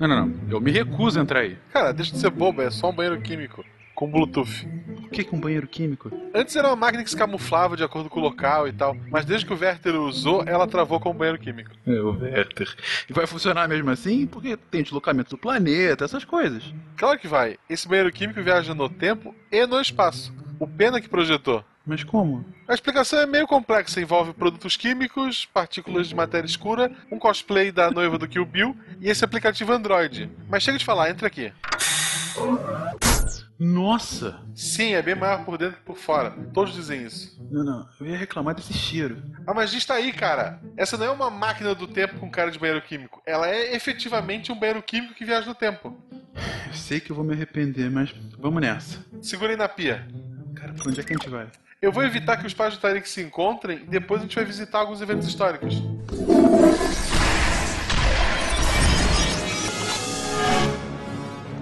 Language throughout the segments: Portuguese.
Não, não, não. Eu me recuso a entrar aí. Cara, deixa de ser bobo, é só um banheiro químico. Com Bluetooth. O que, que um banheiro químico? Antes era uma máquina que se camuflava de acordo com o local e tal, mas desde que o Werther usou, ela travou como banheiro químico. É, o Werther. E vai funcionar mesmo assim? Porque tem deslocamento do planeta, essas coisas. Claro que vai. Esse banheiro químico viaja no tempo e no espaço. O Pena que projetou. Mas como? A explicação é meio complexa, envolve produtos químicos, partículas de matéria escura, um cosplay da noiva do Kill Bill e esse aplicativo Android. Mas chega de falar, entra aqui. Nossa! Sim, é bem maior por dentro que por fora. Todos dizem isso. Não, não. Eu ia reclamar desse cheiro. Ah, mas está aí, cara. Essa não é uma máquina do tempo com cara de banheiro químico. Ela é efetivamente um banheiro químico que viaja no tempo. Eu sei que eu vou me arrepender, mas vamos nessa. Segura aí na pia. Cara, pra onde é que a gente vai? Eu vou evitar que os pais do Tarek se encontrem e depois a gente vai visitar alguns eventos históricos.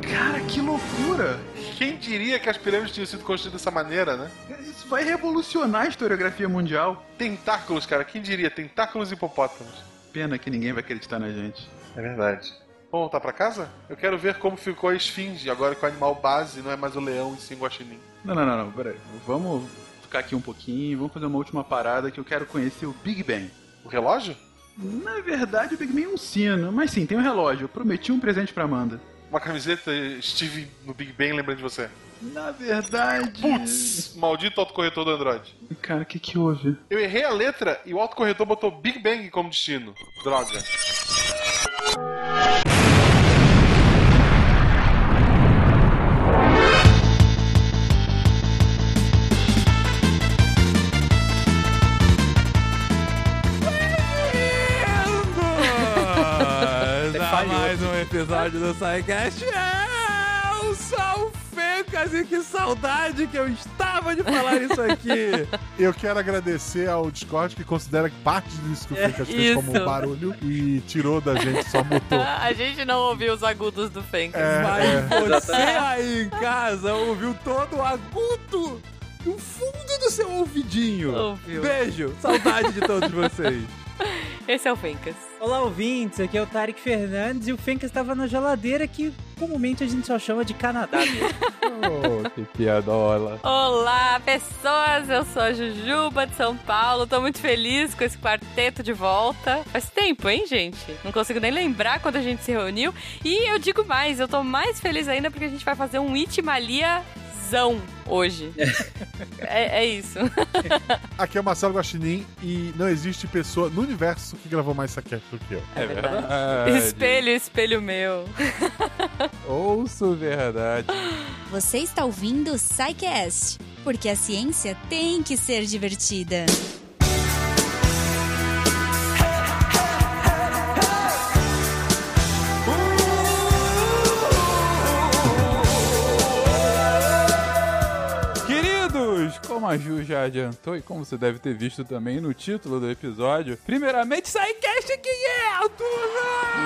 Cara, que loucura! Quem diria que as pirâmides tinham sido construídas dessa maneira, né? Isso vai revolucionar a historiografia mundial. Tentáculos, cara, quem diria? Tentáculos e hipopótamos. Pena que ninguém vai acreditar na gente. É verdade. Vamos voltar pra casa? Eu quero ver como ficou a esfinge, agora que o animal base não é mais o leão e sim o guaxinim. Não, não, não, não, peraí. Vamos ficar aqui um pouquinho, vamos fazer uma última parada que eu quero conhecer o Big Bang. O relógio? Na verdade, o Big Bang é um sino, mas sim, tem um relógio. Eu prometi um presente pra Amanda. Uma camiseta Steve no Big Bang lembrando de você. Na verdade. Putz, maldito autocorretor do Android. Cara, o que que houve? Eu errei a letra e o autocorretor botou Big Bang como destino. Droga. Episódio do SciCast. Eu sou o Fencas e que saudade que eu estava de falar isso aqui. Eu quero agradecer ao Discord que considera que parte disso que o É, Fencas fez como isso. barulho e tirou da gente, só mutou. A gente não ouviu os agudos do Fencas. É, Mas você aí em casa ouviu todo o agudo no fundo do seu ouvidinho. Ouviu. Beijo, saudade de todos vocês. Esse é o Fencas. Olá, ouvintes. Aqui é o Tarek Fernandes e o Fencas estava na geladeira que comumente a gente só chama de Canadá mesmo. Oh, que piadola. Olá, pessoas! Eu sou a Jujuba de São Paulo. Tô muito feliz com esse quarteto de volta. Faz tempo, hein, gente? Não consigo nem lembrar quando a gente se reuniu. E eu digo mais, eu tô mais feliz ainda porque a gente vai fazer um Itimalia zão hoje. é, é isso. Aqui é o Marcelo Guaxinim e não existe pessoa no universo que gravou mais saquete do que eu. É verdade. verdade. Espelho, espelho meu. Ouço verdade. Você está ouvindo o SciCast, porque a ciência tem que ser divertida. Como a Ju já adiantou e como você deve ter visto também no título do episódio, primeiramente, SciCast 500!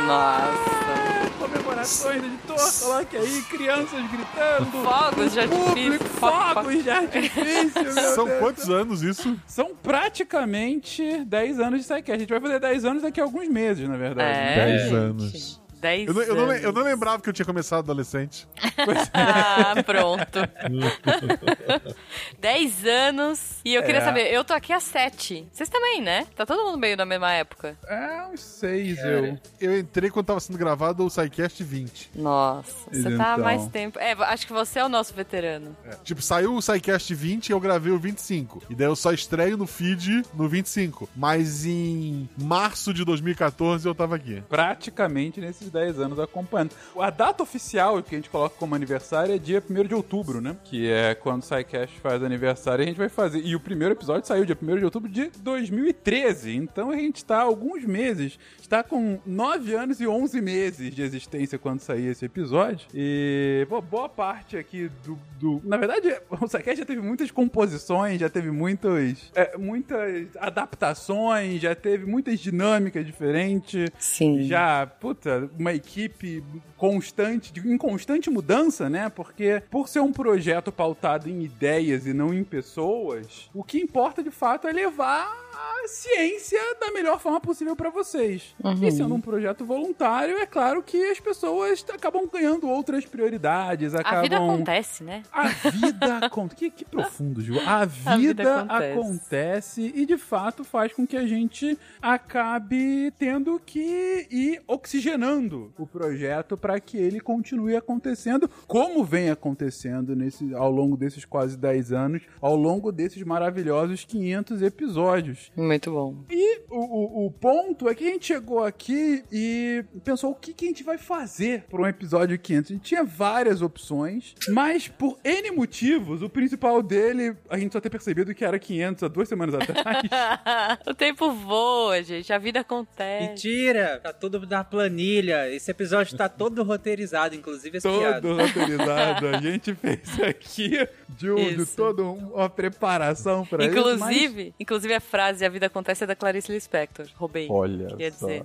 Nossa. Comemorações de torta, coloque aí, crianças gritando, Fogos de artifício. fogos de artifício, meu São Deus. quantos anos isso? São praticamente 10 anos de SciCast. A gente vai fazer 10 anos daqui a alguns meses, na verdade. É, Dez gente. anos. Dez Eu não, eu, não, anos. eu não lembrava que eu tinha começado adolescente. Ah, pronto. 10 anos. E eu queria É. saber, eu tô aqui há 7. Vocês também, né? Tá todo mundo meio na mesma época. É, uns 6 eu. Eu entrei quando tava sendo gravado o SciCast 20. Nossa, você tá há Então. mais tempo. É, acho que você é o nosso veterano. É, Tipo, saiu o SciCast 20 e eu gravei o 25. E daí eu só estreio no feed no 25. Mas em março de 2014 eu tava aqui. praticamente nesses 10 anos acompanhando. A data oficial que a gente coloca como aniversário é dia 1 de outubro, né? Que é quando o SciCast faz aniversário e a gente vai fazer. E o primeiro episódio saiu dia 1 de outubro de 2013. Então a gente tá há alguns meses. Está com 9 anos e 11 meses de existência quando sair esse episódio. E pô, boa parte aqui do, do- Na verdade, o SciCast já teve muitas composições, já teve muitos, é, muitas adaptações, já teve muitas dinâmicas diferentes. Sim. Já, puta, uma equipe constante, de- em constante mudança, né? Porque por ser um projeto pautado em ideias e não em pessoas, o que importa de fato é levar a ciência da melhor forma possível pra vocês. Uhum. E sendo um projeto voluntário, é claro que as pessoas acabam ganhando outras prioridades, acabam... A vida acontece, né? A vida acontece. Que, que profundo, Ju. A vida, A vida acontece. acontece. e de fato faz com que a gente acabe tendo que ir oxigenando o projeto para que ele continue acontecendo, como vem acontecendo nesse, ao longo desses quase 10 anos, ao longo desses maravilhosos 500 episódios. Muito bom. E o, o, o ponto é que a gente chegou aqui e pensou o que, que a gente vai fazer para um episódio 500. A gente tinha várias opções, mas por N motivos, o principal dele, a gente só ter percebido que era 500 há duas semanas atrás. o tempo voa, gente. A vida acontece. Mentira! Tá tudo na planilha. Esse episódio tá todo roteirizado, inclusive esse piada. todo roteirizado. A gente fez aqui de, um, de toda uma preparação para isso. mas- Inclusive, inclusive a frase A vida acontece é da Clarice Lispector. Roubei. Olha Quer só. dizer.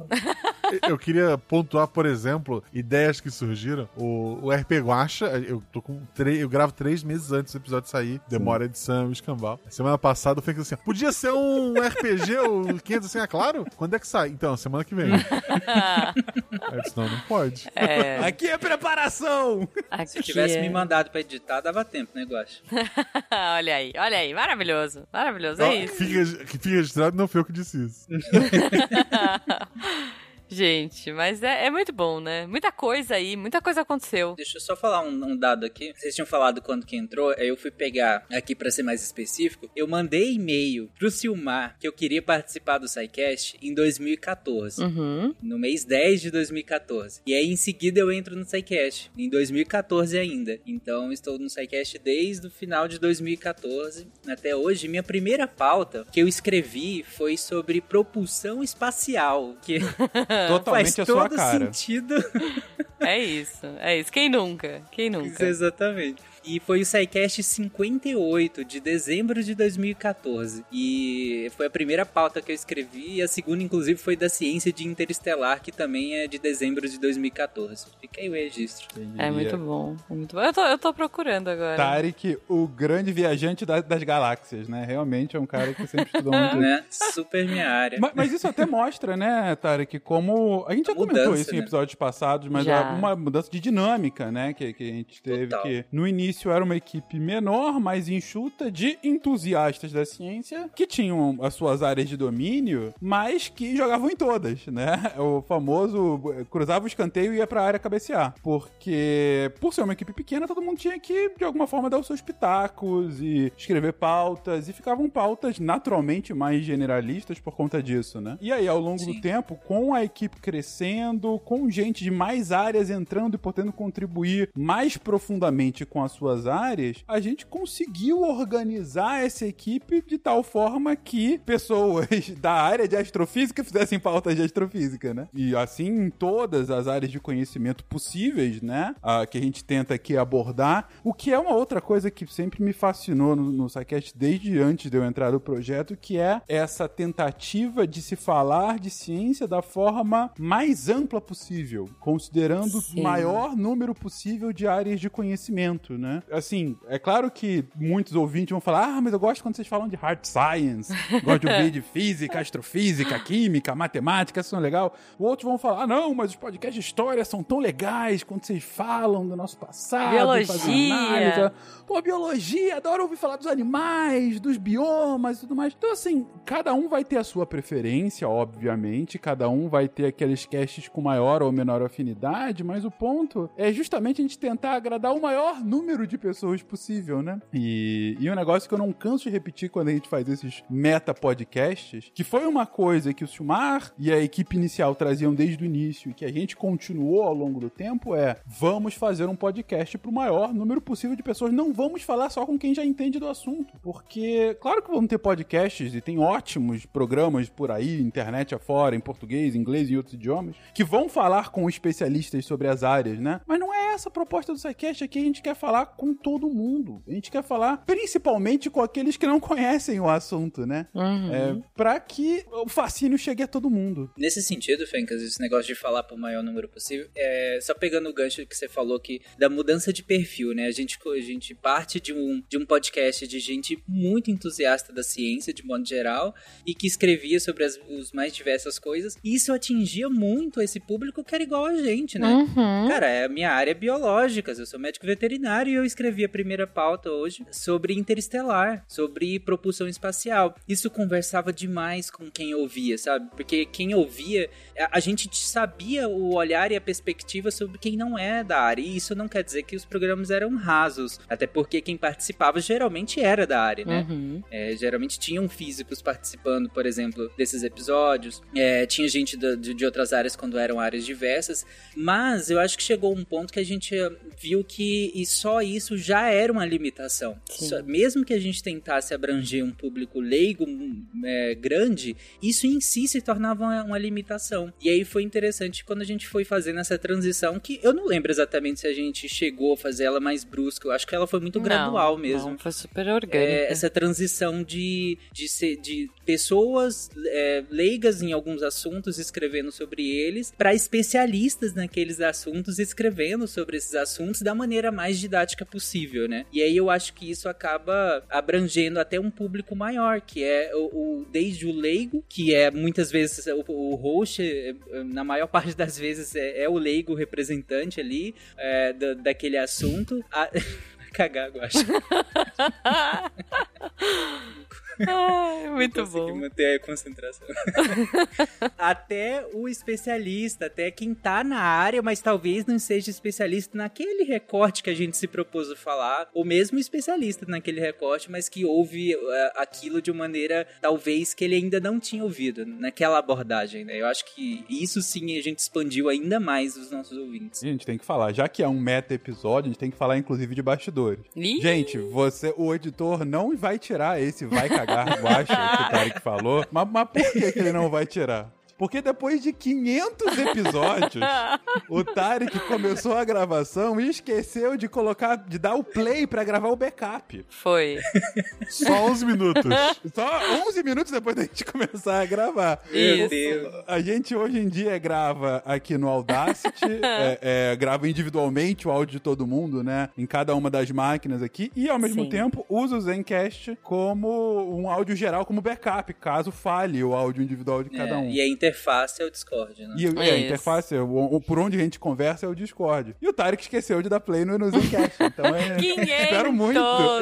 Eu queria pontuar, por exemplo, ideias que surgiram. O, o RP Guacha, eu tô com três, eu gravo três meses antes do episódio sair, demora a edição, escambau. Semana passada eu falei assim: podia ser um RPG, o 500 assim, é claro? Quando é que sai? Então, semana que vem. Aí disse, não, não pode. É, Aqui é preparação! aqui Se tivesse é- me mandado pra editar, dava tempo, né, Guaxa? olha aí, olha aí. Maravilhoso. Maravilhoso. É que, isso. fica, fica registrado, não foi eu que disse isso. Gente, mas é, é muito bom, né? Muita coisa aí, muita coisa aconteceu. Deixa eu só falar um, um dado aqui. Vocês tinham falado quando que entrou, aí eu fui pegar aqui pra ser mais específico. Eu mandei e-mail pro Silmar que eu queria participar do SciCast em 2014. Uhum. No mês 10 de 2014. E aí em seguida eu entro no SciCast, em 2014 ainda. Então estou no SciCast desde o final de 2014 até hoje. Minha primeira pauta que eu escrevi foi sobre propulsão espacial, que faz Totalmente a sua todo cara. sentido. É isso, é isso. Quem nunca? Quem nunca? Exatamente. E foi o SciCast 58, de dezembro de 2014. E foi a primeira pauta que eu escrevi, e a segunda, inclusive, foi da Ciência de Interestelar, que também é de dezembro de 2014. Fica aí o registro. É muito bom, é muito bom. Eu tô, eu tô procurando agora. Tarek, o grande viajante da- das galáxias, né? Realmente é um cara que sempre estudou muito. Né? Super minha área. Mas, mas isso até mostra, né, Tarek, como. A gente já A comentou mudança, isso em né? episódios passados, mas Já. é uma mudança de dinâmica, né? Que, que a gente teve. Total. Que no início era uma equipe menor, mais enxuta, de entusiastas da ciência que tinham as suas áreas de domínio, mas que jogavam em todas, né? O famoso cruzava o escanteio e ia pra área cabecear. Porque, por ser uma equipe pequena, todo mundo tinha que, de alguma forma, dar os seus pitacos e escrever pautas, e ficavam pautas naturalmente mais generalistas por conta disso, né? E aí, ao longo do Sim. tempo, com a equipe crescendo, com gente de mais áreas entrando e podendo contribuir mais profundamente com as suas áreas, a gente conseguiu organizar essa equipe de tal forma que pessoas da área de astrofísica fizessem pautas de astrofísica, né? E assim em todas as áreas de conhecimento possíveis, né? ah, que a gente tenta aqui abordar. O que é uma outra coisa que sempre me fascinou no, no SciCast desde antes de eu entrar no projeto, que é essa tentativa de se falar de ciência da forma mais ampla possível, considerando Sim. o maior número possível de áreas de conhecimento, né? Assim, é claro que muitos ouvintes vão falar, ah, mas eu gosto quando vocês falam de hard science, gosto de ouvir de física, astrofísica, química, matemática, isso não é legal. Outros vão falar, ah, não, mas os podcasts de história são tão legais quando vocês falam do nosso passado, Biologia. análise. Pô, biologia, adoro ouvir falar dos animais, dos biomas e tudo mais. Então, assim, cada um vai ter a sua preferência, obviamente, cada um vai ter aqueles casts com maior ou menor afinidade, mas o ponto é justamente a gente tentar agradar o maior número de pessoas possível, né? E, e um negócio que eu não canso de repetir quando a gente faz esses meta podcasts, que foi uma coisa que o Silmar e a equipe inicial traziam desde o início e que a gente continuou ao longo do tempo é vamos fazer um podcast para o maior número possível de pessoas. Não vamos falar só com quem já entende do assunto, porque claro que vamos ter podcasts e tem ótimos programas por aí, internet afora, em português, inglês e outros idiomas, que vão falar com especialistas sobre as áreas, né? Mas não é essa proposta do SciCast aqui, a gente quer falar com todo mundo. A gente quer falar principalmente com aqueles que não conhecem o assunto, né? Uhum. É, pra que o fascínio chegue a todo mundo. Nesse sentido, Fencas, esse negócio de falar pro maior número possível, é, só pegando o gancho que você falou que da mudança de perfil, né? A gente, a gente parte de um, de um podcast de gente muito entusiasta da ciência, de modo geral, e que escrevia sobre as os mais diversas coisas. E isso atingia muito esse público que era igual a gente, né? Uhum. Cara, é a minha área é biológicas, eu sou médico veterinário eu escrevi a primeira pauta hoje sobre interestelar, sobre propulsão espacial. Isso conversava demais com quem ouvia, sabe? Porque quem ouvia, a, gente sabia o olhar e a perspectiva sobre quem não é da área. E isso não quer dizer que os programas eram rasos, até porque quem participava geralmente era da área, né? Uhum. É, geralmente tinham físicos participando, por exemplo, desses episódios. É, tinha gente de, de outras áreas quando eram áreas diversas. Mas eu acho que chegou um ponto que a gente viu que e só isso já era uma limitação. Só- mesmo que a gente tentasse abranger um público leigo hum, é, grande, isso em si se tornava uma, uma limitação. E aí foi interessante quando a gente foi fazendo essa transição, que eu não lembro exatamente se a gente chegou a fazer ela mais brusca. Eu acho que ela foi muito Não, gradual mesmo. não, foi super orgânica. É, essa transição de, de, ser, de pessoas é, leigas em alguns assuntos escrevendo sobre eles para especialistas naqueles assuntos escrevendo sobre esses assuntos da maneira mais didática possível, né? E aí eu acho que isso acaba abrangendo até um público maior, que é o, o- desde o leigo, que é muitas vezes o, o host, é, é, na maior parte das vezes é, é o leigo representante ali é, da, daquele assunto. A... Vai cagar, eu acho. Ai, muito consegui bom. manter a concentração. até o especialista, até quem tá na área, mas talvez não seja especialista naquele recorte que a gente se propôs a falar, ou mesmo especialista naquele recorte, mas que ouve eh, aquilo de uma maneira talvez que ele ainda não tinha ouvido, naquela abordagem, né? Eu acho que isso sim a gente expandiu ainda mais os nossos ouvintes. A gente tem que falar, já que é um meta episódio, a gente tem que falar inclusive de bastidores. Ih, Gente, você, o editor não vai tirar esse vai cagar guacha que o Tarek falou. Mas, mas por que, que ele não vai tirar? Porque depois de 500 episódios, o Tarek começou a gravação e esqueceu de colocar, de dar o play pra gravar o backup. Foi. Só 11 minutos. Só 11 minutos depois da gente começar a gravar. Isso. A gente hoje em dia grava aqui no Audacity, é, é, grava individualmente o áudio de todo mundo, né? Em cada uma das máquinas aqui, e ao mesmo Sim. tempo usa o Zencast como um áudio geral, como backup, caso falhe o áudio individual de cada É, um. E a interface é o Discord, né? E é, a Isso. interface, o, o- por onde a gente conversa é o Discord. E o Tarek esqueceu de dar play no, no Zencast. Então é. 500 Espero muito.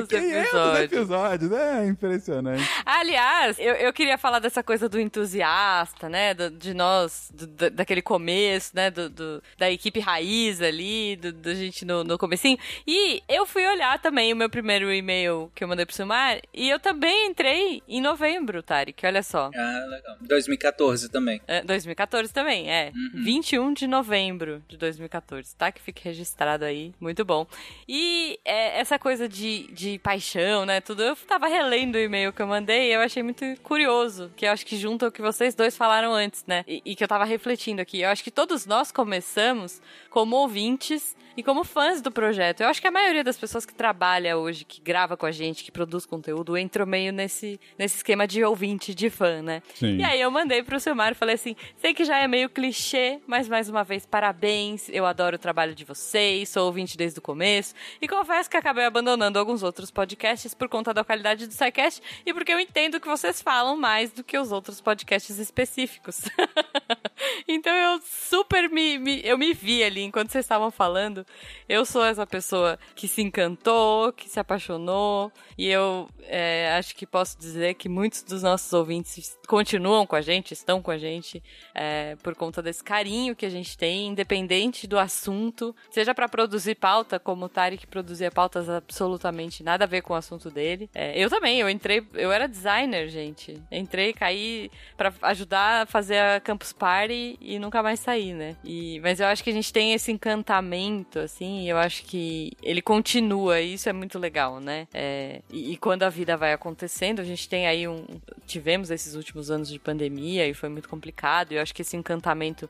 500 episódios. episódios. É impressionante. Aliás, eu, eu queria falar dessa coisa do entusiasta, né? do- de nós, do- da- daquele começo, né? Do, do- da equipe raiz ali, do, da gente no, no comecinho. E eu fui olhar também o meu primeiro e-mail que eu mandei pro Silmar, e eu também entrei em novembro, Tarek, olha só. Ah, legal. 2014 também. É, 2014 também, é. 21 de novembro de 2014, tá? Que fique registrado aí. Muito bom. E é, essa coisa de, de paixão, né? Tudo. Eu tava relendo o e-mail que eu mandei e eu achei muito curioso. Que eu acho que junta o que vocês dois falaram antes, né? E, e que eu tava refletindo aqui. Eu acho que todos nós começamos como ouvintes e como fãs do projeto. Eu acho que a maioria das pessoas que trabalha hoje, que grava com a gente, que produz conteúdo, entrou meio nesse, nesse esquema de ouvinte, de fã, né? Sim. E aí eu mandei pro Silmar e falei assim: sei que já é meio clichê, mas mais uma vez, parabéns. Eu adoro o trabalho de vocês, sou ouvinte desde o começo. E confesso que acabei abandonando alguns outros podcasts por conta da qualidade do SciCast e porque eu entendo que vocês falam mais do que os outros podcasts específicos. então eu super me, me- eu me vi ali enquanto vocês estavam falando. Eu sou essa pessoa que se encantou, que se apaixonou, e eu é, acho que posso dizer que muitos dos nossos ouvintes continuam com a gente, estão com a gente, é, por conta desse carinho que a gente tem, independente do assunto, seja para produzir pauta, como o Tarek produzia pautas absolutamente nada a ver com o assunto dele. É, eu também, eu entrei, eu era designer, gente. Entrei, caí para ajudar a fazer a Campus Party e nunca mais sair, né? E, mas eu acho que a gente tem esse encantamento, assim, eu acho que ele continua, e isso é muito legal, né? É, e, e quando a vida vai acontecendo, a gente tem aí um. Tivemos esses últimos anos de pandemia e foi muito complicado, e eu acho que esse encantamento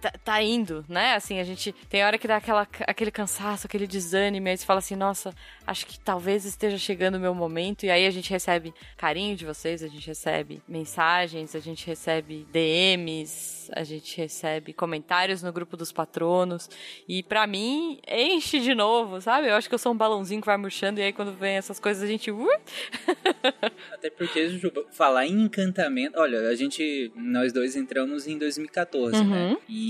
tá, tá indo, né? Assim, a gente tem hora que dá aquela, aquele cansaço, aquele desânimo, aí você fala assim, nossa, acho que talvez esteja chegando o meu momento, e aí a gente recebe carinho de vocês, a gente recebe mensagens, a gente recebe DMs, a gente recebe comentários no grupo dos patronos, e para mim, enche de novo, sabe? Eu acho que eu sou um balãozinho que vai murchando, e aí quando vem essas coisas a gente... Uh! Até porque, Jujuba, falar em encantamento... Olha, a gente, nós dois entramos em 2014, Uhum. né? E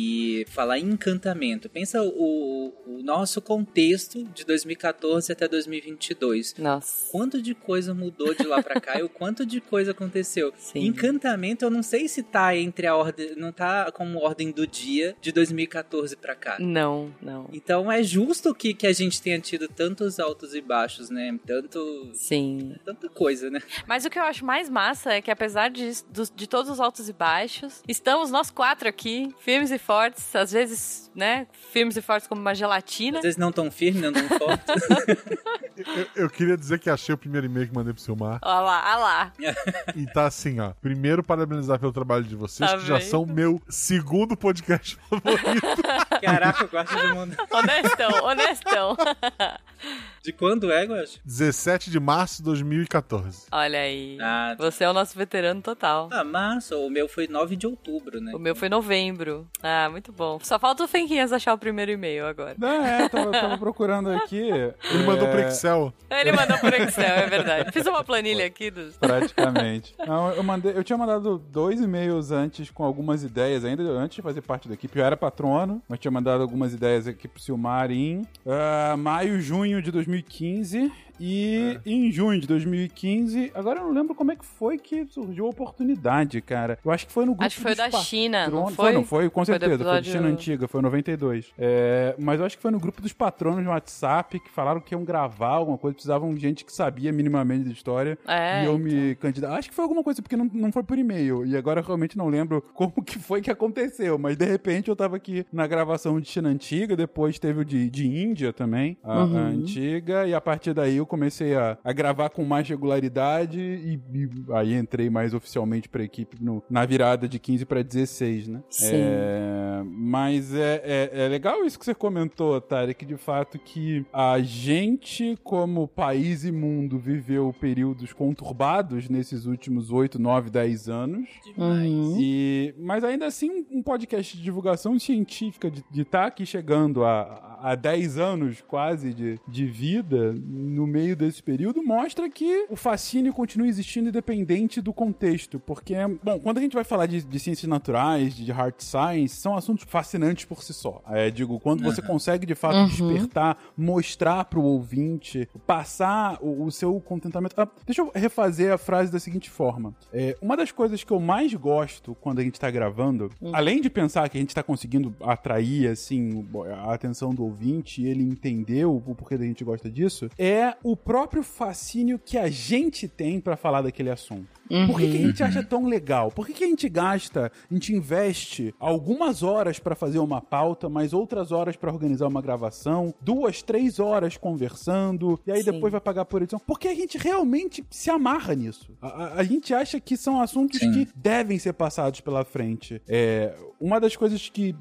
falar em encantamento. Pensa o, o nosso contexto de 2014 até 2022. Nossa. Quanto de coisa mudou de lá pra cá e o quanto de coisa aconteceu. Sim. Encantamento, eu não sei se tá entre a ordem, não tá como ordem do dia de 2014 pra cá. Não, não. Então é justo que, que a gente tenha tido tantos altos e baixos, né? Tanto. Sim. Tanta coisa, né? Mas o que eu acho mais massa é que apesar de, de todos os altos e baixos, estamos nós quatro aqui, firmes e fortes, às vezes, né, firmes e fortes como uma gelatina. Às vezes não tão firme, não tão forte. Eu, eu queria dizer que achei o primeiro e-mail que mandei pro Silmar. Olha lá, olha lá. E tá assim, ó. Primeiro, parabenizar pelo trabalho de vocês, Tá que já são meu segundo podcast favorito. Caraca, eu gosto de mundo. Honestão, honestão. De quando é, Guacho? 17 de março de 2014. Olha aí. Ah, Você é o nosso veterano total. ah, março, o meu foi 9 de outubro, né? O meu foi novembro. Ah, muito bom. Só falta o Fenquinhas achar o primeiro e-mail agora. Não, é, tava, tava procurando aqui. Ele mandou pro Excel. Ele mandou por Excel, é verdade. Fiz uma planilha aqui dos. Praticamente. Não, eu, mandei, eu tinha mandado dois e-mails antes com algumas ideias, ainda antes de fazer parte da equipe. Eu era patrono, mas tinha mandado algumas ideias aqui pro Silmar em ah, maio, junho de 2015. E em junho de 2015, agora eu não lembro como é que foi que surgiu a oportunidade, cara. Eu acho que foi no grupo Acho que foi da China, não patronos. foi? Não, foi, com Foi certeza. Foi, de episódio- China Antiga, foi 92. É, mas eu acho que foi no grupo dos patronos no WhatsApp que falaram que iam gravar alguma coisa, precisavam de gente que sabia minimamente da história. É, e eu me candidato. Acho que foi alguma coisa, porque não, não foi por e-mail. E agora eu realmente não lembro como que foi que aconteceu. Mas de repente eu tava aqui na gravação de China Antiga, depois teve o de, de Índia também, a, a antiga, e a partir daí eu comecei a, a gravar com mais regularidade e, e aí entrei mais oficialmente pra equipe no- na virada de 15 pra 16, né? Sim. É, mas é, é, é legal isso que você comentou, Tarek, de fato que a gente, como país e mundo, viveu períodos conturbados nesses últimos 8, 9, 10 anos. Uhum. E, mas ainda assim, um podcast de divulgação científica de estar aqui chegando a, a 10 anos quase de, de vida no meio desse período mostra que o fascínio continua existindo independente do contexto. Porque, bom, quando a gente vai falar de, de ciências naturais, de hard science, são assuntos fascinantes por si só. É, digo, quando você consegue de fato despertar, mostrar pro ouvinte, passar o, o seu contentamento. Ah, deixa eu refazer a frase da seguinte forma. É, uma das coisas que eu mais gosto quando a gente tá gravando, além de pensar que a gente tá conseguindo atrair, assim, a atenção do ouvinte e ele entender o, o porquê da gente gosta disso, é o próprio fascínio que a gente tem pra falar daquele assunto. Por que, que a gente acha tão legal? Por que, que a gente gasta, a gente investe algumas horas pra fazer uma pauta, mas outras horas pra organizar uma gravação, duas, três horas conversando, e aí Sim. depois vai pagar por edição? Porque a gente realmente se amarra nisso. A, a- a gente acha que são assuntos Sim. que devem ser passados pela frente. É, uma das coisas que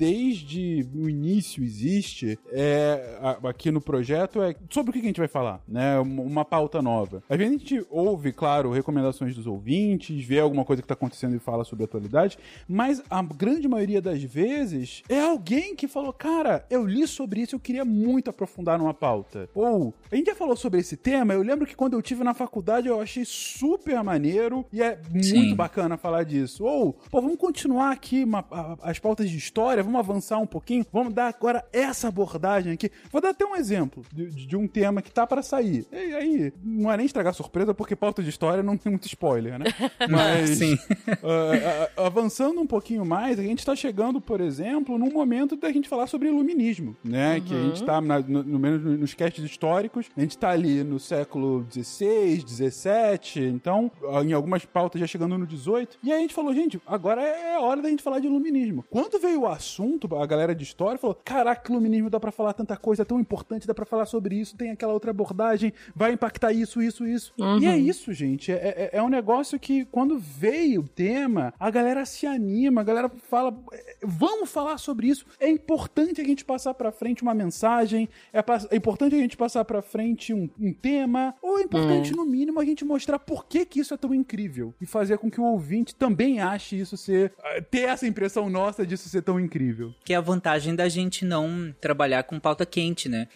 desde o início existe é, aqui no projeto é sobre o que a gente vai falar, né? Uma pauta nova. Às vezes a gente ouve, claro, recomendações dos ouvintes, vê alguma coisa que tá acontecendo e fala sobre a atualidade, mas a grande maioria das vezes é alguém que falou, cara, eu li sobre isso, eu queria muito aprofundar numa pauta. Ou, a gente já falou sobre esse tema, eu lembro que quando eu tive na faculdade eu achei super maneiro e é muito Sim. bacana falar disso. Ou, pô, vamos continuar aqui uma- as pautas de história, vamos avançar um pouquinho, vamos dar agora essa abordagem aqui. Vou dar até um exemplo de, de um tema que tá pra sair. E aí, não é nem estragar surpresa, porque pauta de história não tem muito spoiler, né? Mas, Sim. ah, avançando um pouquinho mais, a gente tá chegando, por exemplo, num momento da gente falar sobre iluminismo, né? Que a gente tá, na- no, no menos nos castes históricos, a gente tá ali no século XVI, XVII, então, ah, em algumas pautas já chegando no XVIII, e aí a gente falou, gente, agora é hora da gente falar de iluminismo. Quando veio o assunto, a galera de história falou, caraca, iluminismo dá pra falar tanta coisa, é tão importante, dá pra falar sobre isso, tem aquela outra abordagem, vai impactar isso, isso, isso. E é isso, gente, é, é, é um negócio que quando veio o tema, a galera se anima, a galera fala, "É, vamos falar sobre isso, é importante a gente passar pra frente uma mensagem, é, é importante a gente passar pra frente um, um tema, ou é importante, no mínimo, a gente mostrar por que que isso é tão incrível e fazer com que o ouvinte também ache isso ser, eh, ter essa impressão nossa disso ser tão incrível. Que é a vantagem da gente não trabalhar com pauta quente, né?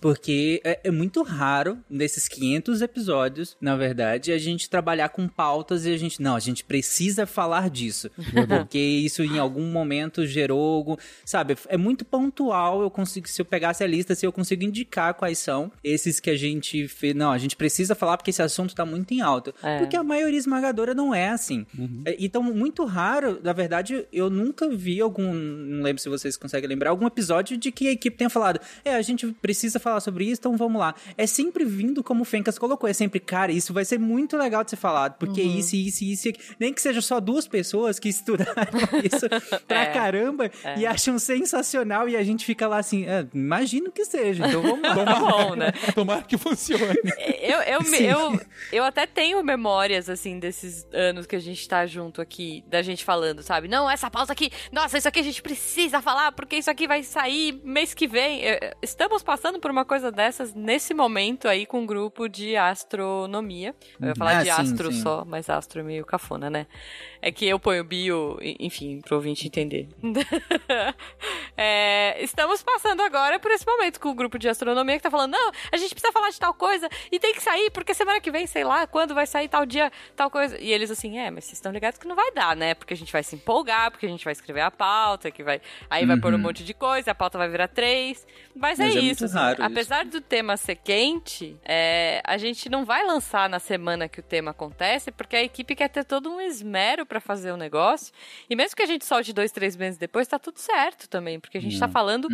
Porque é, é muito raro, nesses 500 episódios, na verdade, a gente trabalhar com pautas e a gente. Não, a gente precisa falar disso. porque isso em algum momento gerou algum. Sabe, é muito pontual. Eu consigo, se eu pegasse a lista, se eu consigo indicar quais são esses que a gente fez. Não, a gente precisa falar porque esse assunto tá muito em alta. É. Porque a maioria esmagadora não é assim. É, Então, muito raro, na verdade, eu nunca vi algum. Não lembro se vocês conseguem lembrar, algum episódio de que a equipe tenha falado: é, a gente precisa falar sobre isso, então vamos lá. É sempre vindo como o Fencas colocou, é sempre, cara, isso vai ser muito legal de ser falado, porque isso, isso, isso, isso. Nem que seja só duas pessoas que estudaram isso pra É. caramba e acham sensacional e a gente fica lá assim, é, imagino que seja, então vamos lá. Tá bom, né? Tomara que funcione. Eu, eu, Sim. eu, eu até tenho memórias, assim, desses anos que a gente tá junto aqui, da gente falando, sabe? Não, essa pauta aqui, nossa, isso aqui a gente precisa falar, porque isso aqui vai sair mês que vem. Estamos passando por uma coisa dessas nesse momento aí com um grupo de astronomia. Eu ia falar Ah, de sim, astro sim. só, mas astro é meio cafona, né? É que eu ponho bio, enfim, pro ouvinte entender. É, estamos passando agora por esse momento com o grupo de astronomia que tá falando, não, a gente precisa falar de tal coisa e tem que sair, porque semana que vem, sei lá, quando vai sair tal dia, tal coisa. E eles assim, é, mas vocês estão ligados que não vai dar, né? Porque a gente vai se empolgar, porque a gente vai escrever a pauta, que vai. Aí vai pôr um monte de coisa, a pauta vai virar três. Mas, Mas é, é muito isso. assim, raro isso. apesar do tema ser quente, é, a gente não vai lançar na semana que o tema acontece, porque a equipe quer ter todo um esmero pra fazer o negócio. E mesmo que a gente solte dois, três meses depois, tá tudo certo também, porque a gente tá falando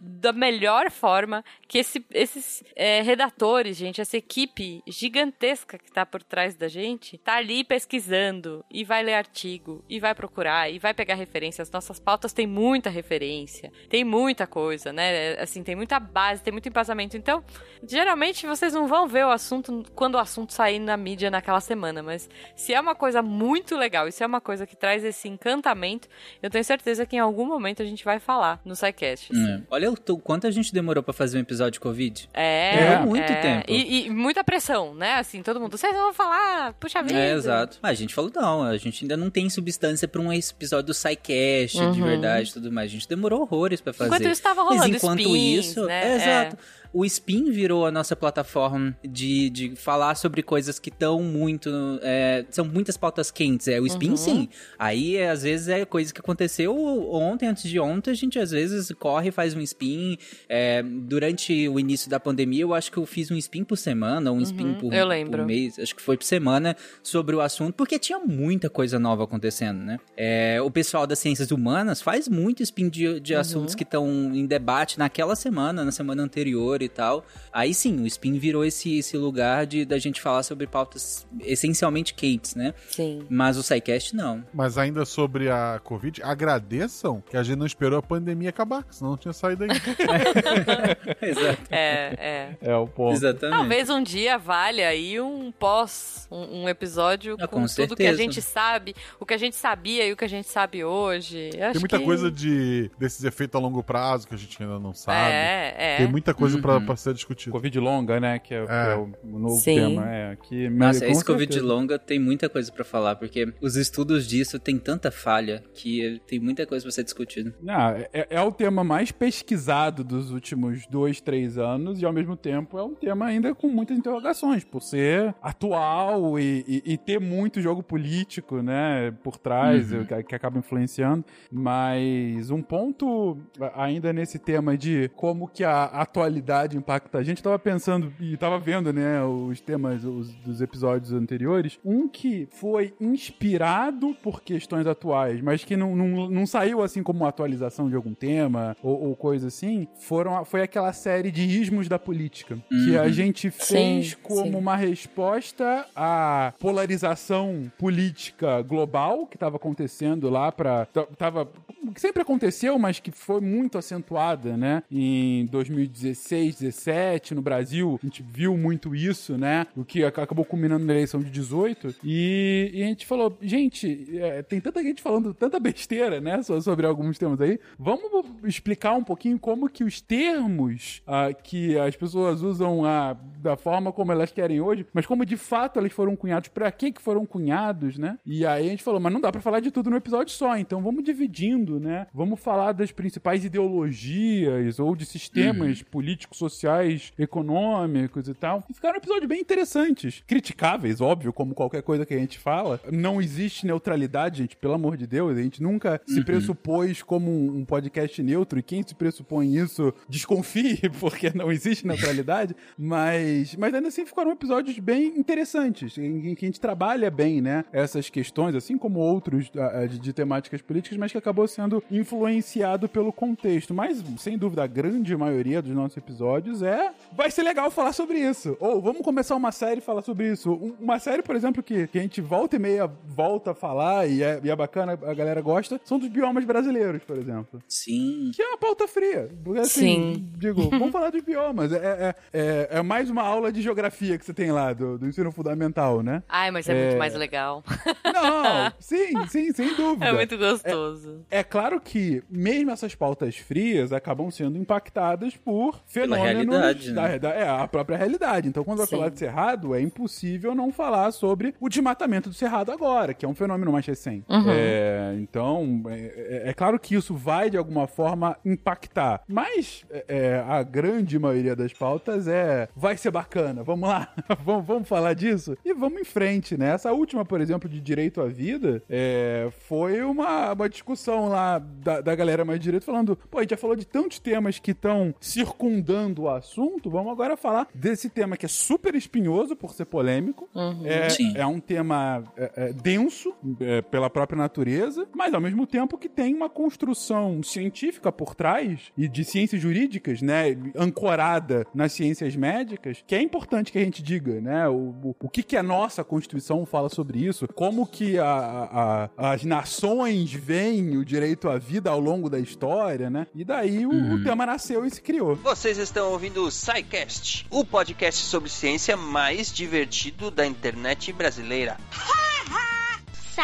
da melhor forma que esse- esses é, redatores, gente, essa equipe gigantesca que tá por trás da gente, tá ali pesquisando e vai ler artigo e vai procurar e vai pegar referência. As nossas pautas têm muita referência, tem muita coisa, né? Assim, tem muita base, tem muito embasamento. Então, geralmente vocês não vão ver o assunto quando o assunto sair na mídia naquela semana, mas se é uma coisa muito legal e se é uma coisa que traz esse encantamento, eu tenho certeza que em algum momento a gente vai falar no SciCast. assim. É. Olha o quanto a gente demorou pra fazer um episódio de Covid. É, Demorou muito é. tempo. E, e muita pressão, né? Assim, todo mundo, vocês vão falar, puxa vida. É, exato. Mas a gente falou, não, a gente ainda não tem substância pra um episódio do SciCast, de verdade tudo mais. A gente demorou horrores pra fazer. Enquanto isso tava Mas rolando enquanto spins, isso, né? é, exato. O Spin virou a nossa plataforma de, de falar sobre coisas que estão muito. é, são muitas pautas quentes. É, o Uhum. Spin, sim. Aí, é, às vezes, é coisa que aconteceu ontem, antes de ontem, a gente às vezes corre e faz um spin. É, durante o início da pandemia, eu acho que eu fiz um spin por semana, um spin por, Uhum. eu lembro. por mês, acho que foi por semana, sobre o assunto, porque tinha muita coisa nova acontecendo, né? É, o pessoal das ciências humanas faz muito spin de, de assuntos que estão em debate naquela semana, na semana anterior e tal. Aí sim, o spin virou esse, esse lugar de da gente falar sobre pautas essencialmente quentes, né? Sim. Mas o SciCast não. Mas ainda sobre a Covid, agradeçam que a gente não esperou a pandemia acabar, senão não tinha saído ainda. Exato. É, é. É o ponto. Exatamente. Talvez um dia valha aí um pós, um, um episódio Ah, com, com tudo que a gente sabe, o que a gente sabia e o que a gente sabe hoje. Eu Tem muita que- coisa de desses efeitos a longo prazo que a gente ainda não sabe. É, é. Tem muita coisa Uhum. pra pra, pra ser discutido. Covid longa, né? Que é, que é o novo Sim. tema. É, que, Nossa, esse Covid certeza. longa tem muita coisa pra falar, porque os estudos disso tem tanta falha que tem muita coisa pra ser discutida. Não, é, é o tema mais pesquisado dos últimos dois, três anos e ao mesmo tempo é um tema ainda com muitas interrogações, por ser atual e, e- e ter muito jogo político, né, por trás, Uhum. que, que acaba influenciando. Mas um ponto ainda nesse tema de como que a atualidade impacta a gente, eu tava pensando e tava vendo, né, os temas os- dos episódios anteriores, um que foi inspirado por questões atuais, mas que não, não, não saiu assim como uma atualização de algum tema ou, ou coisa assim, foram, foi aquela série de ismos da política, que a Uhum. gente fez Sim, como sim. uma resposta à polarização política global que estava acontecendo lá para tava que sempre aconteceu, mas que foi muito acentuada, né? Em 2016, 17 no Brasil, a gente viu muito isso, né? O que ac- acabou culminando na eleição de 18 e, e a gente falou, gente, é, tem tanta gente falando tanta besteira, né? so- Sobre alguns temas aí. Vamos explicar um pouquinho como que os termos ah, que as pessoas usam ah, da forma como elas querem hoje, mas como de fato eles foram cunhados, pra que que foram cunhados, né? E aí a gente falou, mas não dá pra falar de tudo no episódio só, então vamos dividindo, né? Vamos falar das principais ideologias ou de sistemas políticos, sociais, econômicos e tal. E ficaram episódios bem interessantes. Criticáveis, óbvio, como qualquer coisa que a gente fala. Não existe neutralidade, gente, pelo amor de Deus. A gente nunca se pressupôs como um podcast neutro e quem se pressupõe isso desconfie, porque não existe neutralidade. Mas, mas ainda assim ficaram episódios bem interessantes, em, em que a gente trabalha bem, né? Essas questões, assim como outros de, de temáticas políticas, mas que acabou sendo influenciado pelo contexto. Mas, sem dúvida, a grande maioria dos nossos episódios é. Vai ser legal falar sobre isso. Ou vamos começar uma série e falar sobre isso. Um- Uma série, por exemplo, que, que a gente volta e meia volta a falar e é, e é bacana, a galera gosta, são dos biomas brasileiros, por exemplo. Sim. Que é uma pauta fria. Porque, assim, Sim. digo, vamos falar dos biomas. É, é, é, é mais uma aula de geografia que você tem lá, do, do ensino fundamental, né? Ai, mas é, É. muito mais legal. Não, sim, sim, sem dúvida. É muito gostoso. É claro que, mesmo essas pautas frias acabam sendo impactadas por fenômenos realidade, da, né? da- é, a própria realidade. Então, quando vai Sim. falar de Cerrado, é impossível não falar sobre o desmatamento do Cerrado agora, que é um fenômeno mais recente. É, então, é, é- é claro que isso vai, de alguma forma, impactar. Mas é, é, a grande maioria das pautas é vai ser bacana, vamos lá, vamos, vamos falar disso e vamos em frente, né? Essa última, por exemplo, de direito à vida, é, foi uma, uma discussão lá da, da galera mais de direito falando, pô, a gente já falou de tantos temas que estão circundando o assunto, vamos agora falar desse tema que é super espinhoso por ser polêmico, é, Sim. é um tema é, é, denso é, pela própria natureza, mas ao mesmo tempo que tem uma construção científica por trás e de ciências jurídicas, né, ancorada nas ciências médicas, que é importante que a gente diga, né, o, o, o que que a nossa Constituição fala sobre isso, como que a, a- as nações veem o direito à vida ao longo da história, né, e daí o, o tema nasceu e se criou. Vocês estão ouvindo o SciCast, o podcast sobre ciência mais divertido da internet brasileira.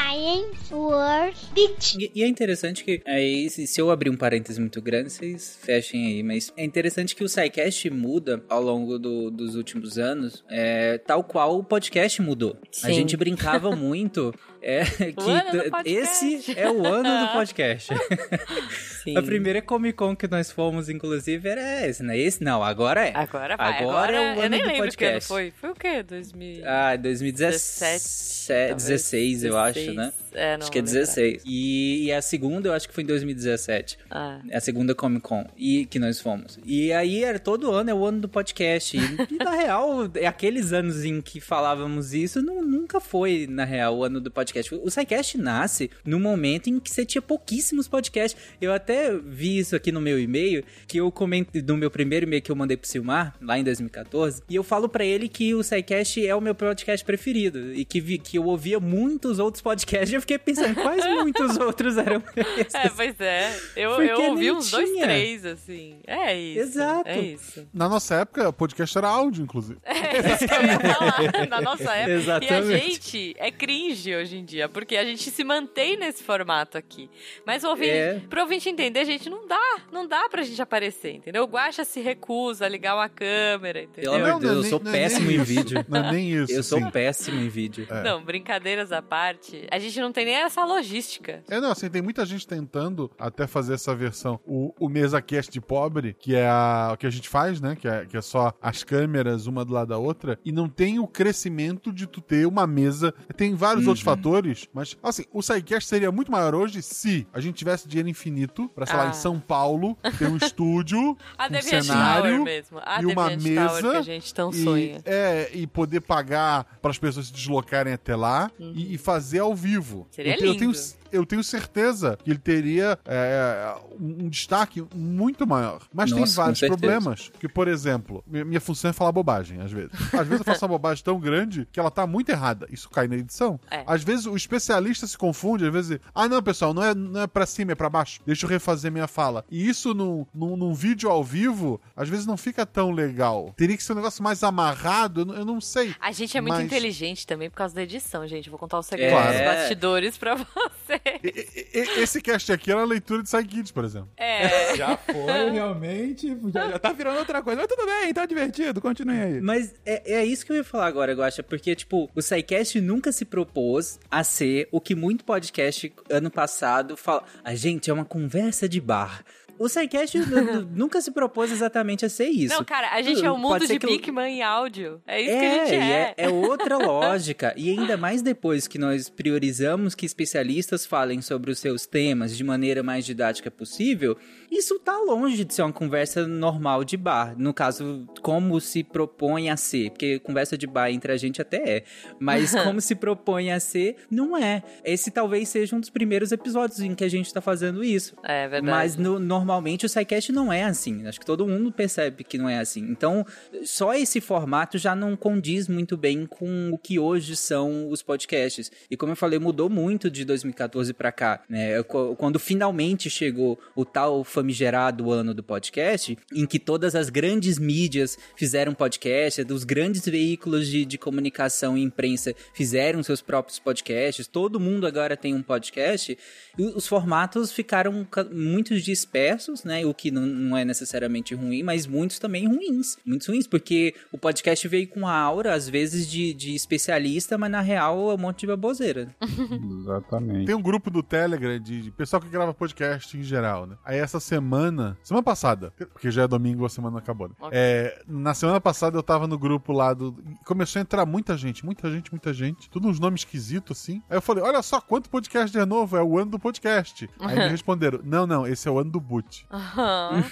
Science World Beach. E, e é interessante que, aí, se, se eu abrir um parêntese muito grande, vocês fechem aí, mas é interessante que o SciCast muda ao longo do- dos últimos anos, é, tal qual o podcast mudou. A Sim. gente brincava muito é, que podcast. esse é o ano do podcast. Sim. A primeira Comic Con que nós fomos, inclusive, era esse, né? Esse não, agora é. Agora vai. Agora é o eu ano nem do lembro que ano podcast. foi. Foi o quê? 2000... Ah, 2017, talvez 16, eu acho, né? É, não Acho que é vou lembrar. 16. E, e a segunda eu acho que foi em 2017. Ah. A segunda Comic Con e que nós fomos. E aí era todo ano, é o ano do podcast. E, e, na real, é aqueles anos em que falávamos isso, não, nunca foi, na real, o ano do podcast. O SciCast nasce no momento em que você tinha pouquíssimos podcasts. Eu até vi isso aqui no meu e-mail, que eu comentei no meu primeiro e-mail que eu mandei pro Silmar, lá em 2014, e eu falo pra ele que o SciCast é o meu podcast preferido. E que, vi- que eu ouvia muitos outros podcasts. E eu fiquei pensando, quais muitos outros eram esses? É, pois é. Eu, Porque eu ouvi uns dois, tinha. três, assim. É isso. Exato. É isso. Na nossa época, podcast era áudio, inclusive. É isso que eu ia falar, na nossa época. E a Exatamente. gente é cringe hoje em dia, porque a gente se mantém nesse formato aqui. Mas o ouvinte, É. pro ouvinte entender, gente, não dá. Não dá pra gente aparecer, entendeu? O Guaxa se recusa a ligar uma câmera, entendeu? Pelo amor de é Deus, eu sou é péssimo em vídeo. Não é nem isso. Eu sou péssimo em vídeo. É. Não, brincadeiras à parte, a gente não tem nem essa logística. É, não, assim, tem muita gente tentando até fazer essa versão. O, o MesaCast de pobre, que é a, o que a gente faz, né? Que é, que é só as câmeras uma do lado da outra, e não tem o crescimento de tu ter uma mesa. Tem vários outros fatores, mas, assim, o SciCast seria muito maior hoje se a gente tivesse dinheiro infinito pra, sei lá, Ah. em São Paulo, ter um estúdio, A um cenário mesmo. A e uma Deviant Tower mesa que a gente tão e, sonha. é, e poder pagar para as pessoas se deslocarem até lá e, e fazer ao vivo. Seria eu, tenho- eu tenho, lindo. Eu tenho certeza que ele teria é, um, destaque muito maior. Mas Nossa, tem vários problemas. Que, por exemplo, mi- minha função é falar bobagem, às vezes. Às vezes eu faço uma bobagem tão grande que ela tá muito errada. Isso cai na edição. É. Às vezes o especialista se confunde, às vezes, ah, não, pessoal, não é, não é pra cima, é pra baixo. Deixa eu refazer minha fala. E isso num, num, num vídeo ao vivo, às vezes não fica tão legal. Teria que ser um negócio mais amarrado, eu, não- eu não sei. A gente é muito Mas- inteligente também por causa da edição, gente. Vou contar o segredo Claro. dos bastidores pra você. Esse cast aqui era a leitura de Psykids, por exemplo. É. Já foi, realmente. Já, já tá virando outra coisa. Mas tudo bem, tá divertido. Continue aí. Mas é, é isso que eu ia falar agora, Guaxa, porque, tipo, o SciCast nunca se propôs a ser o que muito podcast ano passado fala. A gente é uma conversa de bar. O SciCast nu- nu- nunca se propôs exatamente a ser isso. Não, cara, a gente é o Pode mundo de que eu- Bigman em áudio. É isso é, que a gente e é. é. é outra lógica. E ainda mais depois que nós priorizamos que especialistas falem sobre os seus temas de maneira mais didática possível, isso tá longe de ser uma conversa normal de bar. No caso, como se propõe a ser. Porque conversa de bar entre a gente até é. Mas como se propõe a ser, não é. Esse talvez seja um dos primeiros episódios em que a gente tá fazendo isso. É verdade. Mas no- normalmente o SciCast não é assim. Acho que todo mundo percebe que não é assim. Então, só esse formato já não condiz muito bem com o que hoje são os podcasts. E como eu falei, mudou muito de 2014 pra cá. Né? Qu- Quando finalmente chegou o tal famigerado ano do podcast, em que todas as grandes mídias fizeram podcast, os grandes veículos de, de comunicação e imprensa fizeram seus próprios podcasts, todo mundo agora tem um podcast, os formatos ficaram ca- muito dispersos, né? O que não, não é necessariamente ruim, mas muitos também ruins. Muitos ruins, porque o podcast veio com a aura, às vezes, de, de especialista, mas na real é um monte de baboseira. Exatamente. Tem um grupo do Telegram de, de pessoal que grava podcast em geral, né? Aí essa semana, semana passada, porque já é domingo, a semana acabou, né? Ok. É, na semana passada eu tava no grupo lá do. Começou a entrar muita gente, muita gente, muita gente. Tudo uns nomes esquisitos assim. Aí eu falei: olha só quanto podcast de novo, é o ano do podcast. Aí me responderam: não, não, esse é o ano do boot. Aham.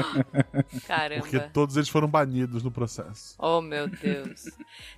Caramba. Porque todos eles foram banidos no processo. Oh, meu Deus.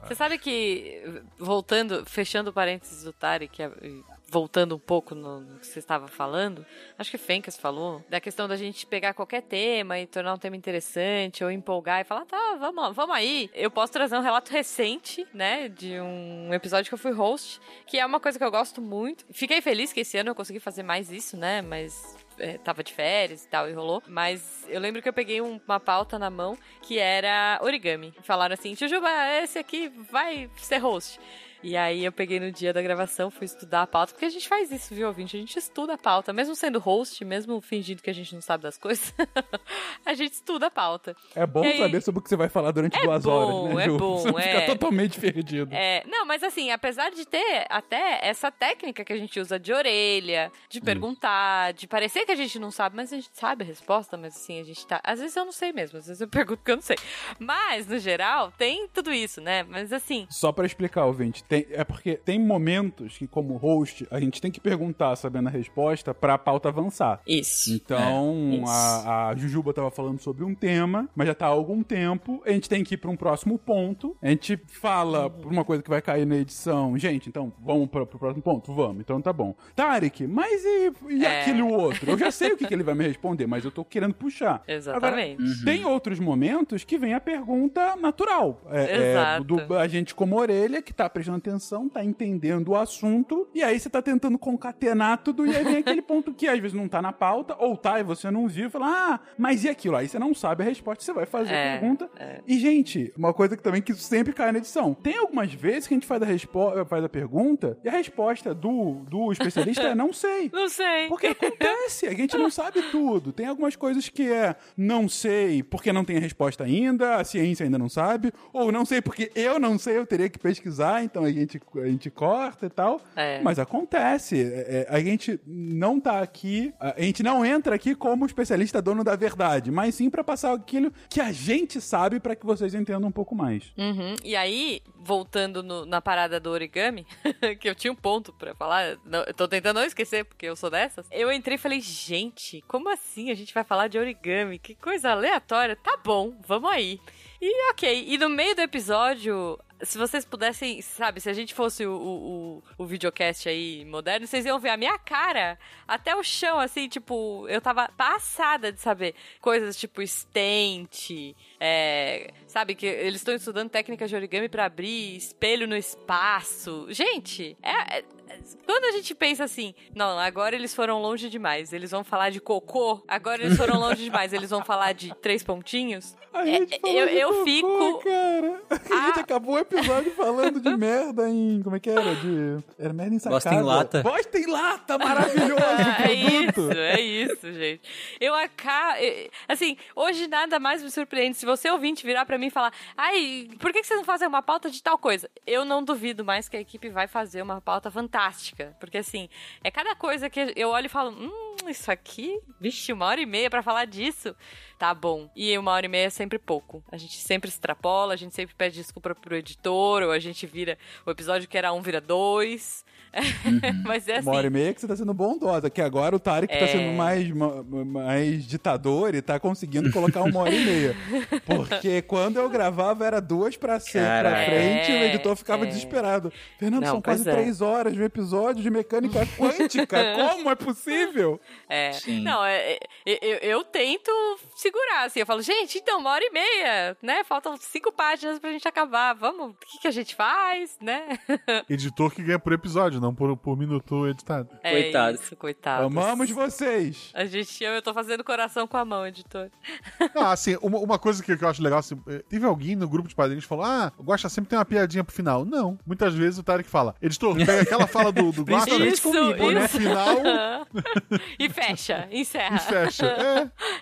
Você sabe que, voltando, fechando o parênteses do Tarek, e voltando um pouco no, no que você estava falando, acho que Fencas falou, da questão da gente pegar qualquer tema e tornar um tema interessante, ou empolgar e falar, tá, vamos, vamos aí. Eu posso trazer um relato recente, né, de um episódio que eu fui host, que é uma coisa que eu gosto muito. Fiquei feliz que esse ano eu consegui fazer mais isso, né, mas é, tava de férias e tal, e rolou. Mas eu lembro que eu peguei um- uma pauta na mão que era origami. Falaram assim, Jujuba, esse aqui vai ser host. E aí eu peguei no dia da gravação, fui estudar a pauta, porque a gente faz isso, viu, ouvinte? A gente estuda a pauta, mesmo sendo host, mesmo fingindo que a gente não sabe das coisas, a gente estuda a pauta. É bom aí- saber sobre o que você vai falar durante É duas bom, horas, né, é Ju? bom, Você não é. fica totalmente perdido. É, não, mas assim, apesar de ter até essa técnica que a gente usa de orelha, de perguntar, de parecer que a gente não sabe, mas a gente sabe a resposta, mas assim, a gente tá. Às vezes eu não sei mesmo, às vezes eu pergunto porque eu não sei. Mas, no geral, tem tudo isso, né? Mas assim. Só pra explicar, ouvinte, tem, é porque tem momentos que, como host, a gente tem que perguntar sabendo a resposta pra pauta avançar. Isso. Então, É, isso. a, a Jujuba tava falando sobre um tema, mas já tá há algum tempo. A gente tem que ir pra um próximo ponto. A gente fala por uma coisa que vai cair na edição. Gente, então, vamos pra, pro próximo ponto? Vamos. Então tá bom. Tarek, mas e, e É. aquele outro? Eu já sei o que, que ele vai me responder, mas eu tô querendo puxar. Exatamente. Agora, tem outros momentos que vem a pergunta natural. É, é, Exato. do, a gente como orelha, que tá prestando intenção, tá entendendo o assunto, e aí você tá tentando concatenar tudo, e aí vem aquele ponto que às vezes não tá na pauta, ou tá e você não viu, e fala, ah, mas e aquilo? Aí você não sabe a resposta, você vai fazer a É, pergunta. é. E, gente, uma coisa que também que sempre cai na edição. Tem algumas vezes que a gente faz a, respo- faz a pergunta, e a resposta do, do especialista é não sei. Não sei. Porque acontece, a gente não sabe tudo. Tem algumas coisas que é não sei porque não tem a resposta ainda, a ciência ainda não sabe, ou não sei porque eu não sei, eu teria que pesquisar, então a gente, a gente corta e tal. É. Mas acontece. É, é, a gente não tá aqui, a gente não entra aqui como especialista dono da verdade, mas sim pra passar aquilo que a gente sabe pra que vocês entendam um pouco mais. Uhum. E aí, voltando no- na parada do origami, que eu tinha um ponto pra falar, não, eu tô tentando não esquecer, porque eu sou dessas. Eu entrei e falei, gente, como assim a gente vai falar de origami? Que coisa aleatória. Tá bom, vamos aí. E ok, e no meio do episódio. Se vocês pudessem, sabe, se a gente fosse o, o, o, videocast aí moderno, vocês iam ver a minha cara até o chão, assim, tipo, eu tava passada de saber coisas tipo stent, é, sabe, que eles estão estudando técnicas de origami pra abrir espelho no espaço. Gente, é, é- quando a gente pensa assim, não, agora eles foram longe demais, eles vão falar de cocô, agora eles foram longe demais, eles vão falar de três pontinhos. A É, gente falou eu- de eu cocô, fico- Cara. A gente Ah. acabou o episódio falando de merda em. Como é que era? De. Era merda em sacada. Bosta em lata. Bosta em lata, maravilhoso é produto. isso, é isso, gente. Eu acabo. Assim, hoje nada mais me surpreende. Se você ouvinte virar pra mim e falar, ai, por que que vocês não fazem uma pauta de tal coisa? Eu não duvido mais que a equipe vai fazer uma pauta fantástica. Porque assim, é cada coisa que eu olho e falo, hum, isso aqui, vixe, uma hora e meia pra falar disso. Tá bom. E uma hora e meia é sempre pouco. A gente sempre extrapola, a gente sempre pede desculpa pro editor, ou a gente vira. O episódio que era um vira dois. Mas é assim. Uma hora e meia que você tá sendo bondosa, que agora o Tarek tá É. sendo mais, ma- mais ditador e tá conseguindo colocar uma hora e meia. Porque quando eu gravava era duas pra, ser, pra frente e o É, editor ficava é. desesperado. Fernando, Não, são quase é. três horas de um episódio de mecânica quântica. Como é possível? É. Sim. Não, é, é, eu, eu tento segurar, assim. Eu falo, gente, então, uma hora e meia, né? Faltam cinco páginas pra gente acabar. Vamos, o que, que a gente faz, né? Editor que ganha por episódio, não por, por minuto editado. É Coitado. isso, coitado. Amamos vocês. A gente ama, eu tô fazendo coração com a mão, editor. Não, assim, uma, uma coisa que, que eu acho legal, assim, eh, teve alguém no grupo de padrinhos que falou: Ah, Guaxa sempre tem uma piadinha pro final. Não. Muitas vezes o Tarek fala, editor, pega aquela fala do, do Guaxa Principalmente Isso, comigo, né? no final e fecha, encerra. e fecha.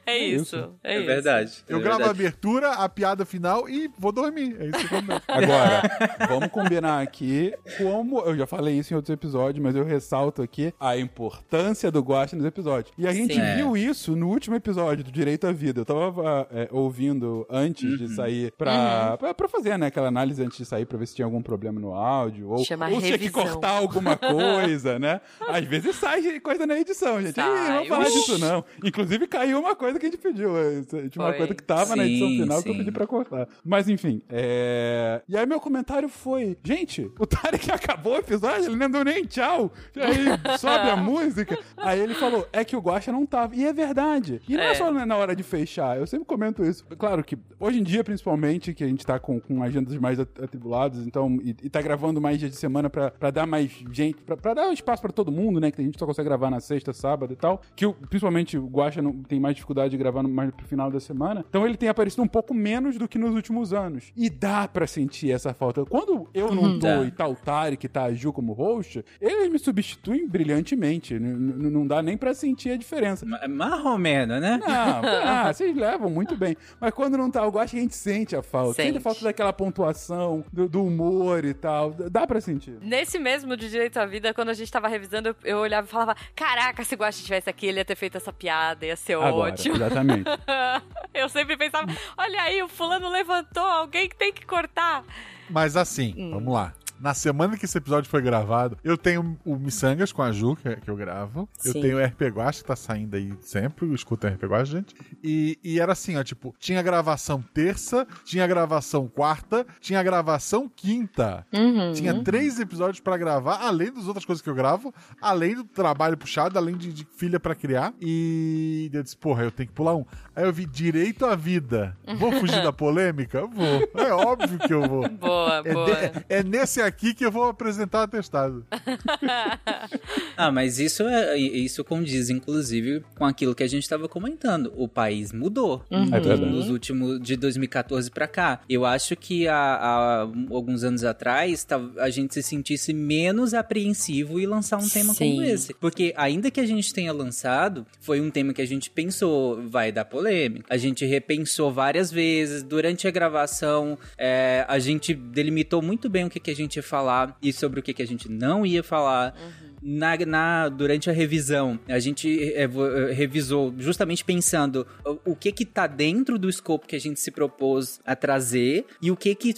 É, É isso. isso. É, É isso. verdade. eu é gravo a abertura, a piada final e vou dormir. É isso que acontece. Agora, vamos combinar aqui como. Eu já falei isso em outros episódios, mas eu ressalto aqui a importância do Guacha nos episódios. E a gente Sim. viu isso no último episódio do Direito à Vida. Eu tava é, ouvindo antes de sair pra, pra, pra fazer, né, aquela análise antes de sair pra ver se tinha algum problema no áudio. Ou, Chama ou se tinha que cortar alguma coisa, né? Às vezes sai coisa na edição, gente. Ih, não Sai. vamos falar disso, não. Inclusive caiu uma coisa que a gente pediu. Tinha uma coisa que tava na edição Sim, final que eu sim. pedi pra cortar. Mas enfim, é... E aí meu comentário foi, gente, o Tarek acabou o episódio, ele não deu nem tchau. E aí sobe a música. Aí ele falou, é que o Guacha não tava. E é verdade. E não é, É. só na hora de fechar, eu sempre comento isso. Claro que hoje em dia, principalmente, que a gente tá com, com agendas mais at- atribuladas, então, e, e tá gravando mais dias de semana pra, pra dar mais gente, pra, pra dar espaço pra todo mundo, né? Que a gente só consegue gravar na sexta, sábado e tal. Que o- principalmente o Guacha não, tem mais dificuldade de gravar no- mais pro final da semana. Então ele tem aparecido um pouco menos do que nos últimos anos. E dá pra sentir essa falta. Quando eu não tô Dá. e tá o Tarek, tá a Ju como host, eles me substituem brilhantemente. N- n- não dá nem pra sentir a diferença. Ma- Mais ou menos, né? Não, ah, vocês levam muito bem. Mas quando não tá o Guacha, a gente sente a falta. Sente, a Sente. falta daquela pontuação, do, do humor e tal. Dá pra sentir. Nesse mesmo de Direito à Vida, quando a gente tava revisando, eu, eu olhava e falava: Caraca, se o Guaxa estivesse aqui, ele ia ter feito essa piada, ia ser Agora, ótimo. exatamente. eu sempre pensava: Olha aí, o fulano levantou, alguém que tem que cortar. Mas assim, Hum. vamos lá. Na semana que esse episódio foi gravado, eu tenho o Missangas com a Ju, que, que eu gravo. Eu Sim. tenho o RP Guacha, que tá saindo aí sempre. Escuta o RP Guacha, gente. E, e era assim, ó, tipo, tinha gravação terça, tinha gravação quarta, tinha gravação quinta. Uhum. Tinha três episódios pra gravar, além das outras coisas que eu gravo, além do trabalho puxado, além de, de filha pra criar. E eu disse, porra, eu tenho que pular um. Aí eu vi direito à vida. Vou fugir da polêmica? Vou. É óbvio que eu vou. Boa, É, boa. de- é nesse fica aqui que eu vou apresentar o atestado. Ah, mas isso é isso condiz, inclusive, com aquilo que a gente estava comentando. O país mudou Uhum. É nos últimos de 2014 pra cá. Eu acho que há, há alguns anos atrás a gente se sentisse menos apreensivo em lançar um tema Sim. como esse, porque ainda que a gente tenha lançado, foi um tema que a gente pensou vai dar polêmica. A gente repensou várias vezes durante a gravação. é, a gente delimitou muito bem o que, que a gente ia falar e sobre o que, que a gente não ia falar. Na, na- durante a revisão, a gente é, revisou justamente pensando o, o que que tá dentro do escopo que a gente se propôs a trazer e o que que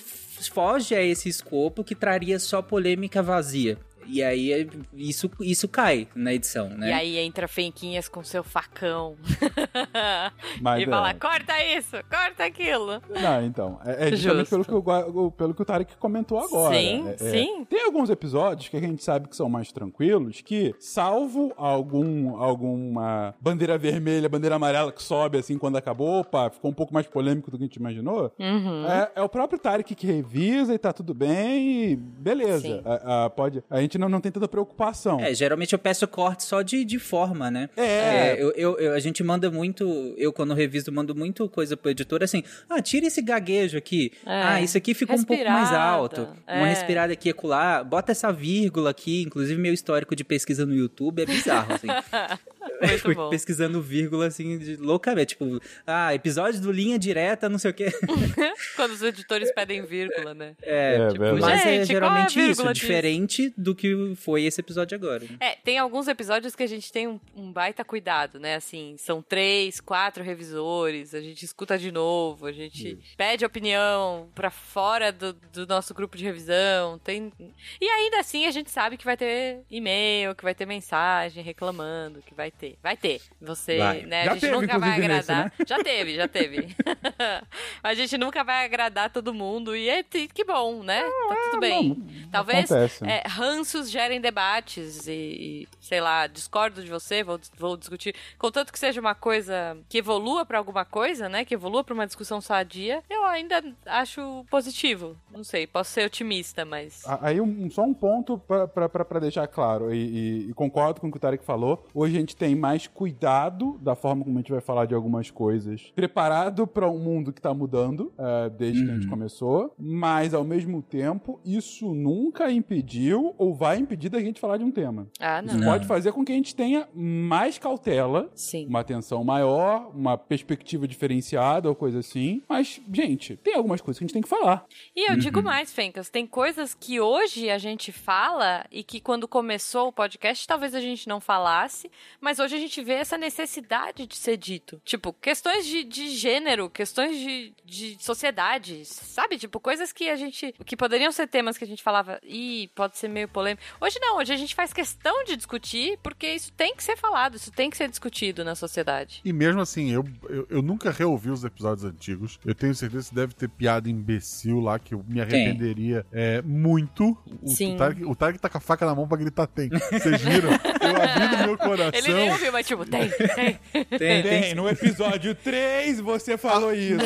foge a esse escopo que traria só polêmica vazia. E aí é- isso, isso cai na edição, né? E aí entra Fenquinhas com seu facão. Mas, e é. fala, corta isso, corta aquilo. Não, então. É, é justamente Justo. pelo que, o, pelo que o Tarek comentou agora. Sim, É- é- sim. Tem alguns episódios que a gente sabe que são mais tranquilos, que, salvo algum, alguma bandeira vermelha, bandeira amarela que sobe assim quando acabou, opa, ficou um pouco mais polêmico do que a gente imaginou. Uhum. É, é o próprio Tarek que revisa e tá tudo bem e beleza. A, a- pode, a gente não, não tem tanta preocupação. É, geralmente eu peço corte só de, de forma, né? É. eu, eu- eu- a gente manda muito, eu quando reviso, mando muito coisa pro editor assim, ah, tira esse gaguejo aqui. É. Ah, isso aqui ficou um pouco mais Respirada. alto. Uma É. respirada aqui e acolá. Bota essa vírgula aqui. Inclusive, meu histórico de pesquisa no YouTube é bizarro, assim. Muito Fui bom. pesquisando vírgula, assim, de loucamente. Tipo, ah, episódio do Linha Direta, não sei o quê. Quando os editores pedem vírgula, né? É, É, tipo, mas Gente, é qual é a geralmente vírgula isso, disso? diferente do que foi esse episódio agora. né? É, tem alguns episódios que a gente tem um, um baita cuidado, né? Assim, são três, quatro revisores, a gente escuta de novo, a gente pede opinião pra fora do, do nosso grupo de revisão. Tem... E ainda assim a gente sabe que vai ter e-mail, que vai ter mensagem reclamando, que vai ter. Vai ter. Você, Vai. né? Já a gente teve, nunca vai inclusive, nesse, agradar. Já teve, já teve. a gente nunca vai agradar todo mundo e é que bom, né? Tá tudo bem. Talvez acontece. é, ranços gerem debates e, e, sei lá, discordo de você, vou, vou discutir. Contanto que seja uma coisa que evolua pra alguma coisa, né? Que evolua pra uma discussão sadia, eu ainda acho positivo. Não sei, posso ser otimista, mas. Aí um- só um ponto pra deixar claro, e, e- e concordo com o que o Tarek falou. Hoje a gente tem mais cuidado da forma como a gente vai falar de algumas coisas, preparado pra um mundo que tá mudando é, desde que a gente começou, mas ao mesmo tempo isso nunca impediu ou vai impedir da gente falar de um tema. Ah, não. Isso Não. pode fazer com que a gente tenha mais cautela Sim. uma atenção maior, uma perspectiva diferenciada ou coisa assim. Mas, gente, tem algumas coisas que a gente tem que falar. E eu digo mais, Fencas, tem coisas que hoje a gente fala e que quando começou o podcast talvez a gente não falasse, mas hoje a gente vê essa necessidade de ser dito. Tipo, questões de, de gênero, questões de, de sociedade, sabe? Tipo, coisas que a gente. que poderiam ser temas que a gente falava, ih, pode ser meio polêmico. Hoje não, hoje a gente faz questão de discutir porque isso tem que ser falado, isso tem que ser discutido na sociedade. E mesmo assim, eu, eu, eu nunca reouvi os episódios antigos. Eu tenho certeza que deve ter piada imbecil lá que eu me arrependeria é, muito. O, Sim. O Tarek, o Tarek tá com a faca na mão pra gritar tem. Vocês viram? Eu abri no meu coração. Ele ouviu, mas tipo, tem, tem. Tem, tem, no episódio 3 você falou isso.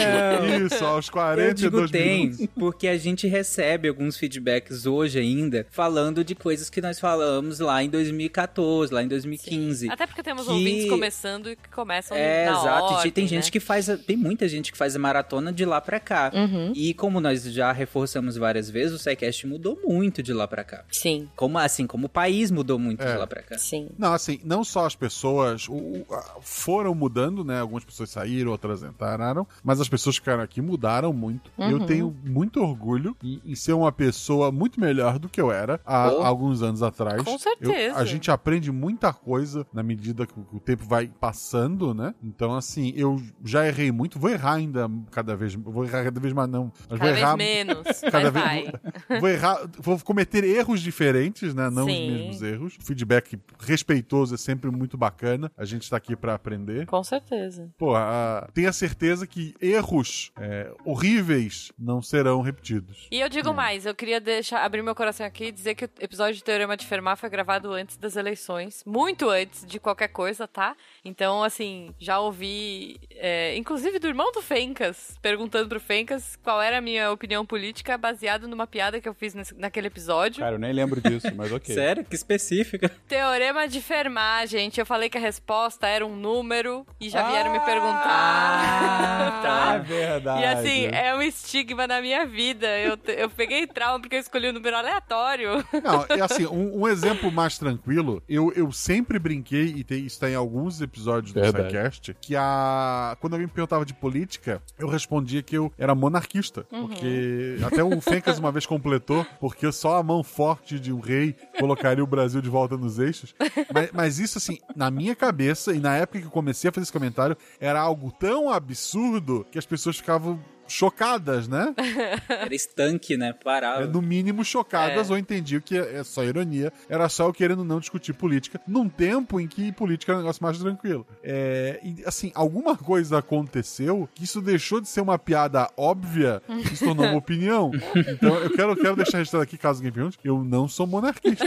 Isso, aos Eu 42 digo tem, minutos. porque a gente recebe alguns feedbacks hoje ainda, falando de coisas que nós falamos lá em 2014, lá em 2015. Até porque temos que- ouvintes começando e que começam É, na exato. E ordem, tem gente né? que faz. Tem muita gente que faz a maratona de lá pra cá. Uhum. E como nós já reforçamos várias vezes, o SciCast mudou muito de lá pra cá. Sim, Como assim, como o país mudou muito É. de lá pra cá. sim. Não, assim, não só as pessoas o- a- foram mudando, né? Algumas pessoas saíram, outras entraram, mas as pessoas que ficaram aqui mudaram muito. Uhum. eu tenho muito orgulho em, em ser uma pessoa muito melhor do que eu era há Oh. alguns anos atrás. Com Eu- certeza. a gente aprende muita coisa na medida que o, tempo vai passando, né? Então, assim, eu já errei muito, vou errar ainda cada vez, vou errar cada vez mais não, mas Cada vou vez errar menos, cada mas vez vai. vou errar, vou cometer erros diferentes, né? Não Sim. os mesmos erros. O feedback respeitoso é sempre muito bacana. A gente tá aqui pra aprender. Com certeza. Pô, a- tenha certeza que erros é, horríveis não serão repetidos. E eu digo mais, eu queria deixar, abrir meu coração aqui e dizer que o episódio de Teorema de Fermat foi gravado antes das eleições, muito antes de qualquer coisa, tá? Então, assim, já ouvi, é, inclusive do irmão do Fencas, perguntando pro Fencas qual era a minha opinião política baseado numa piada que eu fiz nesse- naquele episódio. Cara, eu nem lembro disso, mas ok. Sério? Que específica. Teorema de Fermat, gente, eu falei que a resposta era um número e já vieram me Ah, perguntar. tá, tá? verdade. E assim, é um estigma na minha vida. Eu, eu peguei trauma porque eu escolhi um número aleatório. Não, é assim, um, um exemplo mais tranquilo, eu, eu sempre brinquei, e tem, isso tá em alguns episódios do. SciCast, que a. Quando alguém me perguntava de política, eu respondia que eu era monarquista. Porque até o Fencas uma vez completou, porque só a mão forte de um rei colocaria o Brasil de volta nos eixos. Mas, mas isso, assim, na minha cabeça, e na época que eu comecei a fazer esse comentário, era algo tão absurdo que as pessoas ficavam chocadas, né? Era estanque, né? É, Parava. no mínimo chocadas É. ou entendiam que é só ironia, era só eu querendo não discutir política, num tempo em que política era um negócio mais tranquilo. É, e, assim, alguma coisa aconteceu que isso deixou de ser uma piada óbvia e se tornou uma opinião. Então eu quero, eu quero deixar registrado aqui, caso alguém pergunte, eu não sou monarquista.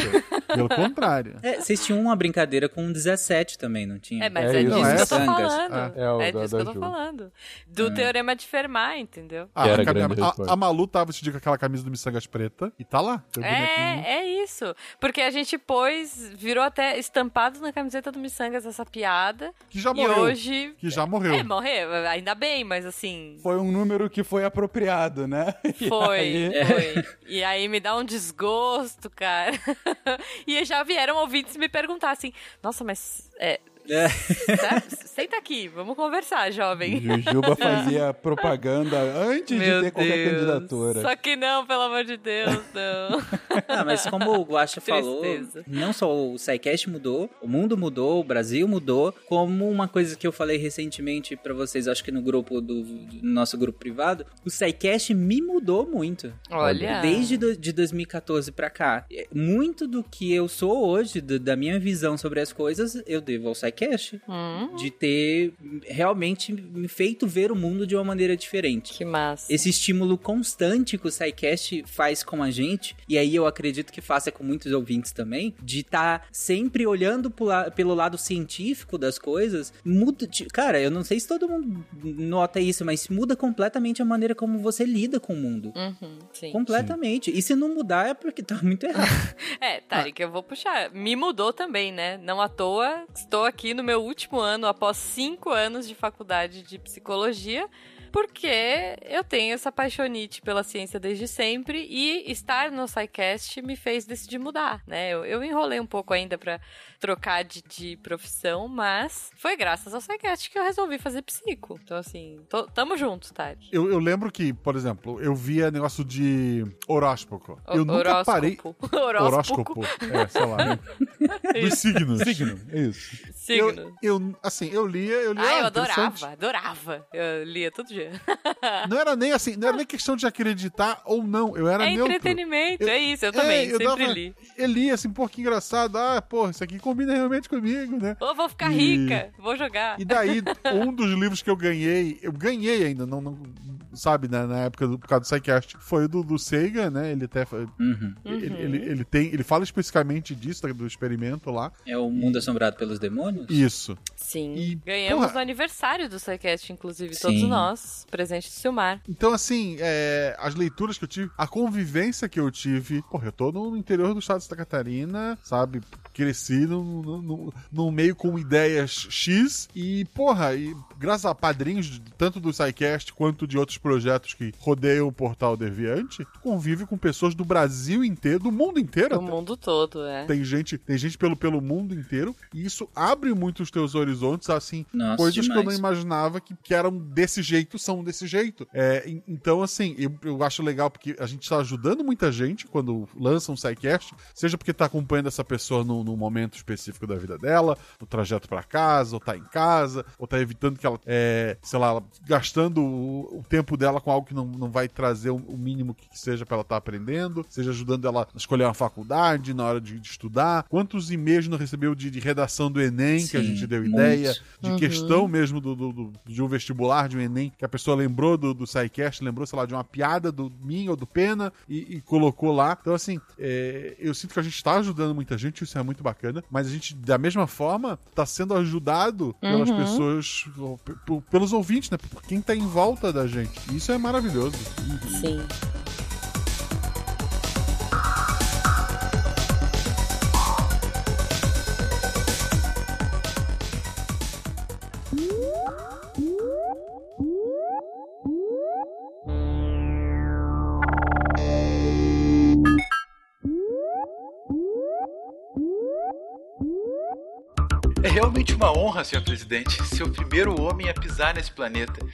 Pelo contrário. É, vocês tinham uma brincadeira com 17 também, não tinha? É, mas É é, isso. disso Não, que eu tô falando. É, é o É, da- disso que da eu tô Ju. falando. Do Teorema de Fermat, entendeu? Ah, a, a- a Malu tava dia com aquela camisa do Missangas preta e tá lá. É, é isso. Porque a gente pôs, virou até estampado na camiseta do Missangas essa piada. Que já e morreu. hoje. Que já morreu. É, morreu, ainda bem, mas assim. Foi um número que foi apropriado, né? E Foi, aí- foi. E aí me dá um desgosto, cara. e já vieram ouvintes me perguntar assim: nossa, mas. É, É. sabe? senta aqui, vamos conversar, jovem. Jujuba fazia propaganda antes de ter qualquer candidatura. Só que não, pelo amor de Deus, não. Ah, mas como o Guaxa falou, não só o SciCast mudou, o mundo mudou, o Brasil mudou, como uma coisa que eu falei recentemente pra vocês, acho que no grupo do, do nosso grupo privado, o SciCast me mudou muito. Olha. Desde do, de 2014 pra cá. É, Muito do que eu sou hoje, do- da minha visão sobre as coisas, eu devo ao SciCast. Hum, De ter realmente me feito ver o mundo de uma maneira diferente que massa. esse estímulo constante que o SciCast faz com a gente, e aí eu acredito que faça com muitos ouvintes também, de estar sempre olhando pelo lado científico das coisas, muda. Cara, eu não sei se todo mundo nota isso, mas muda completamente a maneira como você lida com o mundo. Uhum, sim. Completamente. E se não mudar é porque tá muito errado. É, Tarek, eu vou puxar. Me mudou também, né? Não à toa, estou aqui no meu último ano, após cinco anos de faculdade de psicologia, porque eu tenho essa paixonite pela ciência desde sempre e estar no SciCast me fez decidir mudar, né? Eu, eu enrolei um pouco ainda pra trocar de, de profissão, mas foi graças ao SciCast que eu resolvi fazer psico. Então, assim, tô- tamo juntos, Tarek. Eu, eu lembro que, por exemplo, eu via negócio de horóscopo. O- Eu nunca horóscopo. parei. Horóscopo. É, sei lá. né? Dos signos. Signo, isso. Signo. Eu, eu, assim, eu lia, eu lia. Ah, eu ah, adorava, adorava. Eu lia todo dia. Não era nem assim, não era nem questão de acreditar ou não. Eu era é neutro. entretenimento, Eu- é isso, eu É, também, eu sempre dava- li. Eu lia assim, pô, que engraçado. Ah, pô, isso aqui combina realmente comigo, né? Ô, vou ficar E- rica, vou jogar. E daí, um dos livros que eu ganhei, eu ganhei ainda, não, não sabe, né, na época do, por causa do Psycast, foi o do, do Seiga, né? Ele até Uhum. ele, ele, ele tem, ele fala especificamente disso, do experimento lá. É o mundo assombrado pelos demônios? Isso. Sim. E, Ganhamos porra- no aniversário do SciCast, inclusive, Sim. todos nós, presente do Silmar. Então, assim, é, as leituras que eu tive, a convivência que eu tive. Porra, eu tô no interior do estado de Santa Catarina, sabe? Cresci no, no, no- no meio com ideias X e, porra, e graças a padrinhos, tanto do SciCast quanto de outros projetos que rodeiam o portal Deviante, tu convive com pessoas do Brasil inteiro, do mundo inteiro. O até. mundo todo, é. Tem gente, tem gente pelo, pelo mundo inteiro, e isso abre muito os teus horizontes, assim, Nossa, coisas que eu não demais. imaginava que, que eram desse jeito são desse jeito. É, en- então, assim, eu, eu acho legal porque a gente tá ajudando muita gente quando lança um SciCast, seja porque tá acompanhando essa pessoa num, num momento específico da vida dela, no trajeto pra casa, ou tá em casa, ou tá evitando que ela, é, sei lá, gastando o, o tempo dela com algo que não, não vai trazer o, o mínimo que seja pra ela estar aprendendo, seja ajudando ela a escolher uma faculdade na hora de, de estudar. Quantos e-mails não recebeu de, de redação do Enem que a Sim, gente deu ideia, de questão mesmo do, do- do- de um vestibular, de um Enem, que a pessoa lembrou do, do SciCast, lembrou, sei lá, de uma piada do mim ou do Pena e, e colocou lá. Então, assim, é, eu sinto que a gente está ajudando muita gente, isso é muito bacana, mas a gente, da mesma forma, está sendo ajudado pelas pessoas, ou pe- p- pelos ouvintes, né? Por quem tá em volta da gente. E Isso é maravilhoso. Sim. É realmente uma honra, senhor presidente, ser o primeiro homem a pisar nesse planeta.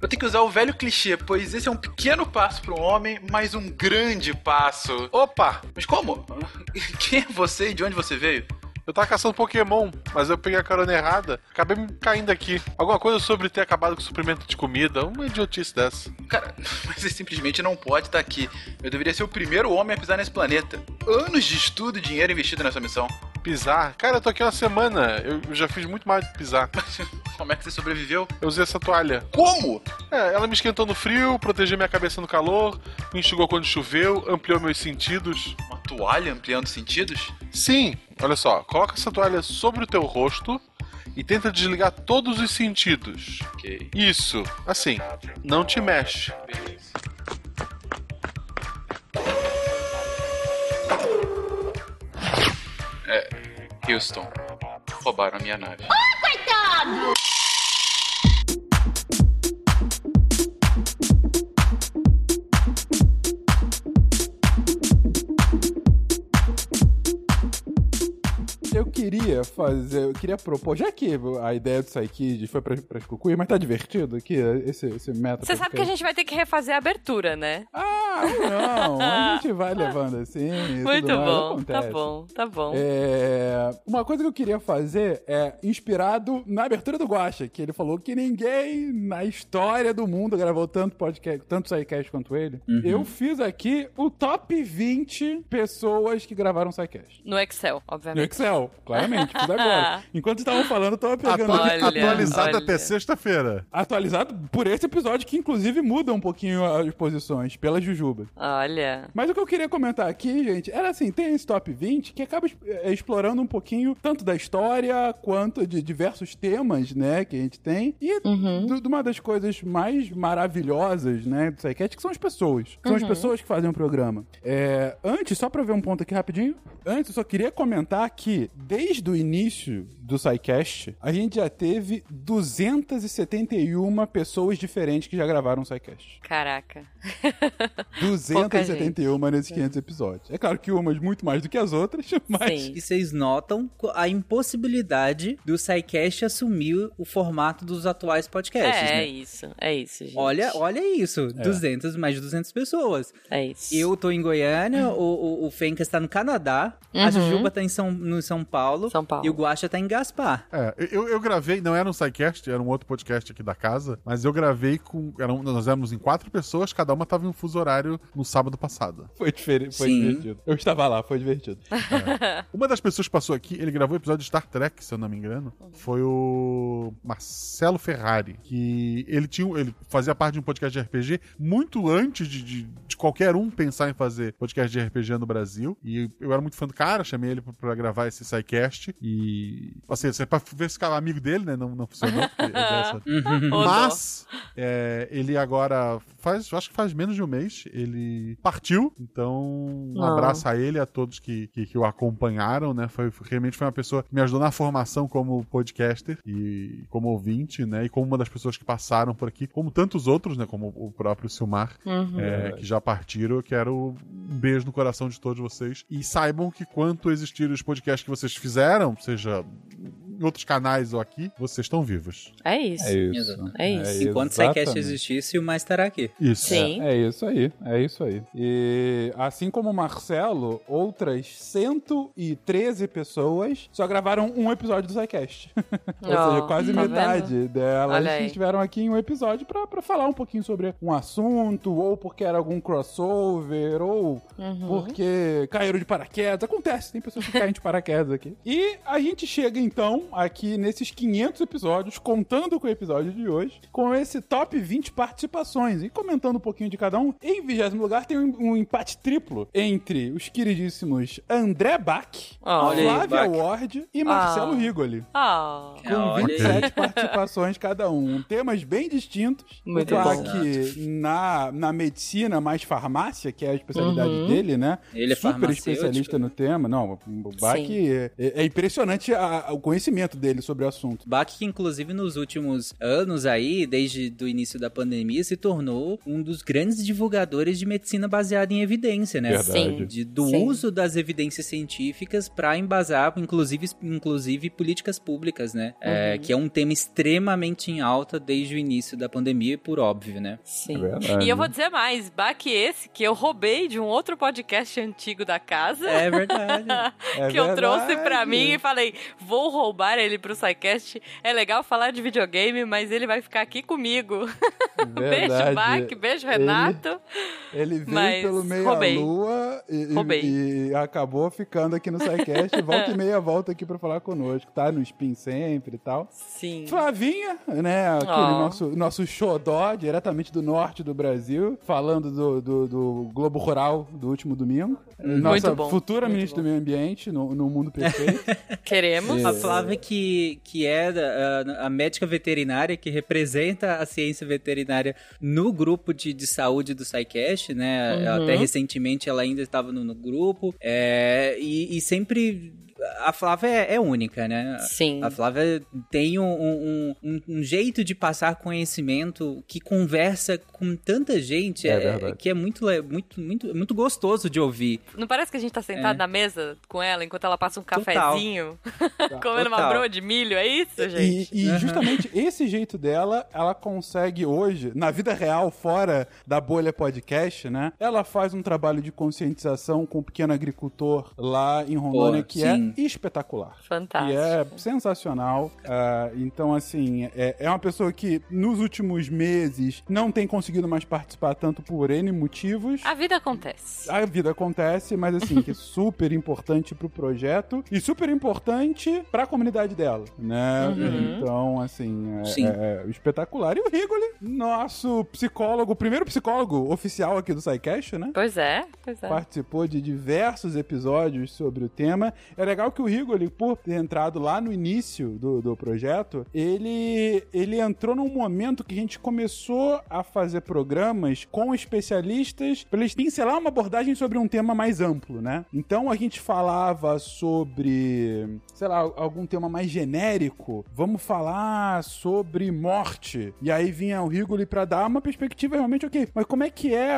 Eu tenho que usar o velho clichê, pois esse é um pequeno passo para um homem, mas um grande passo. Opa! Mas como? Quem é você e de onde você veio? Eu tava caçando Pokémon, mas eu peguei a carona errada. Acabei me caindo aqui. Alguma coisa sobre ter acabado com o suprimento de comida. Uma idiotice dessa. Cara, mas você simplesmente não pode estar aqui. Eu deveria ser o primeiro homem a pisar nesse planeta. Anos de estudo e dinheiro investido nessa missão. Pisar? Cara, eu tô aqui uma semana. Eu já fiz muito mais do que pisar. Como é que você sobreviveu? Eu usei essa toalha. Como? É, ela me esquentou no frio, protegeu minha cabeça no calor, me enxugou quando choveu, ampliou meus sentidos. Uma toalha ampliando sentidos? Sim, olha só, coloca essa toalha sobre o teu rosto e tenta desligar todos os sentidos. Ok. Isso, assim, não te mexe. Beleza. É, Houston, roubaram a minha nave. Eu queria fazer, eu queria propor, já que a ideia do Psykid foi pra, pra Cucuí, mas tá divertido aqui, esse, esse meta. Você sabe que a gente vai ter que refazer a abertura, né? Ah, não, a gente vai levando assim. Muito mais, bom, tá bom, tá bom. É, uma coisa que eu queria fazer é inspirado na abertura do Guacha, que ele falou que ninguém na história do mundo gravou tanto podcast, tanto SciCast quanto ele. Eu fiz aqui o top 20 pessoas que gravaram SciCast. No Excel, No obviamente. Excel, claramente, fiz agora. Enquanto estavam falando, eu tava pegando aqui. Olha, atualizado olha. até sexta-feira. Atualizado por esse episódio, que inclusive muda um pouquinho as posições, pela Jujuba. Olha. Mas o que eu queria comentar aqui, gente, era assim, tem esse top 20 que acaba eh, explorando um pouquinho tanto da história quanto de diversos temas, né, que a gente tem. E do- de uma das coisas mais maravilhosas, né, do Psycast, que são as pessoas. São as pessoas que fazem o programa. É, antes, só pra ver um ponto aqui rapidinho, antes eu só queria comentar que desde o início do SciCast, a gente já teve 271 pessoas diferentes que já gravaram o SciCast. Caraca. 271 nesses 500 episódios. É claro que umas muito mais do que as outras, mas... Sim. E vocês notam a impossibilidade do SciCast assumir o formato dos atuais podcasts, É, é né? isso, é isso, gente. Olha, olha isso, 200, mais de 200 pessoas. É isso. Eu tô em Goiânia, o, o, o Fencas tá no Canadá, a Uhum. Jujuba tá em São, no São Paulo, São Paulo. e o Guaxa tá em Gaspar. É, eu, eu gravei, não era um SciCast, era um outro podcast aqui da casa, mas eu gravei com. Eram, nós éramos em quatro pessoas, cada uma tava em um fuso horário no sábado passado. Foi diferente, foi Sim. divertido. Eu estava lá, foi divertido. Uma das pessoas que passou aqui, ele gravou o episódio de Star Trek, se eu não me engano, foi o Marcelo Ferrari, que ele tinha, ele fazia parte de um podcast de RPG muito antes de, de, de qualquer um pensar em fazer podcast de RPG no Brasil, e eu era muito fã do cara, chamei ele pra, pra gravar esse SciCast, e, assim, assim, pra ver se ficava amigo dele, né, não, não funcionou, essa- Ô, dó. mas é, ele agora faz, acho que faz menos de um mês, ele partiu. Então, um Ah. abraço a ele, a todos que, que, que o acompanharam, né? Foi, realmente foi uma pessoa que me ajudou na formação como podcaster e como ouvinte, né? E como uma das pessoas que passaram por aqui, como tantos outros, né? Como o próprio Silmar, Uhum. é, que já partiram. Eu quero um beijo no coração de todos vocês. E saibam que quanto existirem os podcasts que vocês fizeram, seja em outros canais ou aqui, vocês estão vivos. É isso. É isso. Exato. É isso. Enquanto o SciCast exatamente. existisse, o mais estará aqui. Isso. Sim. É isso aí, é isso aí. E assim como o Marcelo, outras 113 pessoas só gravaram um episódio do SciCast. Ou Ó, seja, quase tá metade delas Olha aí. estiveram aqui em um episódio pra, pra falar um pouquinho sobre um assunto, ou porque era algum crossover, ou Uhum. porque caíram de paraquedas. Acontece, tem pessoas que caem de paraquedas aqui. E a gente chega então aqui nesses 500 episódios, contando com o episódio de hoje, com esse top 20 participações e comentando um pouquinho de cada um. Em vigésimo lugar tem um, um empate triplo entre os queridíssimos André Bach, aí, Flávia Bach. Ward e Marcelo Ah. Rigoli. Ah, Com olha aí. 27 participações cada um. Temas bem distintos. Muito o Bach bom. na, na medicina mais farmácia, que é a especialidade Uhum. dele, né? Ele é Super especialista no tema. Não, o Bach é, é impressionante a- o conhecimento dele sobre o assunto. Bach, que inclusive nos últimos anos aí, desde o início da pandemia, se tornou um dos grandes divulgadores de medicina baseada em evidência, né? Verdade. Sim. De- do Sim. uso das evidências científicas para embasar, inclusive, inclusive políticas públicas, né? É, Uhum. que é um tema extremamente em alta desde o início da pandemia, por óbvio, né? sim. É. E eu vou dizer mais, Bach esse que eu roubei de um outro podcast antigo da casa. É verdade. É que eu trouxe pra mim e falei, vou roubar ele pro SciCast. É legal falar de videogame, mas ele vai ficar aqui comigo. Beijo. Bach. Beijo, Renato. Ele veio Mas pelo meia-lua e, e- e acabou ficando aqui no SciCast. volta e meia volta aqui pra falar conosco. Tá no Spin sempre e tal. Sim. Flavinha, né? Aquele Ó. nosso, nosso xodó, diretamente do norte do Brasil, falando do, do, do Globo Rural do último domingo. Nossa Muito bom, futura muito ministra bom. do Meio Ambiente no, no mundo perfeito. Queremos. A Flávia, que, que é a, a médica veterinária que representa a ciência veterinária no grupo de, de saúde do SciCast, né? Uhum. Até recentemente ela ainda estava no, no grupo. É, e, e sempre. A Flávia é, é única, né? Sim. A Flávia tem um, um- um- um jeito de passar conhecimento que conversa com tanta gente É é- que é muito, muito, muito, muito gostoso de ouvir. Não parece que a gente tá sentado É. na mesa com ela enquanto ela passa um cafezinho, comendo uma Total. broa de milho? É isso, E, gente? e justamente esse jeito dela, ela consegue hoje, na vida real, fora da bolha podcast, né? Ela faz um trabalho de conscientização com o pequeno agricultor lá em Rondônia Pô, que sim. é espetacular. Fantástico. E é sensacional. Ah, então, assim, é, é uma pessoa que nos últimos meses não tem conseguido mais participar tanto por N motivos. A vida acontece. A vida acontece, mas assim, que é super importante pro projeto e super importante pra comunidade dela, né? Uhum. Então, assim, é, Sim. é- é espetacular. E o Rigoli, nosso psicólogo, o primeiro psicólogo oficial aqui do SciCast, né? Pois é, pois é. Participou de diversos episódios sobre o tema. É legal que o Rigoli, por ter entrado lá no início do, do projeto, ele, ele entrou num momento que a gente começou a fazer programas com especialistas para eles pincelar uma abordagem sobre um tema mais amplo, né? Então a gente falava sobre, sei lá, algum tema mais genérico. Vamos falar sobre morte. E aí vinha o Rigoli para dar uma perspectiva realmente, ok, mas como é que é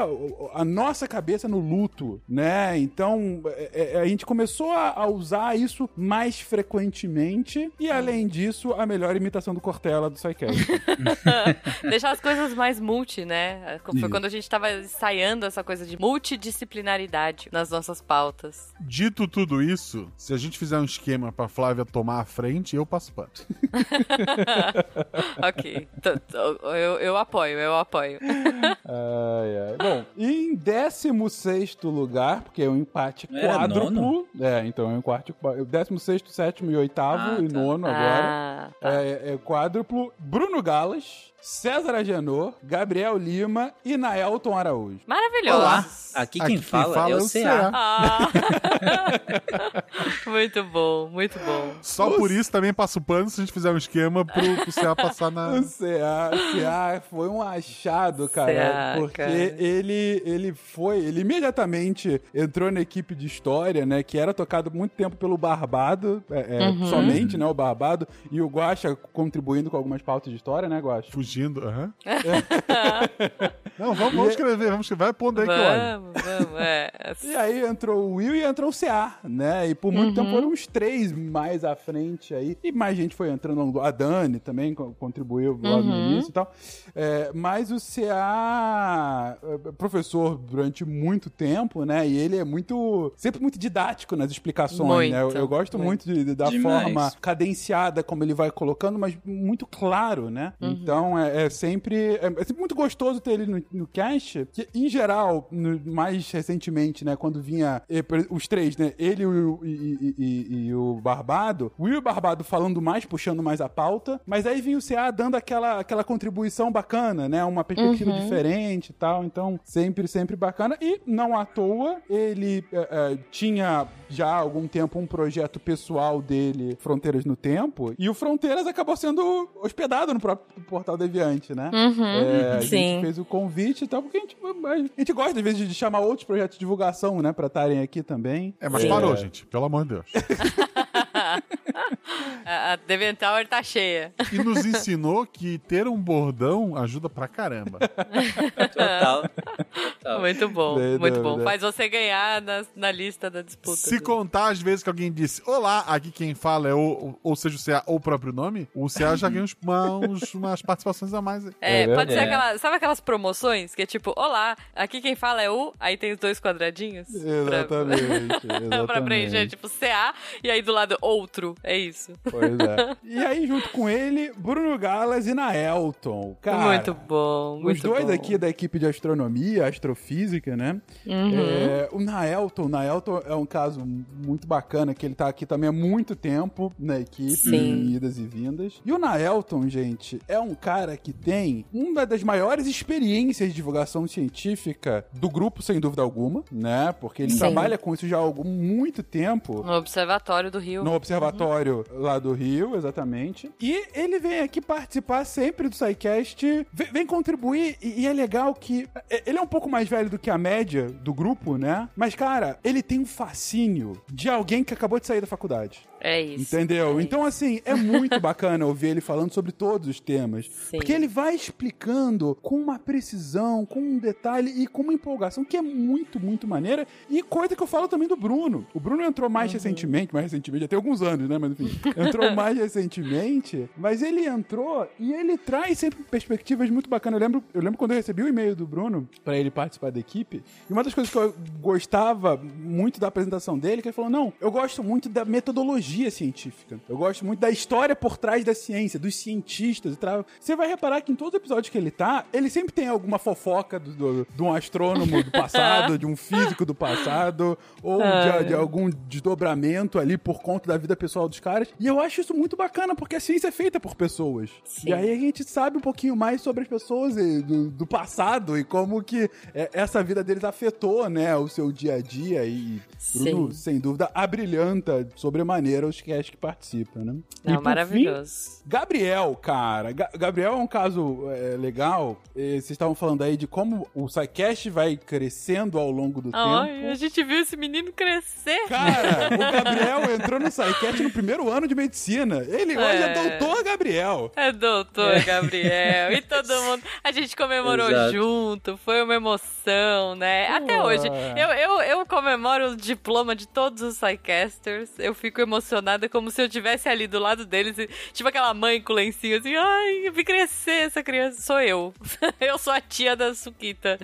a nossa cabeça no luto, né? Então é- é- a gente começou a, a usar isso mais frequentemente e além disso, a melhor imitação do Cortella do Psycast. Deixar as coisas mais multi, né? Foi Isso. quando a gente tava ensaiando essa coisa de multidisciplinaridade nas nossas pautas. Dito tudo isso, se a gente fizer um esquema pra Flávia tomar a frente, eu passo pano. ok. Eu, eu apoio, eu apoio. Ai, ai. Bom, em 16 lugar, porque é um empate É, quádruplo. É, então é um empate. 16, sétimo e oitavo, Ah, e tá. nono agora. Ah, tá. É, é quádruplo. Bruno Galas, César Agenor, Gabriel Lima e Naelton Araújo. Maravilhoso. Olá, aqui quem, Aqui quem fala, fala é é o o CA. Ah. muito bom, muito bom. Só por isso também passo pano se a gente fizer um esquema pro, pro CA passar na. O CA, CA foi um achado, cara, CA, porque cara. ele ele foi, ele imediatamente entrou na equipe de história, né, que era tocado muito tempo pelo Barbado, é, é, Uhum. somente, né, o Barbado, e o Guaxa contribuindo com algumas pautas de história, né, Guaxa? Aham. Não, vamos, vamos escrever, vamos escrever. Vai pondo aí que eu olho. Vamos, vamos, é. E aí entrou o Will e entrou o CA, né? E por muito tempo foram os três mais à frente aí. E mais gente foi entrando. A Dani também co- contribuiu logo no início e tal. É, mas o CA é professor durante muito tempo, né? E ele é muito. sempre muito didático nas explicações, né? Eu, Muito, eu gosto muito. muito, de- de- da Demais. forma cadenciada como ele vai colocando, mas muito claro, né? Então é, é sempre é, é sempre muito gostoso ter ele no, no cast, que em geral, no- mais recentemente, né, quando vinha eh, os três, né, ele e o, e, e- e- o Barbado, o Will e o Barbado falando mais, puxando mais a pauta, mas aí vinha o CA dando aquela, aquela contribuição bacana, né, uma perspectiva diferente e tal, então sempre, sempre bacana, e não à toa, ele eh, tinha já há algum tempo um projeto pessoal dele, Fronteiras no Tempo, e o Fronteiras acabou sendo hospedado no próprio Portal Deviante, né? É, a Sim. gente fez o convite e tal, porque a gente, a gente gosta, às vezes, de chamar outros projetos de divulgação, né, pra estarem aqui também. É, mas Sim. parou, gente. Pelo amor de Deus. A, a Deventower tá cheia. E nos ensinou que ter um bordão ajuda pra caramba. Total. Total. Muito bom, muito bom. Faz você ganhar na, na lista da disputa. Se contar as vezes que alguém disse Olá, aqui quem fala é o, ou seja, o CA ou o próprio nome, o CA já ganha uns, uma- uns- umas participações a mais. É, É pode ser aquela. Sabe aquelas promoções que é tipo, olá, aqui quem fala é o, aí tem os dois quadradinhos? pra- Exatamente. pra exatamente. preencher, tipo, CA, e aí do lado outro. É isso. Pois é. E aí, junto com ele, Bruno Galas e Naelton. Cara, muito bom, muito Os dois bom. aqui da equipe de astronomia, astrofísica, né? Uhum. É, o Naelton, o Naelton é um caso muito bacana, que ele tá aqui também há muito tempo na equipe, Sim. em idas e vindas. E o Naelton, gente, é um cara que tem uma das maiores experiências de divulgação científica do grupo, sem dúvida alguma, né? Porque ele Sim. trabalha com isso já há algum muito tempo. No Observatório do Rio. No observatório lá do Rio, exatamente. E ele vem aqui participar sempre do SciCast, vem, vem contribuir, e, e é legal que. é- Ele é um pouco mais velho do que a média do grupo, né? Mas, cara, ele tem um fascínio de alguém que acabou de sair da faculdade. É isso. Entendeu? É Então, assim, é muito bacana ouvir ele falando sobre todos os temas. Sim. Porque ele vai explicando com uma precisão, com um detalhe e com uma empolgação que é muito, muito maneira. E coisa que eu falo também do Bruno. O Bruno entrou mais Uhum. recentemente, mais recentemente, já tem alguns anos, né? Mas enfim, entrou mais recentemente. Mas ele entrou e ele traz sempre perspectivas muito bacanas. Eu lembro, eu lembro quando eu recebi o e-mail do Bruno pra ele participar da equipe. E uma das coisas que eu gostava muito da apresentação dele, que ele falou: não, eu gosto muito da metodologia científica. Eu gosto muito da história por trás da ciência, dos cientistas e tal. Você vai reparar que em todos os episódios que ele tá, ele sempre tem alguma fofoca do, do- de um astrônomo do passado, de um físico do passado, ou de, de algum desdobramento ali por conta da vida pessoal dos caras. E eu acho isso muito bacana, porque a ciência é feita por pessoas. Sim. E aí a gente sabe um pouquinho mais sobre as pessoas e do, do passado e como que é, essa vida deles afetou, né, o seu dia a dia. E Bruno, Sim. sem dúvida, abrilhanta sobremaneira os cast que participam, né? E, Não, por maravilhoso. fim, Gabriel, cara. Ga- Gabriel é um caso é, legal. E Vocês estavam falando aí de como o SciCast vai crescendo ao longo do tempo. a gente viu esse menino crescer. Cara, o Gabriel entrou no SciCast no primeiro ano de medicina. Ele hoje é, É. doutor Gabriel. É doutor Gabriel. E todo mundo. A gente comemorou Exato. junto. Foi uma emoção, né? Até hoje. Eu, eu, eu comemoro o diploma de todos os Psycasters. Eu fico como se eu estivesse ali do lado deles. Tipo aquela mãe com lencinho assim. Ai, eu vi crescer essa criança. Sou eu. eu sou a tia da Suquita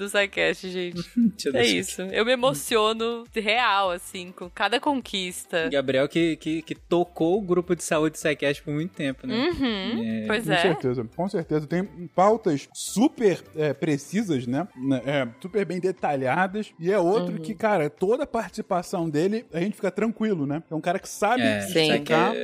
do Psycast, gente. É isso. Eu me emociono de real, assim, com cada conquista. Gabriel que, que, que tocou o grupo de saúde Psycast por muito tempo, né? Uhum, pois Com é. certeza, com certeza. Tem pautas super é, precisas, né? Né, É, super bem detalhadas. E é outro Uhum. que, cara, toda a participação dele, a gente fica tranquilo, né? É um cara que sabe É, Sim. explicar.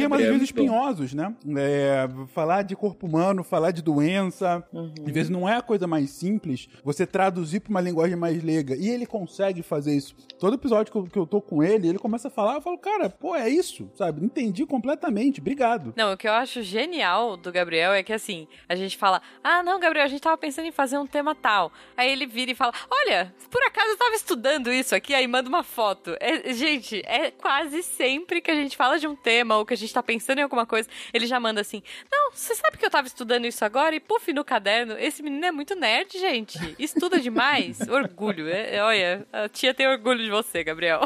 É- Temas às vezes bom. espinhosos, né? É, falar de corpo humano, falar de doença. Uhum. Às vezes não é a coisa mais simples você traduzir pra uma linguagem mais leiga. E ele consegue fazer isso. Todo episódio que eu, que eu tô com ele, ele começa a falar, eu falo, cara, pô, é isso, sabe? Entendi completamente, obrigado. Não, o que eu acho genial do Gabriel é que assim, a gente fala: Ah, não, Gabriel, a gente tava pensando em fazer um tema tal. Aí ele vira e fala: Olha, por acaso eu tava estudando isso aqui, aí manda uma foto. É, gente, é quase sempre que a gente fala de um tema ou que a gente gente tá pensando em alguma coisa, ele já manda assim: Não, você sabe que eu tava estudando isso agora? E puf, no caderno. Esse menino é muito nerd, gente. Estuda demais. orgulho. É, é, olha, a tia tem orgulho de você, Gabriel.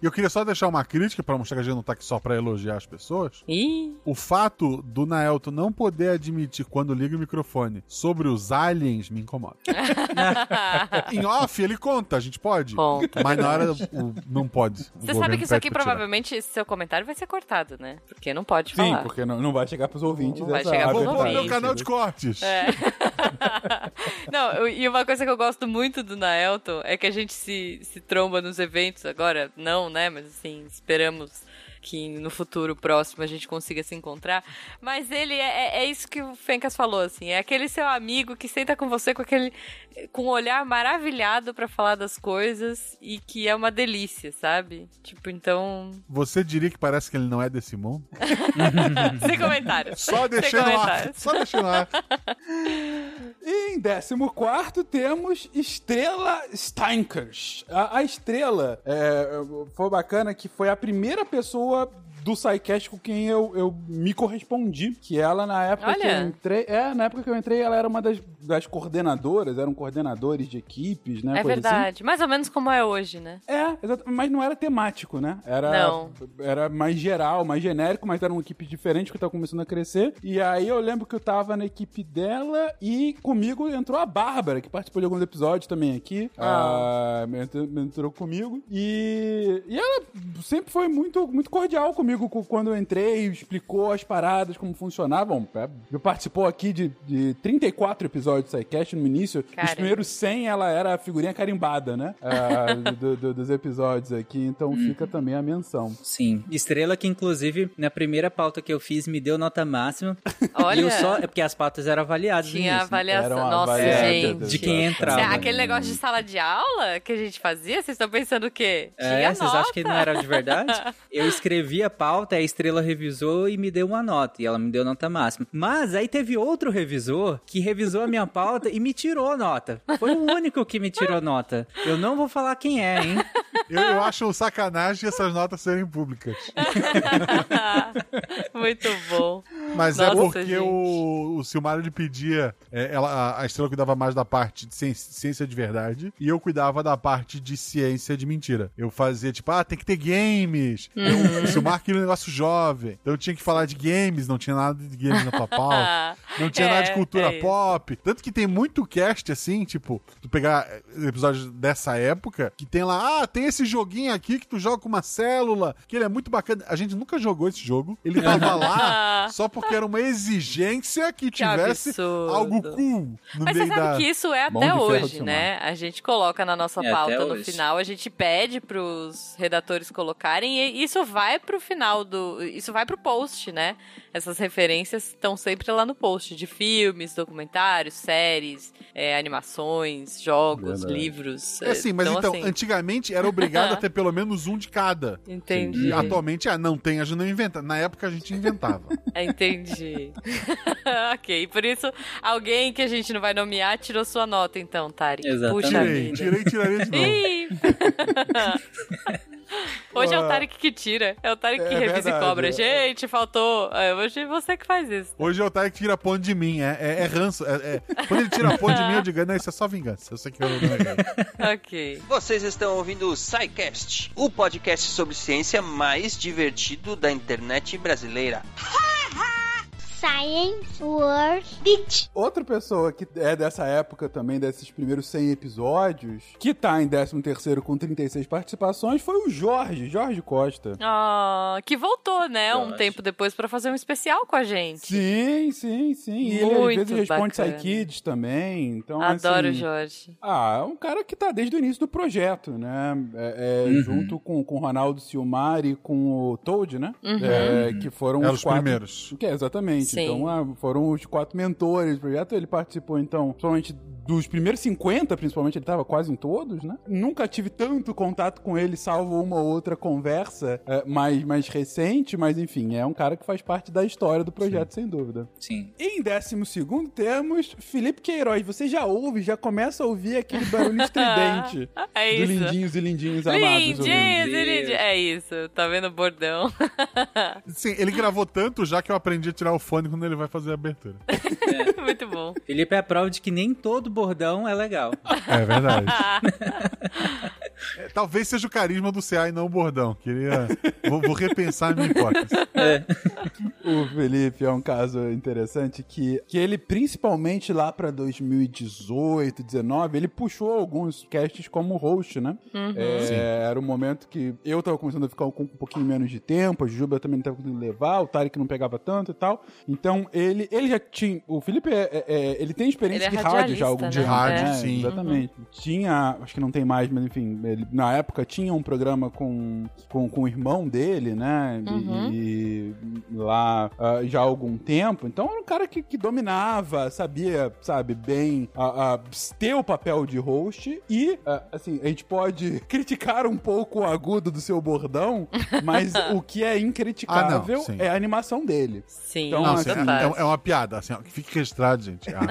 E eu queria só deixar uma crítica pra mostrar que a gente não tá aqui só pra elogiar as pessoas. Ih. O fato do Naelton não poder admitir quando liga o microfone sobre os aliens me incomoda. em off, ele conta, a gente pode. Conta. Mas na hora o- não pode. Você sabe que isso aqui provavelmente, seu comentário vai ser cortado, né? Porque não pode Sim, falar. porque não, não vai chegar pros ouvintes Não vai chegar pros ouvintes. canal de cortes. É. Não, eu- e uma coisa que eu gosto muito do Naelton é que a gente se, se tromba nos eventos agora, não, né? Mas assim, esperamos que no futuro próximo a gente consiga se encontrar. Mas ele é, é- é isso que o Fencas falou, assim, é aquele seu amigo que senta com você com aquele com um olhar maravilhado pra falar das coisas e que é uma delícia, sabe? Tipo, então, Você diria que parece que ele não é desse mundo? sem comentários. Só ar. comentários. Só deixei no ar. E em 14 temos Estrela Steinkers. A, a Estrela é, foi bacana que foi a primeira pessoa up do SciCast com quem eu, eu me correspondi. Que ela, na época que Olha. eu entrei. É, na época que eu entrei, ela era uma das, das coordenadoras, eram coordenadores de equipes, né? É assim. verdade. Mais ou menos como é hoje, né? É, exato, mas não era temático, né? Era, Não. era mais geral, mais genérico, mas eram equipes diferentes que estavam começando a crescer. E aí eu lembro que eu tava na equipe dela e comigo entrou a Bárbara, que participou de alguns episódios também aqui. Ah, entrou, entrou comigo. E, e ela sempre foi muito, muito cordial comigo cu- quando eu entrei, explicou as paradas, como funcionavam. É, Eu participou aqui de, de 34 episódios do SciCast no início. Os Caramba. primeiros 100 ela era a figurinha carimbada, né? Ah, do- do- dos episódios aqui, então fica também a menção. Sim. Estrela que, inclusive, na primeira pauta que eu fiz, me deu nota máxima. Olha, E eu só. É porque as pautas eram avaliadas. tinha início, né? avaliação. Nossa, avaliada gente. de quem entrava. Aquele negócio de sala de aula que a gente fazia, vocês estão pensando o quê? É, Tinha vocês acham que não era de verdade? Eu escrevi a pauta, a estrela revisou e me deu uma nota. E ela me deu nota máxima. Mas aí teve outro revisor que revisou a minha pauta e me tirou nota. Foi o único que me tirou nota. Eu não vou falar quem é, hein? Eu, eu acho um sacanagem essas notas serem públicas. Muito bom. Mas é Nossa, porque gente. o, o Silmar ele pedia. é, ela, a- a estrela cuidava mais da parte de ciência, ciência de verdade e eu cuidava da parte de ciência de mentira. Eu fazia tipo, ah, tem que ter games. Eu, Uhum. o Silmar um negócio jovem. Então eu tinha que falar de games, não tinha nada de games na tua pauta. Não tinha É, nada de cultura é pop. Tanto que tem muito cast assim, tipo, tu pegar episódios dessa época, que tem lá, ah, tem esse joguinho aqui que tu joga com uma célula, que ele é muito bacana. A gente nunca jogou esse jogo. Ele tava lá só porque era uma exigência que Que tivesse absurdo. algo cool no Mas meio você sabe da. que isso é até hoje, né? A gente coloca na nossa É, pauta no hoje. final, a gente pede pros redatores colocarem e isso vai pro final do. Isso vai pro post, né? Essas referências estão sempre lá no post de filmes, documentários, séries, é, animações, jogos, Verdade. livros. É assim, mas então, então, assim, antigamente era obrigado a ter pelo menos um de cada. Entendi. E atualmente, ah, não tem, a gente não inventa. Na época a gente inventava. É, Entendi. ok, por isso alguém que a gente não vai nomear tirou sua nota, então, Tari. Exatamente. Puxa Tirei, vida. tirei, tiraria de novo. Ih! Hoje é o Tarek que tira. É o Tarek que É revisa verdade, e cobra. é. Gente, faltou. É, hoje você que faz isso. Hoje é o Tarek que tira ponto de mim. É, é, é ranço. É, é- Quando ele tira ponto de mim, eu digo, não, isso é só vingança. Eu sei que eu não. Ok. Vocês estão ouvindo o SciCast, o podcast sobre ciência mais divertido da internet brasileira. Science World Beach. Outra pessoa que é dessa época também, desses primeiros 100 episódios, que tá em 13º com 36 participações, foi o Jorge, Jorge Costa. Ah, que voltou, né? Um Jorge. tempo depois pra fazer um especial com a gente. Sim, sim, sim. E ele às vezes responde bacana. Kids também. Então, Adoro o assim, Jorge. Ah, é um cara que tá desde o início do projeto, né? É, é, Uhum. Junto com, com o Ronaldo Silmar e com o Toad, né? Uhum. É, que foram Eram os os quatro. primeiros. Que é, exatamente. Sim. Então, ah, foram os quatro mentores do projeto. Ele participou, então, somente dos primeiros 50, principalmente, ele tava quase em todos, né? Nunca tive tanto contato com ele, salvo uma ou outra conversa é, mais, mais recente, mas enfim, é um cara que faz parte da história do projeto, sem dúvida. Sim. E em décimo segundo temos Felipe Queiroz. Você já ouve, já começa a ouvir aquele barulho estridente É do isso. lindinhos e lindinhos amados. Lindinhos e lindinhos. É isso, tá vendo o bordão? Sim, ele gravou tanto já que eu aprendi a tirar o fone quando ele vai fazer a abertura. Muito bom. Felipe é a prova de que nem todo bordão é legal. É verdade. É, Talvez seja o carisma do CA e não o bordão. Queria. Vou, vou repensar a minha hipótese. O Felipe é um caso interessante que, que ele, principalmente lá pra 2018, 19, ele puxou alguns casts como host, né? É, era um momento que eu tava começando a ficar com um pouquinho menos de tempo, a Juba também não tava conseguindo levar, o Tarek não pegava tanto e tal. Então ele, ele já tinha. O Felipe é, é- é- ele tem experiência Ele é de rádio já há algum né? De rádio, É, sim. Exatamente. Tinha, acho que não tem mais, mas enfim, ele, na época tinha um programa com, com, com o irmão dele, né? E- Uhum. E, lá ah, já há algum tempo. Então era um cara que, que dominava, sabia, sabe, bem ah, ah, ter o papel de host. E, ah, assim, a gente pode criticar um pouco o agudo do seu bordão, mas o que é incriticável Ah, não, sim. é a animação dele. Sim, Então, Não, assim, total. é, é uma piada, assim, ó, que fique registrado, gente. Ah,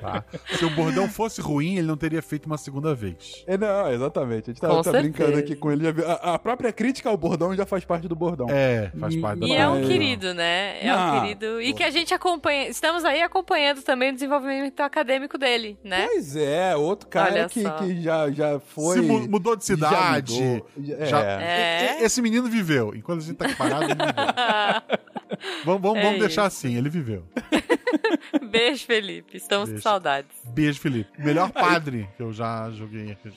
tá. Se o bordão fosse ruim, ele não teria feito uma segunda vez. É, não, exatamente. A gente tá, tá brincando aqui com ele. já A, a própria crítica ao bordão já faz parte do bordão. É, faz parte da E é um querido, né? É Ah, um querido. E que a gente acompanha. Estamos aí acompanhando também o desenvolvimento acadêmico dele, né? Pois é, outro cara que, que já, já foi. Se mu- mudou de já cidade. mudou. É. já- É. E- e- Esse menino viveu. Enquanto a gente tá aqui parado, ele viveu. Vamos, vamos, É vamos deixar assim, ele viveu. Beijo, Felipe. Estamos Beijo. com saudades. Beijo, Felipe. Melhor padre que eu já joguei aqui.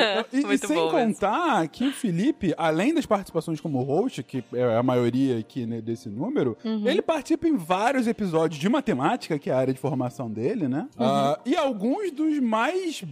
É, e, e Muito sem bom mesmo. contar que o Felipe, além das participações como host, que é a maioria aqui né, desse número, Uhum. ele participa em vários episódios de matemática, que é a área de formação dele, né? Uhum. Ah, e alguns dos mais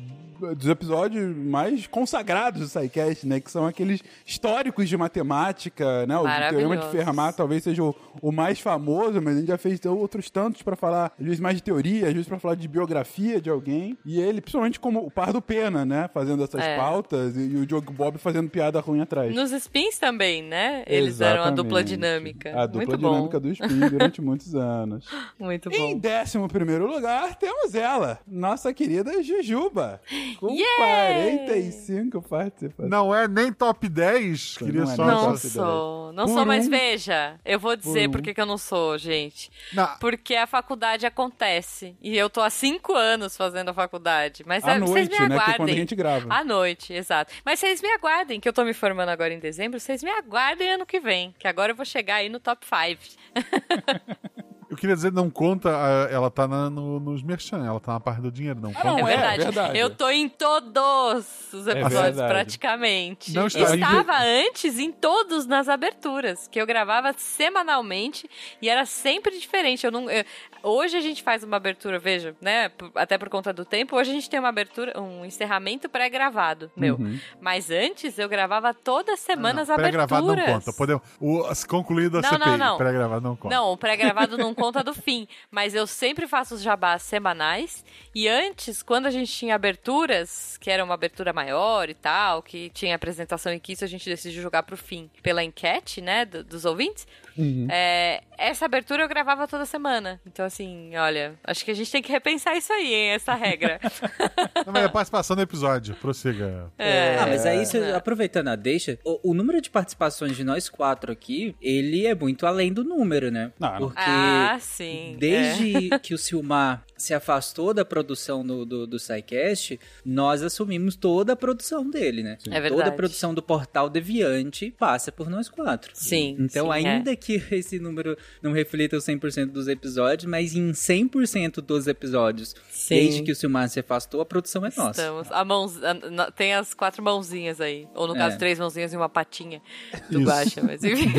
dos episódios mais consagrados do SciCast, né? Que são aqueles históricos de matemática, né? O Teorema de. Fermat talvez seja o, o mais famoso, mas a gente já fez outros tantos pra falar, às vezes mais de teoria, às vezes pra falar de biografia de alguém. E ele, principalmente como o par do Pena, né? Fazendo essas É. pautas e, e o Diogo Bob fazendo piada ruim atrás. Nos spins também, né? Eles eram a dupla Exatamente. dinâmica. A dupla Muito dinâmica bom. do Spin durante muitos anos. Muito Em bom. décimo primeiro lugar, temos ela, nossa querida Jujuba, com Yay! 45 participações. Não é nem top 10. Não Queria é só. Não sou, não Por sou, mas um- veja, eu vou dizer um. por que que eu não sou, gente. Não, Porque a faculdade acontece. E eu tô há cinco anos fazendo a faculdade. Mas À é, vocês noite, me né? Que é aguardem. quando a gente grava. À noite, exato. Mas vocês me aguardem, que eu tô me formando agora em dezembro. Vocês me aguardem ano que vem. Que agora eu vou chegar aí no top 5. eu queria dizer, não conta, ela tá na- no- nos merchan, ela tá na parte do dinheiro, não Ah, conta. É é verdade. verdade. Eu tô em todos os episódios, verdade. praticamente. Não está- Estava antes em todos nas aberturas, que eu gravava semanalmente e era sempre diferente. Eu não, eu- hoje a gente faz uma abertura, veja, né? Até por conta do tempo, hoje a gente tem uma abertura, um encerramento pré-gravado, meu. Uhum. Mas antes eu gravava toda semana as Não, aberturas. Pré-gravado não conta. Podemos, o, concluído a Não, CPI, não, não. pré-gravado não conta. Não, o pré-gravado não conta do fim. Mas eu sempre faço os jabás semanais. E antes, quando a gente tinha aberturas, que era uma abertura maior e tal, que tinha apresentação e que isso a gente decidiu jogar pro fim pela enquete, né, do- dos ouvintes. Uhum. é, essa abertura eu gravava toda semana. Então, assim, olha, acho que a gente tem que repensar isso aí, hein, essa regra. Não, mas é participação no episódio. Prossiga. É, Ah, mas aí, você- né? aproveitando a deixa, o, o número de participações de nós quatro aqui, ele é muito além do número, né? Não. Porque Ah, sim. é. desde que o Silmar se afastou da produção do, do, do SciCast, nós assumimos toda a produção dele, né? É verdade. Toda a produção do Portal Deviante passa por nós quatro. Sim, Então, sim, ainda que esse número não reflita os 100% dos episódios, mas em 100% dos episódios, Sim. desde que o Silmar se afastou, a produção é nossa. Estamos. A mãos, a- na- tem as quatro mãozinhas aí. Ou no caso, É. três mãozinhas e uma patinha do Isso. Guaxa, mas enfim.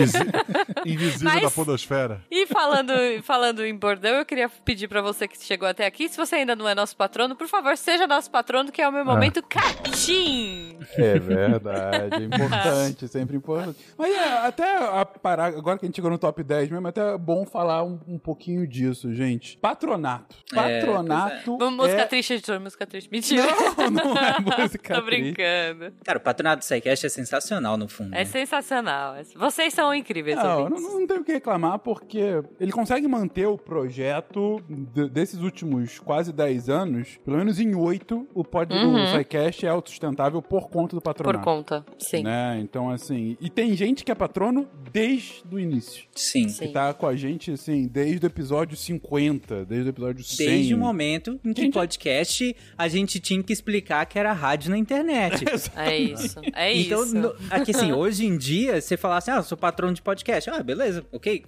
Invisível Mas- da podosfera. E falando, falando em bordão, eu queria pedir pra você que chegou até aqui, se você ainda não é nosso patrono, por favor, seja nosso patrono, que é o meu momento catim. É verdade, é importante, sempre importante. Mas é, até a parar, agora que a gente chegou no top 10 mesmo, é até bom falar um, um pouquinho disso, gente. Patronato. É, Patronato. Vamos música é... triste, editor, música triste. Mentira. Não, não é música Tô triste. brincando. Cara, o patronato do SciCast é sensacional no fundo. É né? sensacional. Vocês são incríveis, Não, não, ouvintes. não tenho o que reclamar, porque ele consegue manter o projeto de- desses últimos quase 10 anos, pelo menos em 8, o pod Uhum. o SciCast é autossustentável por conta do Por patronato. conta, sim. Né? Então, assim, e tem gente que é patrono desde o início. Sim. Sim. Que tá com a gente, assim, desde o episódio 50, desde o episódio 100. Desde o momento em que Gente- podcast a gente tinha que explicar que era rádio na internet. É isso. É então, isso. no- aqui assim, hoje em dia, você fala assim, ah, eu sou patrono de podcast. Ah, beleza, ok,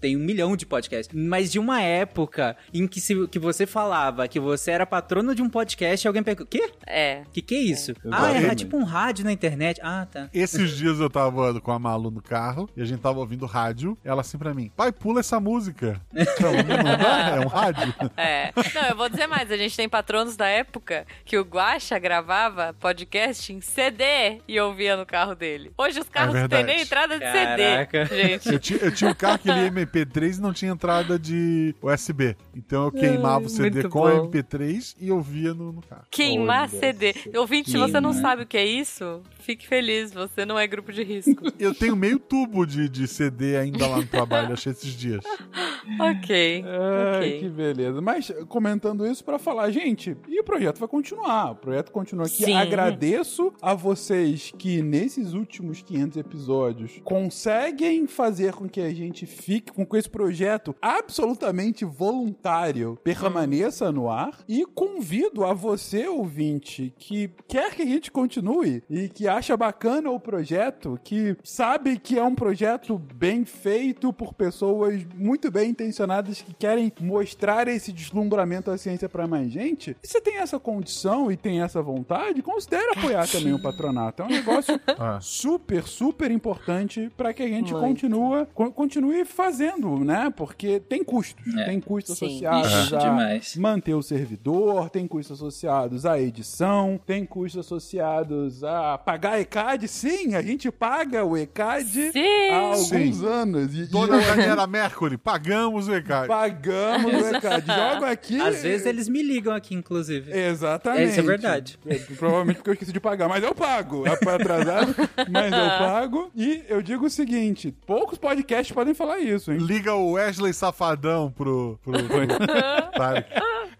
tem um milhão de podcasts. Mas de uma época em que, se, que você falava que você era patrono de um podcast, alguém perguntou, quê? É. Que que é isso? ah, é Exatamente. tipo um rádio na internet. Ah, tá. Esses dias eu tava com a Malu no carro e a gente tava ouvindo rádio. Ela assim pra mim: pai, pula essa música. Então, não dá, é um rádio. É. Não, eu vou dizer mais. A gente tem patronos da época que o Guaxa gravava podcast em CD e ouvia no carro dele. Hoje os carros não têm nem entrada de Caraca. CD, gente. Eu tinha, eu tinha um carro que lia MP3 e não tinha entrada de USB. Então eu queimava o CD muito com a bom. MP3 e ouvia no, no carro. Queimar Olha CD. Ouvinte, se você não sabe o que é isso, fique feliz. Você não é grupo de risco. Eu tenho meio tubo de, de CD ainda lá no trabalho, achei esses dias. ok. Ai, ok. que beleza. Mas comentando isso pra falar, gente, e o projeto vai continuar. O projeto continua aqui. Sim. Agradeço a vocês que nesses últimos 500 episódios conseguem fazer com que a gente fique com esse projeto absolutamente voluntário permaneça no ar e convido a você, ouvinte, que quer que a gente continue e que acha bacana o projeto, que sabe que é um projeto bem feito por pessoas muito bem intencionadas que querem mostrar esse deslumbramento da ciência pra mais gente. Se você tem essa condição e tem essa vontade, considere apoiar também o patronato. É um negócio Ah. super, super importante pra que a gente Muito. continua, co- continue fazendo, né? Porque tem custos. É. Tem custos Sim. associados a demais. manter o servidor, tem custos associados à edição, tem custos associados a pagar ECAD. Sim, a gente paga o ECAD Sim. há alguns Sim. anos. E, Toda e a galera Mercury, pagamos o ECAD. pagamos o ECAD. Jogo aqui. Às vezes eles me ligam aqui, inclusive. Exatamente. Isso é verdade. É, Provavelmente porque eu esqueci de pagar, mas eu pago. É pra atrasado, mas eu pago. E eu digo o seguinte: poucos podcasts podem falar isso, hein? Liga o Wesley Safadão pro, pro, Tarek.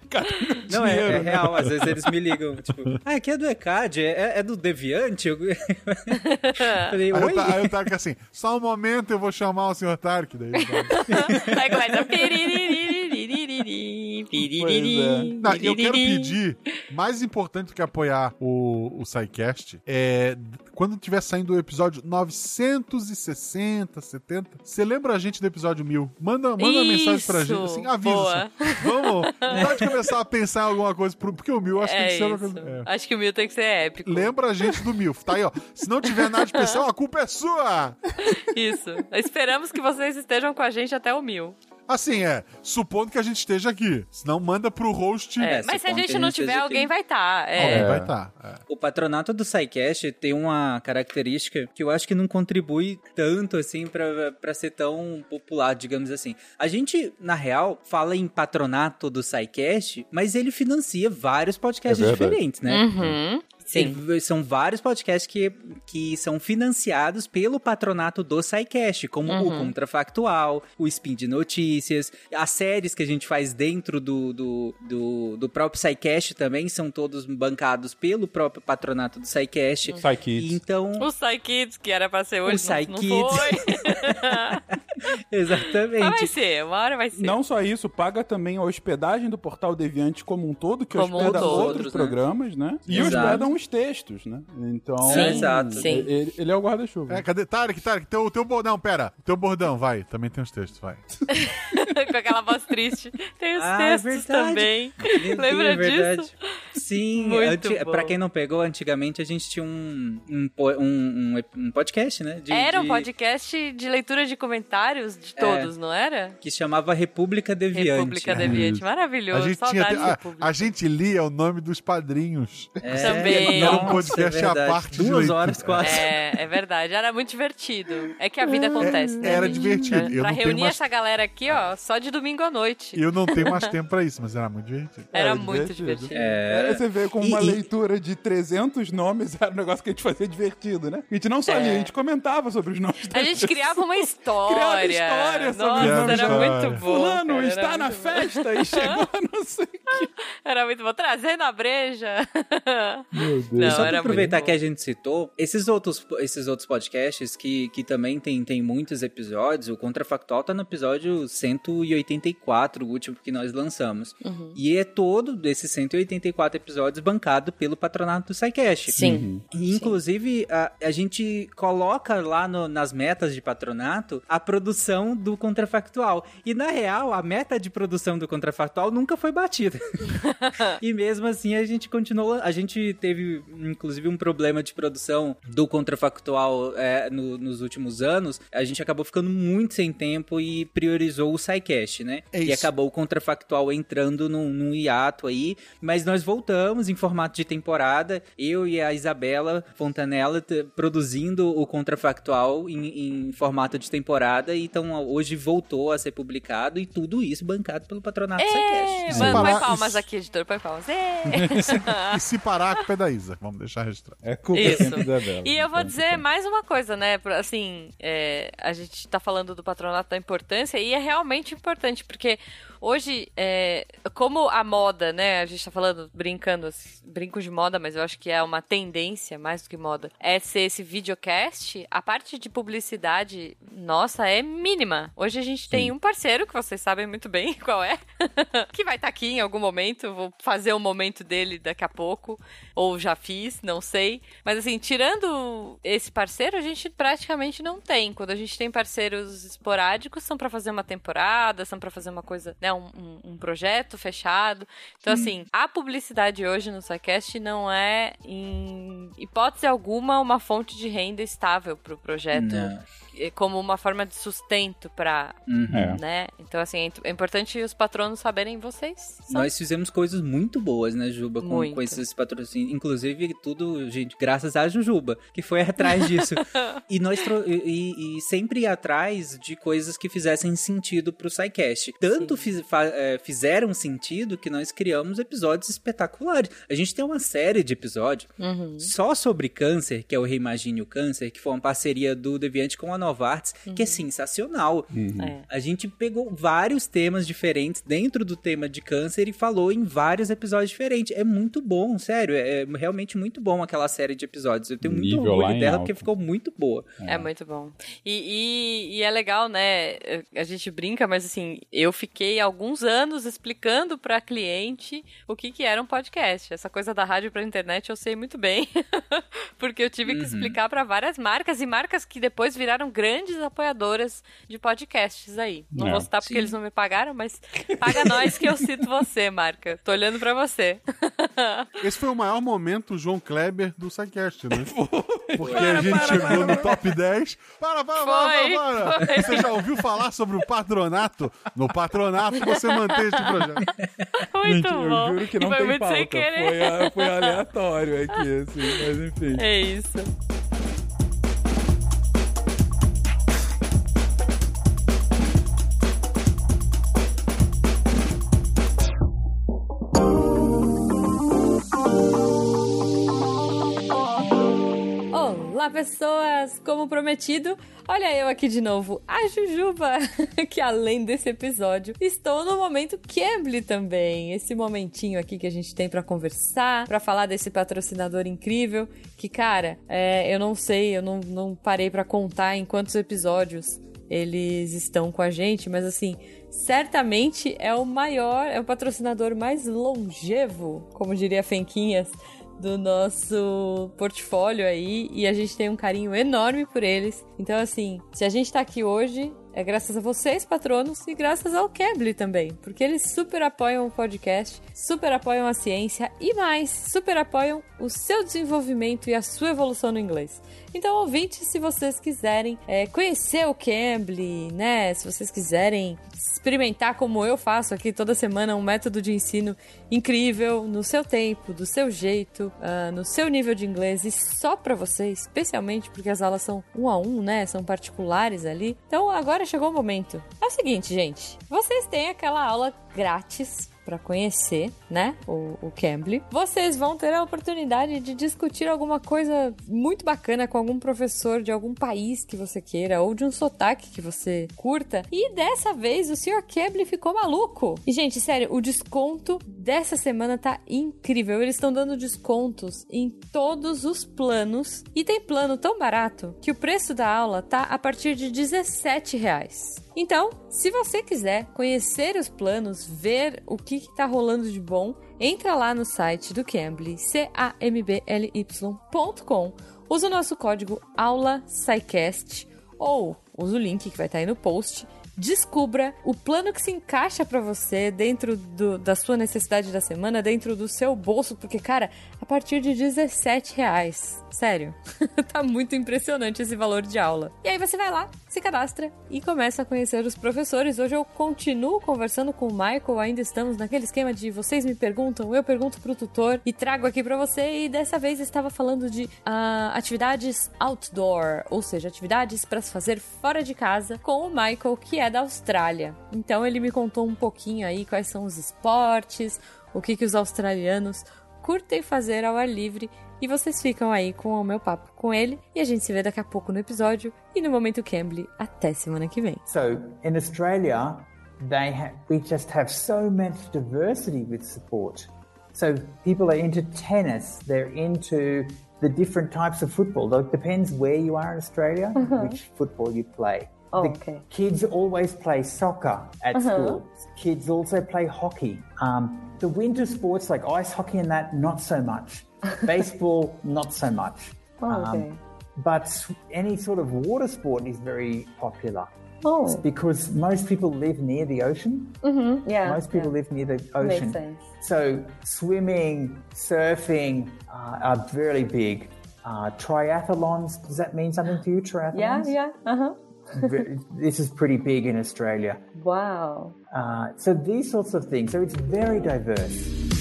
Não, é, é real. Às vezes eles me ligam, tipo, ah, aqui é do ECAD, é, é do Deviante? Eu falei, Aí aí eu Tarek assim, só um momento eu vou chamar o senhor Tarek. Daí, ele vai. Aí começa. É. Não, eu quero pedir, mais importante do que apoiar o, o SciCast, é quando tiver saindo o episódio 960, 70, você lembra a gente do episódio 1000? Manda, manda uma mensagem pra gente, assim, avisa. Boa. Assim, vamos, pode começar a pensar em alguma coisa, porque o 1000 acho que tem que ser coisa... É. Acho que o 1000 tem que ser épico. Lembra a gente do 1000, tá aí, ó. Se não tiver nada especial, a culpa é sua! Isso. Esperamos que vocês estejam com a gente até o 1000. Assim, é, supondo que a gente esteja aqui. Senão manda pro host. É, mas se a gente não tiver, alguém aqui. vai estar. Alguém é. vai estar. É. O patronato do SciCast tem uma característica que eu acho que não contribui tanto assim pra, pra ser tão popular, digamos assim. A gente, na real, fala em patronato do SciCast, mas ele financia vários podcasts É diferentes, né? Uhum. Sim. E São vários podcasts que, que são financiados pelo patronato do SciCast, como o Uhum. Contrafactual, o Spin de Notícias, as séries que a gente faz dentro do, do, do, do próprio SciCast também são todos bancados pelo próprio patronato do SciCast. Psy Kids. Então, O Psy Kids, que era pra ser O hoje, Psy não, não Kids. foi. Mas vai exatamente. ser, uma hora vai ser. Não só isso, paga também a hospedagem do Portal Deviante como um todo, que Como hospeda outros Outros, né? programas, né? E Exato. hospeda uns textos, né? Então. Sim, exato. sim. Ele, ele é o guarda-chuva. É, cadê? Tarek, Tarek, teu, teu bordão, pera. O teu bordão, vai. Também tem os textos, vai. Com aquela voz triste. Tem os Ah, é textos verdade. também. Lembra é verdade. disso? Sim, Muito anti... bom. pra quem não pegou, antigamente a gente tinha um, um, um, um- um podcast, né? de- Era um de- podcast de leitura de comentários de É. todos, não era? Que chamava República Deviante. República Deviante. Maravilhoso. A gente, tinha, Saudades a, República. a gente lia o nome dos padrinhos. É, Também. Era um podcast é à verdade. parte Duas horas quase. É, é verdade. Era muito divertido. É que a vida acontece, né? Era gente? divertido. Pra, Eu pra não reunir mais- essa galera aqui, ó, só de domingo à noite. E eu não tenho mais tempo pra isso, mas era muito divertido. Era Era muito divertido. divertido. É, É, você vê com E- uma e- leitura de 300 nomes, era um negócio que a gente fazia divertido, né? A gente não só É. lia, a gente comentava sobre os nomes A gente criava uma história. Criava história sobre Nossa, os era da- muito bom. Fulano cara, está na bom. festa e chegou não sei o que. Era muito bom. Trazendo a breja. Meu Deus. Não, Só pra aproveitar que bom. a gente citou, esses outros, esses outros podcasts que, que também tem, tem muitos episódios, o Contrafactual tá no episódio 184, o último que nós lançamos. Uhum. E é todo desses 184 episódios bancado pelo patronato do SciCast. Sim. E, inclusive, a, a gente coloca lá no- nas metas de patronato a produção do Contrafactual. E, na real, a meta de produção do Contrafactual nunca foi batida. e mesmo assim, a gente continuou... A gente teve, inclusive, um problema de produção do Contrafactual é, no- nos últimos anos. A gente acabou ficando muito sem tempo e priorizou o SciCast, né? É e acabou o Contrafactual entrando num, num hiato aí. Mas nós voltamos em formato de temporada. Eu e a Isabela Fontanella produzindo o Contrafactual em, em formato de temporada. Então hoje voltou a ser publicado e tudo isso bancado pelo patronato É, mano, parar- põe palmas aqui, editor, põe palmas. É. E se parar, a culpa é da Isa. Vamos deixar registrado. É culpa Isso. sempre da Bela. E eu vou Então, dizer mais uma coisa, né? Assim, é, a gente tá falando do patronato da importância e é realmente importante, porque hoje, é, como a moda, né? A gente tá falando, brincando, assim, brinco de moda, mas eu acho que é uma tendência, mais do que moda, é ser esse videocast, a parte de publicidade nossa é mínima. Hoje a gente tem um parceiro, que vocês sabem muito bem qual é, que vai estar aqui em algum momento, vou fazer o momento dele daqui a pouco, ou já fiz, não sei. Mas assim, tirando esse parceiro, a gente praticamente não tem. Quando a gente tem parceiros esporádicos, são pra fazer uma temporada, são pra fazer uma coisa, né, um, um- um projeto fechado. Então assim, a publicidade hoje no SciCast não é, em hipótese alguma, uma fonte de renda estável pro projeto. Não. Eh, Como uma forma de sustento pra, Uhum. É. né? Então, assim, é importante os patronos saberem vocês. são- Nós fizemos coisas muito boas, né, Juba, com, com esses patrocínios. Inclusive, tudo, gente, graças a Jujuba, que foi atrás disso. e nós e, e- sempre ia atrás de coisas que fizessem sentido pro SciCast. Tanto fiz- é, fizeram sentido que nós criamos episódios espetaculares. A gente tem uma série de episódios Uhum. só sobre câncer, que é o Reimagine o Câncer, que foi uma parceria do Deviante com a Novartis, que é sensacional. É. A gente pegou vários temas diferentes dentro do tema de câncer e falou em vários episódios diferentes. É muito bom, sério. É realmente muito bom aquela série de episódios. Eu tenho muito Nível orgulho dela alto. porque ficou muito boa. É muito bom. E, e- e é legal, né? A gente brinca, mas assim, eu fiquei alguns anos explicando pra cliente o que, que era um podcast. Essa coisa da rádio pra internet eu sei muito bem. Porque eu tive que explicar pra várias marcas e marcas que depois viraram grandes apoiadoras de podcasts aí. Não É. vou citar porque Sim. eles não me pagaram, mas paga nós que eu cito você, marca. Tô olhando pra você. Esse foi o maior momento João Kleber do SciCast, né? Porque Para, a gente para, chegou no top 10. Para, para, Foi, para, para, para. Você já ouviu falar sobre o patronato? No patronato você mantém este projeto. Muito Gente, bom. eu juro que não Foi tem muito pauta. sem querer. Foi, foi aleatório aqui, assim, mas enfim. É isso. Olá, pessoas! Como prometido, olha eu aqui de novo, a Jujuba, que além desse episódio, estou no momento Cambly também. Esse momentinho aqui que a gente tem pra conversar, pra falar desse patrocinador incrível, que, cara, é, eu não sei, eu não, não parei pra contar em quantos episódios eles estão com a gente, mas assim, certamente é o maior, é o patrocinador mais longevo, como diria Fenquinhas, do nosso portfólio aí e a gente tem um carinho enorme por eles. Então, assim, se a gente tá aqui hoje, é graças a vocês, patronos, e graças ao Cambly também, porque eles super apoiam o podcast, super apoiam a ciência e mais, super apoiam o seu desenvolvimento e a sua evolução no inglês. Então, ouvintes, se vocês quiserem é, conhecer o Cambly, né? Se vocês quiserem experimentar como eu faço aqui toda semana um método de ensino incrível, no seu tempo, do seu jeito, uh, no seu nível de inglês e só para você, especialmente porque as aulas são um a um, né? São particulares ali. Então agora chegou o momento. É o seguinte, gente. Vocês têm aquela aula grátis para conhecer, né, o, o Cambly, vocês vão ter a oportunidade de discutir alguma coisa muito bacana com algum professor de algum país que você queira ou de um sotaque que você curta. E dessa vez o Sr. Cambly ficou maluco. E gente, sério, o desconto dessa semana tá incrível. Eles estão dando descontos em todos os planos e tem plano tão barato que o preço da aula tá a partir de 17 reais. Então, se você quiser conhecer os planos, ver o que está rolando de bom, entra lá no site do Cambly, c-a-m-b-l-y.com, usa o nosso código AULA-SciCast ou usa o link que vai estar aí no post descubra o plano que se encaixa para você dentro do, da sua necessidade da semana, dentro do seu bolso, porque, cara, a partir de 17 reais. Sério, tá muito impressionante esse valor de aula. E aí você vai lá, se cadastra e começa a conhecer os professores. Hoje eu continuo conversando com o Michael, ainda estamos naquele esquema de vocês me perguntam, eu pergunto pro tutor e trago aqui para você. E dessa vez estava falando de uh, atividades outdoor, ou seja, atividades para se fazer fora de casa com o Michael, que é da Austrália. Então ele me contou um pouquinho aí quais são os esportes, o que, que os australianos curtem fazer ao ar livre e vocês ficam aí com o meu papo com ele e a gente se vê daqui a pouco no episódio e no momento Cambly até semana que vem. So, in Australia, they we just have so much diversity with support. So, people are into tennis, they're into the different types of football. It depends where you are in Australia, uh -huh. which football you play. Oh, the okay. Kids always play soccer at uh -huh. school. Kids also play hockey. Um, the winter sports like ice hockey and that, not so much. Baseball, not so much. Oh, okay. Um, but any sort of water sport is very popular. Oh. It's because most people live near the ocean. Mm-hmm. Yeah. Most people yeah. live near the ocean. Makes sense. So swimming, surfing uh, are very big. Uh, triathlons, does that mean something to you, triathlons? Yeah, yeah. Uh-huh. This is pretty big in Australia. Wow. Uh, so these sorts of things. So it's very diverse.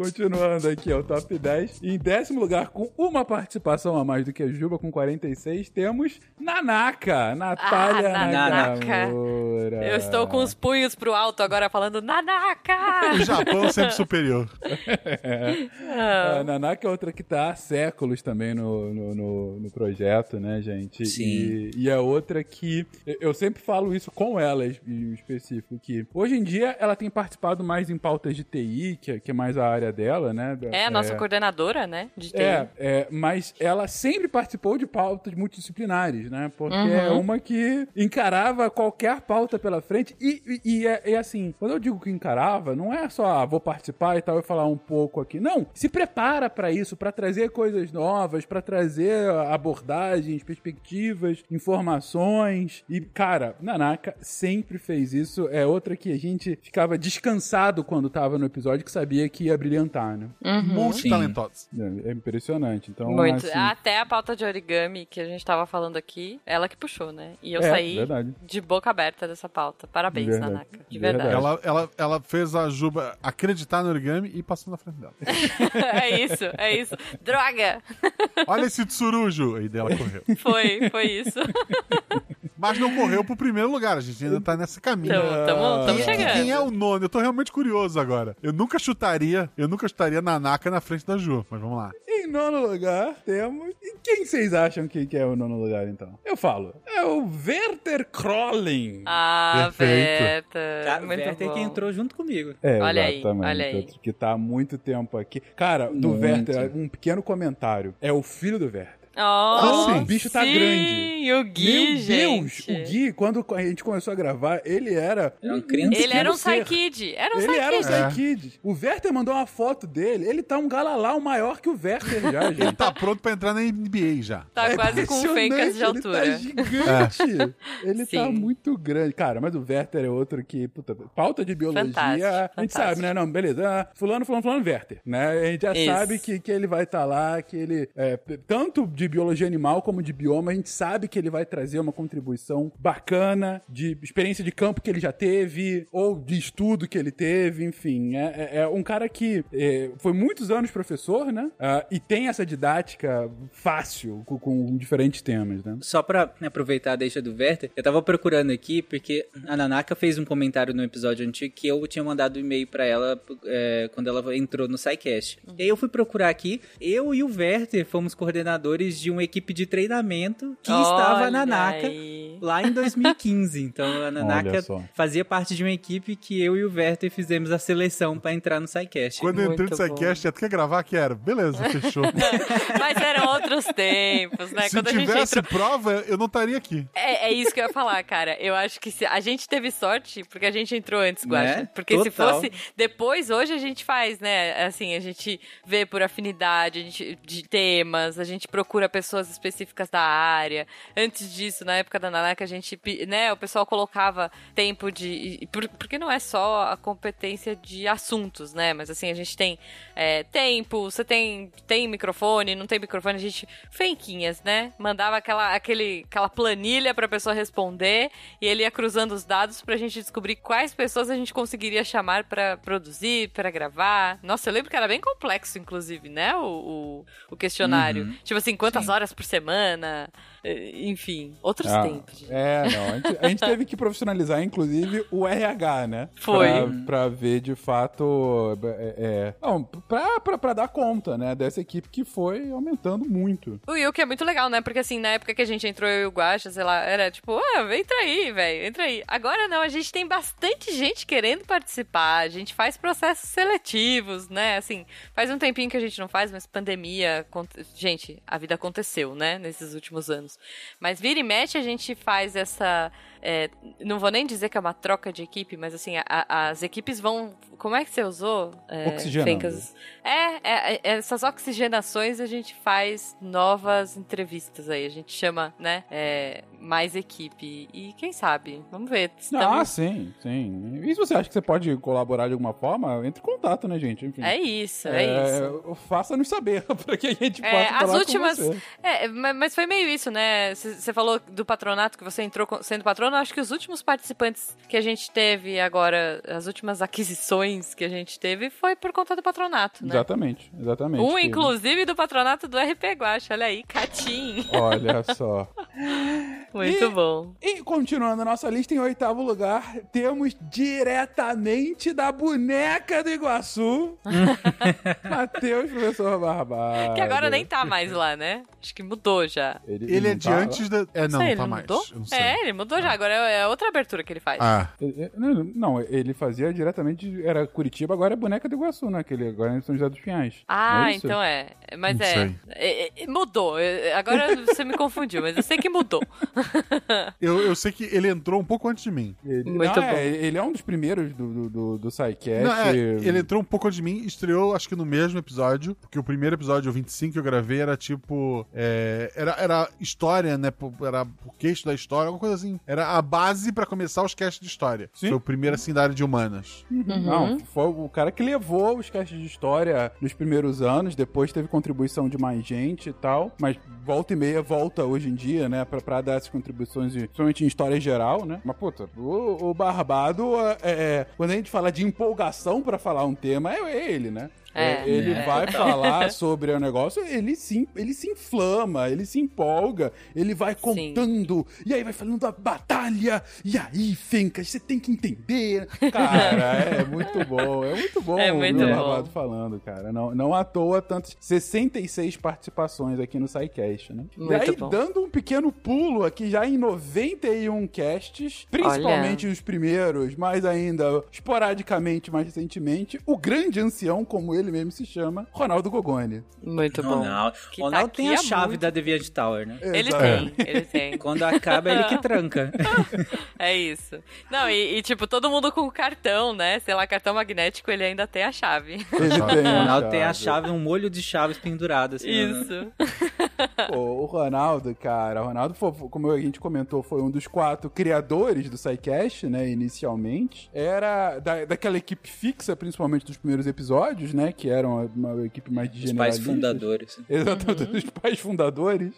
Continuando aqui, é o top 10. Em décimo lugar, com uma participação a mais do que a Juba, com 46, temos Nanaka. Natália ah, Nakamura. Eu estou com os punhos pro alto agora falando Nanaka! O Japão é sempre superior. A Nanaka é outra que tá há séculos também no, no, no, no projeto, né, gente? Sim. E, e é outra que eu sempre falo isso com ela em específico, que hoje em dia ela tem participado mais em pautas de TI, que, é, que é mais a área dela, né? É, a nossa coordenadora, né? De. É, é, mas ela sempre participou de pautas multidisciplinares, né? Porque Uhum. é uma que encarava qualquer pauta pela frente. E, e, e é, é assim, quando eu digo que encarava, não é só, ah, vou participar e tal, eu falar um pouco aqui. Não, se prepara pra isso, pra trazer coisas novas, pra trazer abordagens, perspectivas, informações. E, cara, Nanaka sempre fez isso. É outra que a gente ficava descansado quando tava no episódio, que sabia que ia brilhantar, né? Uhum. Sim. talentosos. É, é impressionante. Então, Muito. assim, Até a pauta de origami que a gente tava falando aqui, ela que puxou, né? E eu É, saí verdade. de boca aberta dessa pauta. Parabéns, Verdade. Nanaka. De Verdade. verdade. Ela, ela, ela fez a Juba acreditar no origami e passou na frente dela. é isso, é isso. Droga! Olha esse tsurujo! Aí dela correu. Foi, foi isso. Mas não correu pro primeiro lugar, a gente ainda tá nesse caminho. Tamo, tamo, tamo Quem- chegando. Quem é o nono? Eu tô realmente curioso agora. Eu nunca chutaria, eu nunca chutaria Nanaka na frente da Ju, mas vamos lá. Em nono lugar, temos. E quem vocês acham que, que é o nono lugar, então? Eu falo. É o Werther Krolling. Ah, Perfeito. Werther. Tá, muito Werther bom. que entrou junto comigo. É, Olha aí, olha aí. Que tá há muito tempo aqui. Cara, do Muito. Werther, um pequeno comentário. É o filho do Werther. Oh, Assim, o bicho tá sim, grande. o Gui, Meu Deus, gente. o Gui, quando a gente começou a gravar, ele era. Era uma criança. Ele era um. Psykid. Era um Ele era um Psykid. Psykid. O Werther mandou uma foto dele, ele tá um galalau maior que o Werther já, Ele gente. tá pronto pra entrar na NBA já. Tá quase com um fakers de altura. Ele tá gigante. Ele tá Sim. muito grande. Cara, mas o Werther é outro que, puta, pauta de biologia, Fantástico, a gente fantástico. sabe, né? Não, beleza. Ah, fulano, fulano, fulano, Werther, né? A gente já Isso. sabe que, que ele vai estar lá, que ele, é, tanto de biologia animal como de bioma, a gente sabe que ele vai trazer uma contribuição bacana de experiência de campo que ele já teve, ou de estudo que ele teve, enfim. É, é- é um cara que é, foi muitos anos professor, né? Ah, e tem essa didática fácil com, com diferentes temas, né? Só pra aproveitar a deixa do Werther, eu tava procurando aqui porque a Nanaka fez um comentário no episódio antigo que eu tinha mandado um e-mail pra ela é, quando ela entrou no SciCast. E aí eu fui procurar aqui, eu e o Werther fomos coordenadores de uma equipe de treinamento que estava a Olha Nanaka aí. lá em 2015. Então a Nanaka fazia parte de uma equipe que eu e o Werther fizemos a seleção pra entrar no SciCast. Quando eu entrei no. SciCast, tu quer gravar? Quero. Beleza, fechou. Mas eram outros tempos, né? Se Quando a gente tivesse entrou. prova, eu não estaria aqui. É, é isso que eu ia falar, cara. Eu acho que se- a gente teve sorte porque a gente entrou antes, Guaxa. Né? Porque se Total. fosse depois, hoje a gente faz, né? Assim, a gente vê por afinidade a gente, de temas, a gente procura pessoas específicas da área. Antes disso, na época da Nanaka, a gente, né? O pessoal colocava tempo de. por- Porque não é só a competência de assuntos, né? Mas assim, a gente tem é, tempo, você tem, tem microfone, não tem microfone, a gente. Fenquinhas, né? Mandava aquela, aquele, aquela planilha pra pessoa responder e ele ia cruzando os dados pra gente descobrir quais pessoas a gente conseguiria chamar pra produzir, pra gravar. Nossa, eu lembro que era bem complexo, inclusive, né? O, o, o questionário. Uhum. Tipo assim, quantas horas por semana? Eh, Enfim, outros Ah, tempos. É, não. A gente, a gente teve que profissionalizar, inclusive, o RH, né? Foi. Pra, pra ver, de fato, é, é, não, pra, pra, pra dar conta, né? Dessa equipe que foi aumentando muito. O Will que é muito legal, né? Porque assim, na época que a gente entrou, eu e o Guaxa, sei lá, era tipo, ah, entra aí, velho, entra aí. Agora não, a gente tem bastante gente querendo participar, a gente faz processos seletivos, né? Assim, faz um tempinho que a gente não faz, mas pandemia, gente, a vida aconteceu, né? Nesses últimos anos. Mas vira e mexe a gente faz essa. É, não vou nem dizer que é uma troca de equipe, mas assim, a- as equipes vão. Como é que você usou? É, Oxigenando. É, é, é, essas oxigenações a gente faz novas entrevistas aí. A gente chama, né, é, mais equipe. E quem sabe? Vamos ver. Ah, Estamos... sim, sim. E se você acha que você pode colaborar de alguma forma, entre em contato, né, gente? Enfim. É isso, é, isso. Faça-nos saber, para que a gente É, possa as falar últimas. É, ma- mas foi meio isso, né? Você falou do patronato, que você entrou sendo patrono. Acho que os últimos participantes que a gente teve agora, as últimas aquisições que a gente teve, foi por conta do patronato, né? Exatamente, exatamente. Um, Que- inclusive, do patronato do RP Guacha. Olha aí, Catim. Olha só. Muito E- bom. E continuando a nossa lista, em oitavo lugar, temos diretamente da boneca do Iguaçu, Matheus Professor Barbado. Que agora nem tá mais lá, né? Acho que mudou já. Ele é não de tá antes da. É, não, sei, não ele tá mais. mudou? Eu não sei. É, ele mudou já. Agora é é outra abertura que ele faz. Ah, Ele- ele- Não, ele fazia diretamente, era Curitiba, agora é boneca do Iguaçu, né? Que ele agora é São José dos Pinhais. Ah, é então é. Mas Não é, sei. é- é- Mudou. É, Agora você me confundiu, mas eu sei que mudou. eu, eu sei que ele entrou um pouco antes de mim. Ele, Muito não, bom. é, ele é um dos primeiros do, do, do, do. Não, é, ele entrou um pouco antes de mim, estreou acho que no mesmo episódio, porque o primeiro episódio, o 25 que eu gravei, era tipo. É, era, era história, né? Era o queixo da história, alguma coisa assim. Era a base pra começar os casts de história. Sim. Foi o primeiro assim da área de humanas. Não, foi o cara que levou os castes de história nos primeiros anos, depois teve contribuição de mais gente e tal, mas volta e meia volta hoje em dia, né, pra, pra dar essas contribuições, de- principalmente em história geral, né. Mas, puta, o, o Barbado, é, é, quando a gente fala de empolgação pra falar um tema, é ele, né. É, ele é, vai falar sobre o negócio, ele se, ele se inflama, ele se empolga, ele vai contando, e aí vai falando da batalha, e aí, Fencas, você tem que entender. Cara, é muito bom, é muito bom É o muito bom. Barbado falando, cara. Não, não à toa tantas 66 participações aqui no SciCast, né? Muito e aí, bom. dando um pequeno pulo aqui já em 91 casts, principalmente os primeiros, mas ainda esporadicamente, mais recentemente, o grande ancião, como ele mesmo se chama Ronaldo Gogoni. Muito bom. Ronaldo, Que Ronaldo tá tem a chave muito- da Deviant Tower, né? Ele Exato. tem, ele tem. Quando acaba, é ele que tranca. É isso. Não, e, e, tipo, todo mundo com cartão, né? Sei lá, cartão magnético, ele ainda tem a chave. Ele tem O a Ronaldo tem a chave, um molho de chaves pendurado, assim. né? Pô, o Ronaldo, cara, o Ronaldo, foi, como a gente comentou, foi um dos quatro criadores do SciCast, né, inicialmente. Era da, daquela equipe fixa, principalmente dos primeiros episódios, né, que eram uma equipe mais de Os pais fundadores. Exatamente, dos pais fundadores.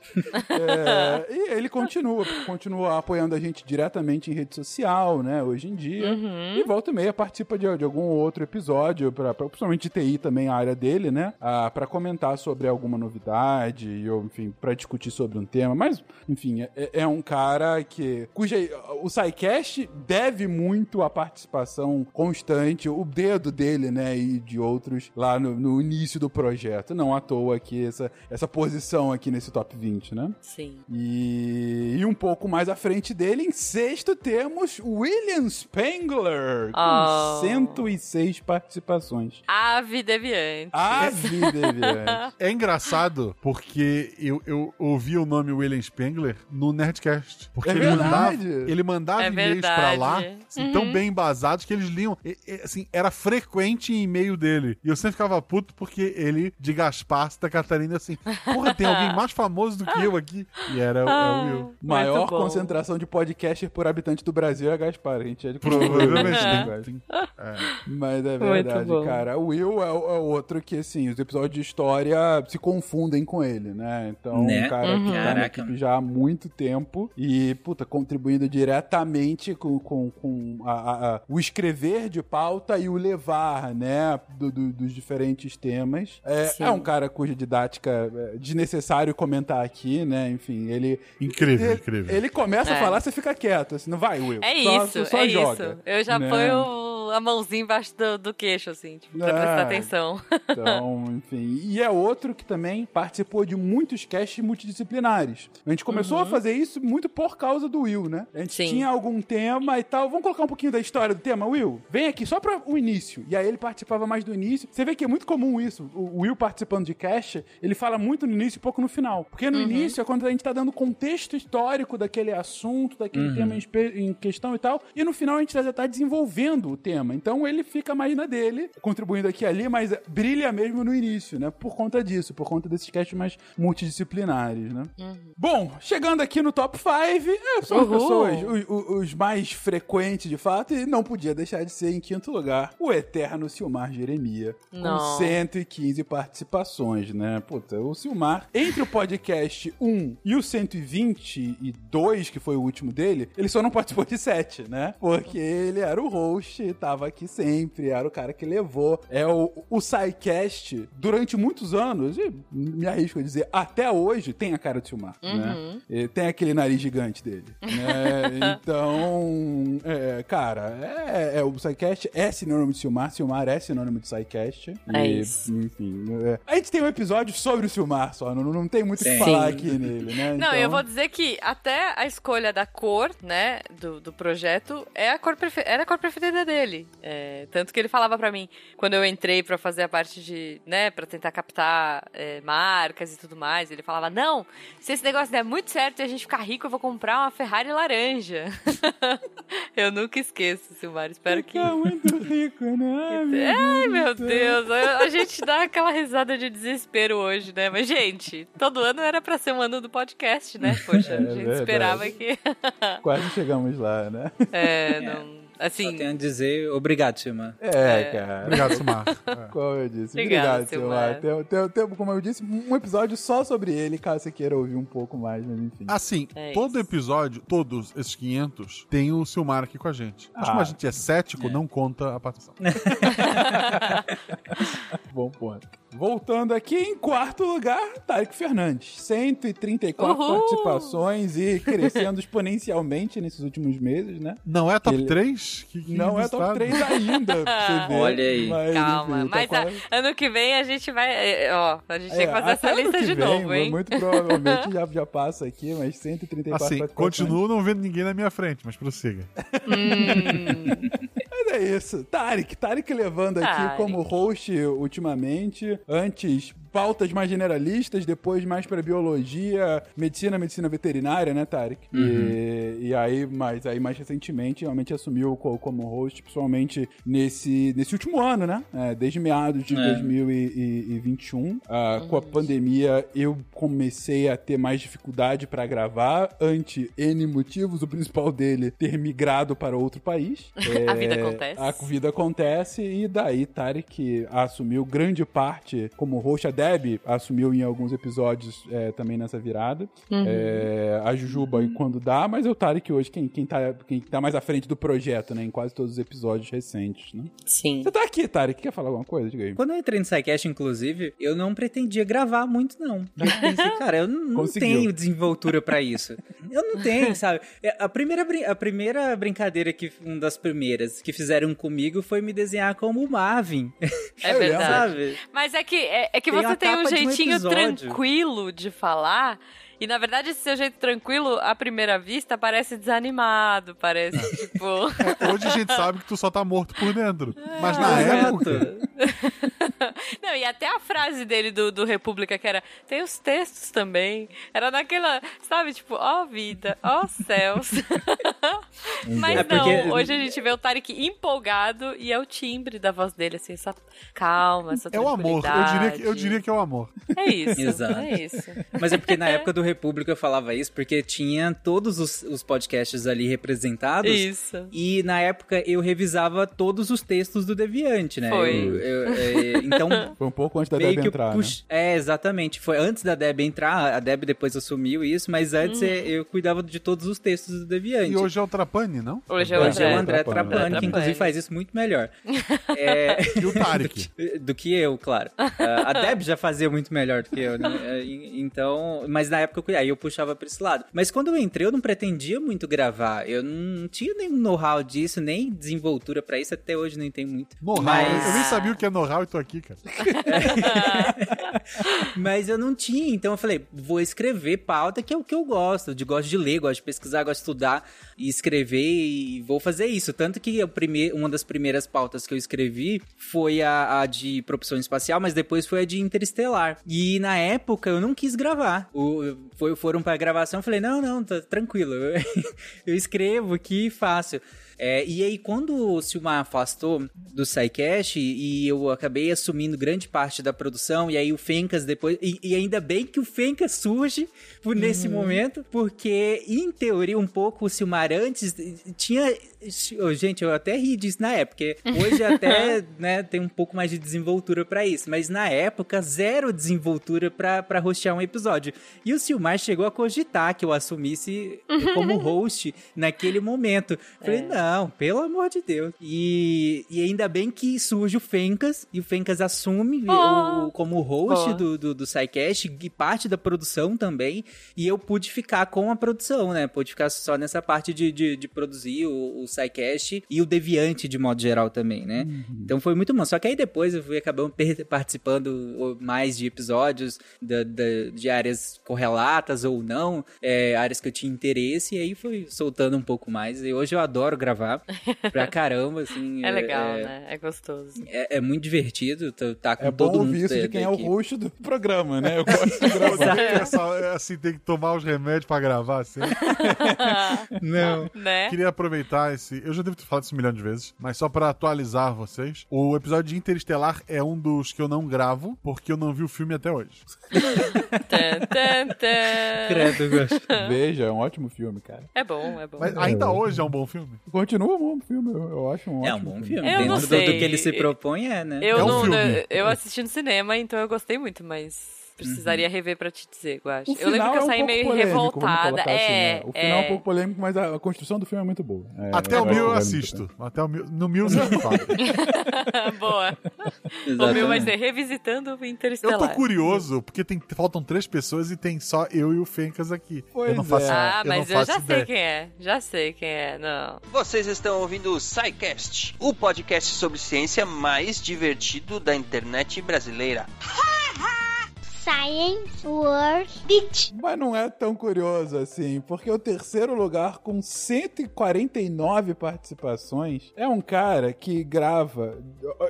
É, e ele continua, continua apoiando a gente diretamente em rede social, né, hoje em dia. E volta e meia participa de, de algum outro episódio, pra, pra- principalmente de TI também, a área dele, né, ah, pra comentar sobre alguma novidade, ou enfim, pra discutir sobre um tema. Mas, enfim, é, é um cara que. cuja. O SciCast deve muito à participação constante, o dedo dele, né, e de outros lá no, no início do projeto. Não à toa aqui essa, essa posição aqui nesse top 20, né? Sim. E, e um pouco mais à frente dele, em sexto, temos William Spengler, com Oh. 106 participações. Ave deviante. A vida, Deviante. É engraçado porque eu, eu ouvi o nome William Spengler no Nerdcast. Porque É ele mandava, ele mandava É e-mails pra lá, assim, tão bem embasados que eles liam. E- e, assim, era frequente em e-mail dele. E eu sempre ficava puto porque ele, de Gaspar, Santa Catarina, assim, porra, tem alguém mais famoso do que eu aqui. E era o- é o Will. Maior concentração de podcaster por habitante do Brasil é Gaspar. A gente é de Provavelmente É. tem. Mas é verdade, bom. cara. O Will é, o- é outro que, assim, os episódios de história se confundem com ele, né? Então, Né? um cara que tá na equipe já há muito tempo e, puta, contribuindo diretamente com, com, com a- a- a- o escrever de pauta e o levar, né, do- do- dos diferentes temas. É, é um cara cuja didática é desnecessário comentar aqui, né? Enfim, ele... Incrível, ele, incrível. Ele começa a É. falar, você fica quieto, assim, não vai, Will. É Só- isso, só é joga, isso. Eu já né? ponho a mãozinha embaixo do, do queixo, assim, tipo, pra É. prestar atenção. Então, enfim. E é outro que também participou de muitos casts multidisciplinares. A gente começou a fazer isso muito por causa do Will, né? A gente Sim. tinha algum tema e tal. Vamos colocar um pouquinho da história do tema, Will? Vem aqui só pra o início. E aí ele participava mais do início. Você vê que é muito comum isso. O Will participando de cast, ele fala muito no início e pouco no final. Porque no início é quando a gente tá dando contexto histórico daquele assunto, daquele tema em, questão e tal. E no final a gente já tá desenvolvendo o tema. Então ele fica mais na dele, contribuindo aqui e ali, mas brilha mesmo no início, né? Por conta disso, por conta desses casts mais multidisciplinares, né? Bom, chegando aqui no top 5, é, são as pessoas, os, os- os mais frequentes de fato, e não podia deixar de ser em quinto lugar o eterno Silmar Jeremia, Não. com 115 participações, né? Puta, o Silmar, entre o podcast 1 e o 122, que foi o último dele, ele só não participou de 7, né? Porque ele era o host, tava aqui sempre, era o cara que levou. É o, o SciCast, durante muitos anos, e me arrisco a dizer, até hoje, tem a cara do Silmar, né? E tem aquele nariz gigante dele, né? Então, é, cara, é, é, o SciCast é sinônimo de Silmar, Silmar é sinônimo de SciCast. É E, isso. Enfim, é. a gente tem um episódio sobre o Silmar só, não, não tem muito o que falar aqui nele, né? Não, Então- eu vou dizer que até a escolha da cor, né, do, do projeto, é a cor era a cor preferida dele. É, tanto que ele falava pra mim, quando eu entrei pra fazer a parte de, né, pra tentar captar é, marcas e tudo mais, ele falava, não, se esse negócio der muito certo e a gente ficar rico, eu vou comprar uma Ferrari laranja. eu nunca esqueço, Silmar, espero que... Fica muito rico, né? Ai, meu Deus, a gente dá aquela risada de desespero hoje, né? Mas, gente, todo ano era pra ser um ano do podcast, né? Poxa, a gente esperava que. Quase chegamos lá, né? É, não. Só Assim, tenho a dizer obrigado, Silmar. É, cara. Obrigado, Silmar. É. Como eu disse. Obrigado, Obrigado, Silmar. Tem, tem, tem, como eu disse, um episódio só sobre ele, caso você queira ouvir um pouco mais, mas enfim. Assim, É todo isso. episódio, todos esses 500, tem o Silmar aqui com a gente. Mas como Ah. a gente é cético, não conta a participação. Bom ponto. Voltando aqui, em quarto lugar, Tarek Fernandes. 134 Uhul! participações e crescendo exponencialmente nesses últimos meses, né? Não é top Ele- 3? Que, que Não é top inusitado. 3 ainda. Olha aí. Mas, calma. enfim, tá Mas a- quase- ano que vem a gente vai. é, Ó, a gente tem que É, fazer essa lista de vem, novo, hein? Muito provavelmente já, já passa aqui, mas 134 Assim, continuo não vendo ninguém na minha frente, mas prossiga. Mas é isso. Tarek, Tarek levando aqui Tarek. como host ultimamente. Antes, pautas mais generalistas, depois mais pra biologia, medicina, medicina veterinária, né, Tarek? E, e aí, mas aí mais recentemente, realmente assumiu co- como host, principalmente nesse, nesse último ano, né? É, desde meados de É. 2021. Ah, Com a pandemia, eu comecei a ter mais dificuldade pra gravar, ante N motivos, o principal dele ter migrado para outro país. A vida É, acontece. A vida acontece e daí Tarek assumiu grande parte como host. A Deb assumiu em alguns episódios é, também nessa virada. Uhum. É, a Jujuba quando dá, mas é o Tarek hoje quem, quem, tá, quem tá mais à frente do projeto, né? Em quase todos os episódios recentes, né? Sim. Você tá aqui, Tarek. Quer falar alguma coisa? Diga aí. Quando eu entrei no SciCast, inclusive, eu não pretendia gravar muito, não. Eu pensei, cara, eu não, tenho desenvoltura pra isso. Eu não tenho, sabe? É, A primeira, brin- a primeira brincadeira que, uma das primeiras que fizeram comigo foi me desenhar como o Marvin. É verdade. Sabe? Mas é que, é, é que Tem você a tem um um jeitinho episódio. tranquilo de falar. E na verdade, esse seu jeito tranquilo, à primeira vista, parece desanimado. Parece tipo. Hoje a gente sabe que tu só tá morto por dentro. Mas na época. Não, e até a frase dele do, do República, que era: tem os textos também. Era naquela, sabe, tipo, ó vida, ó céus. Mas É não, porque- hoje a gente vê o Tarek empolgado e é o timbre da voz dele, assim, essa calma, essa É o amor. Eu diria, que, eu diria que é o amor. É isso, Exato. é isso. Mas é porque na época do República eu falava isso, porque tinha todos os, os podcasts ali representados. Isso. E na época eu revisava todos os textos do Deviante, né? Foi. Eu- eu- é, então, Foi um pouco antes da Deb eu entrar, né? pux- É, exatamente. Foi antes da Deb entrar, a Deb depois assumiu isso, mas antes Hum. é, eu cuidava de todos os textos do Deviante. E hoje é o Trapani, não? Hoje é o Hoje é o André. André Trapani. Trapani, que inclusive faz isso muito melhor. É, E o Tarek. do que eu, claro. Ah, a Deb já fazia muito melhor do que eu, né? Então, mas na época eu, aí eu puxava pra esse lado. Mas quando eu entrei, eu não pretendia muito gravar. Eu não tinha nenhum know-how disso, nem desenvoltura pra isso. Até hoje não tenho muito. Know-how. Mas- Eu nem sabia o que é know-how e tô aqui, cara. Mas eu não tinha, então eu falei, vou escrever pauta que é o que eu gosto, de gosto de ler, gosto de pesquisar, gosto de estudar e escrever e vou fazer isso. Tanto que a prime- uma das primeiras pautas que eu escrevi foi a, a de propulsão espacial, mas depois foi a de interestelar. E na época eu não quis gravar. O, foi, foram pra gravação, eu falei, não, não, tá tranquilo, eu escrevo aqui e faço. É, e aí, quando o Silmar afastou do SciCast e eu acabei assumindo grande parte da produção, e aí o Fencas depois. E, e ainda bem que o Fencas surge por nesse momento, porque, em teoria, um pouco o Silmar antes tinha. Gente, eu até ri disso na época, porque hoje até né, tem um pouco mais de desenvoltura pra isso, mas na época, zero desenvoltura pra, pra hostear um episódio. E o Silmar chegou a cogitar que eu assumisse como host naquele momento. Falei, não, pelo amor de Deus. E, e ainda bem que surge o Fencas, e o Fencas assume Oh. o, como host Boa. do, do, do SciCast e parte da produção também. E eu pude ficar com a produção, né? Pude ficar só nessa parte de, de, de produzir o, o SciCast e o Deviante de modo geral também, né? Então foi muito bom. Só que aí depois eu fui acabando participando mais de episódios da, da- de áreas correlatas ou não, é, áreas que eu tinha interesse, e aí fui soltando um pouco mais. E hoje eu adoro gravar pra caramba, assim. É legal, é, né? É gostoso. É, é muito divertido tá, tá com É todo bom mundo ouvir isso da- de quem é o host do programa, né? Eu gosto de gravar. Essa, é assim, tem que tomar os remédios pra gravar assim. Não. né? Queria aproveitar esse. Eu já devo ter falado isso um milhão de vezes, mas só pra atualizar vocês. O episódio de Interestelar é um dos que eu não gravo, porque eu não vi o filme até hoje. Credo, gosto. Veja, é um ótimo filme, cara. É bom, é bom. Mas ainda hoje é um bom filme. Continua um bom filme, eu, eu acho um É um ótimo bom filme. Eu Dentro não do, sei. do que ele se propõe, é, né? Eu É um não, filme. eu assisti no cinema, então eu gostei muito, mas precisaria rever pra te dizer, eu acho. O Eu lembro que eu é um saí pouco meio polêmico, revoltada. assim, é, né? O final é... um é. pouco polêmico, mas a, a construção do filme é muito boa. É, Até eu o mil eu assisto. Até o mil. No mil você fala. Boa. O Exatamente. meu vai ser revisitando o Interestelar. Eu tô curioso, porque tem, faltam três pessoas e tem só eu e o Fencas aqui. Pois eu não faço, é. Ah, eu mas eu, faço já ideia. sei quem é. Já sei quem é, não. Vocês estão ouvindo o SciCast, o podcast sobre ciência mais divertido da internet brasileira. Science World Beach. Mas não é tão curioso assim, porque o terceiro lugar com 149 participações é um cara que grava.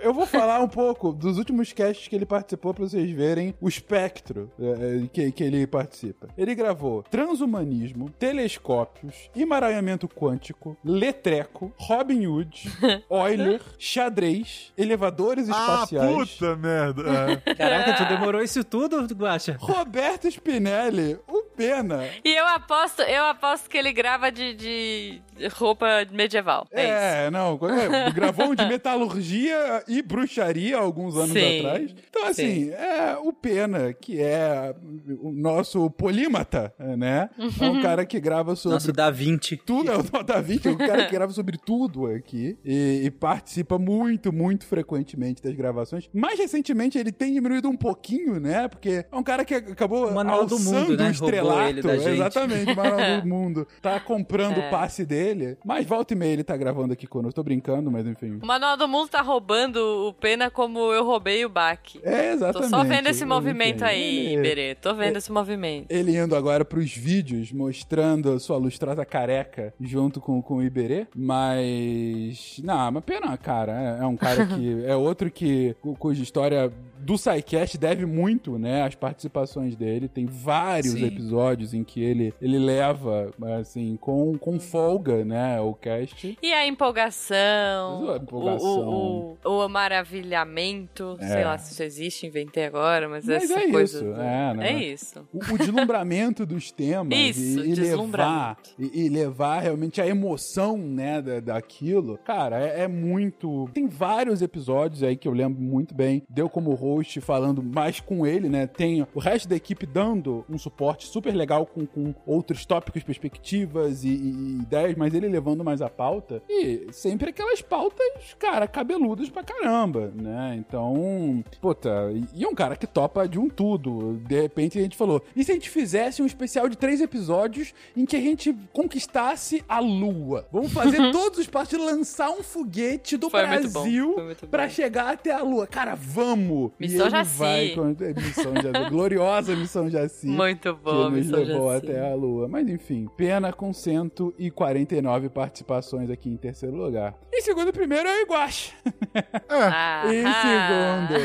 Eu vou falar um pouco dos últimos casts que ele participou pra vocês verem o espectro é, que, que ele participa. Ele gravou Transhumanismo, Telescópios, Emaranhamento Quântico, Letreco, Robin Hood, Euler, Xadrez, Elevadores Ah, Espaciais. puta merda. É. Caraca, tu demorou isso tudo, Guacha? Roberto Spinelli, o Pena. E eu aposto, eu aposto que ele grava de, de roupa medieval. É, isso. É, não, é, gravou um de metalurgia e bruxaria alguns anos Sim. atrás. Então, assim, é o Pena, que é o nosso polímata, né? É um cara que grava sobre Nosso Da Vinci. tudo, é o Da Vinci, é um cara que grava sobre tudo aqui e, e participa muito, muito frequentemente das gravações. Mais recentemente ele tem diminuído um pouquinho, né? Porque é um cara que acabou O Manual do Mundo, né? o Roubou estrelato. ele da gente. Exatamente, o Manual do Mundo. Tá comprando É. o passe dele, mas volta e meia ele tá gravando aqui conosco. Tô brincando, mas enfim. O Manual do Mundo tá roubando o Pena como eu roubei o Bach. É, Tô exatamente. só vendo esse movimento aí, ele- Berê. Tô vendo esse movimento. Ele indo agora pros vídeos mostrando a sua lustrosa careca junto com, com o Iberê, mas. Não, mas pena, cara. É, é um cara que. é outro que. cu- cuja história do SciCast deve muito, né? As participações dele. Tem vários Sim. episódios em que ele, ele leva, assim, com, com folga, né? O cast. E a empolgação, A empolgação. O, o, o maravilhamento, É. sei lá se isso existe, inventei agora, mas, Mas essa é coisa. isso, do- é, né? É isso. o, o deslumbramento dos temas Isso, e, e levar e, e levar realmente a emoção né da, daquilo cara é, é muito tem vários episódios aí que eu lembro muito bem deu como host falando mais com ele né tem o resto da equipe dando um suporte super legal com, com outros tópicos perspectivas e, e ideias mas ele levando mais a pauta e sempre aquelas pautas cara cabeludas pra caramba né então puta e é um cara que topa de um tudo de repente a gente falou e se a gente fizesse um especial de três episódios em que a gente conquistasse a Lua? Vamos fazer todos os passos e lançar um foguete do Foi Brasil bom. chegar até a Lua. Cara, vamos! Missão Jaci. vai com- é, Missão Jaci. Gloriosa Missão Jaci. Muito que bom, nos Missão levou Jaci. até a Lua. Mas enfim, pena com 149 participações aqui em terceiro lugar. Em segundo primeiro é o Iguache. Ah, Em segundo,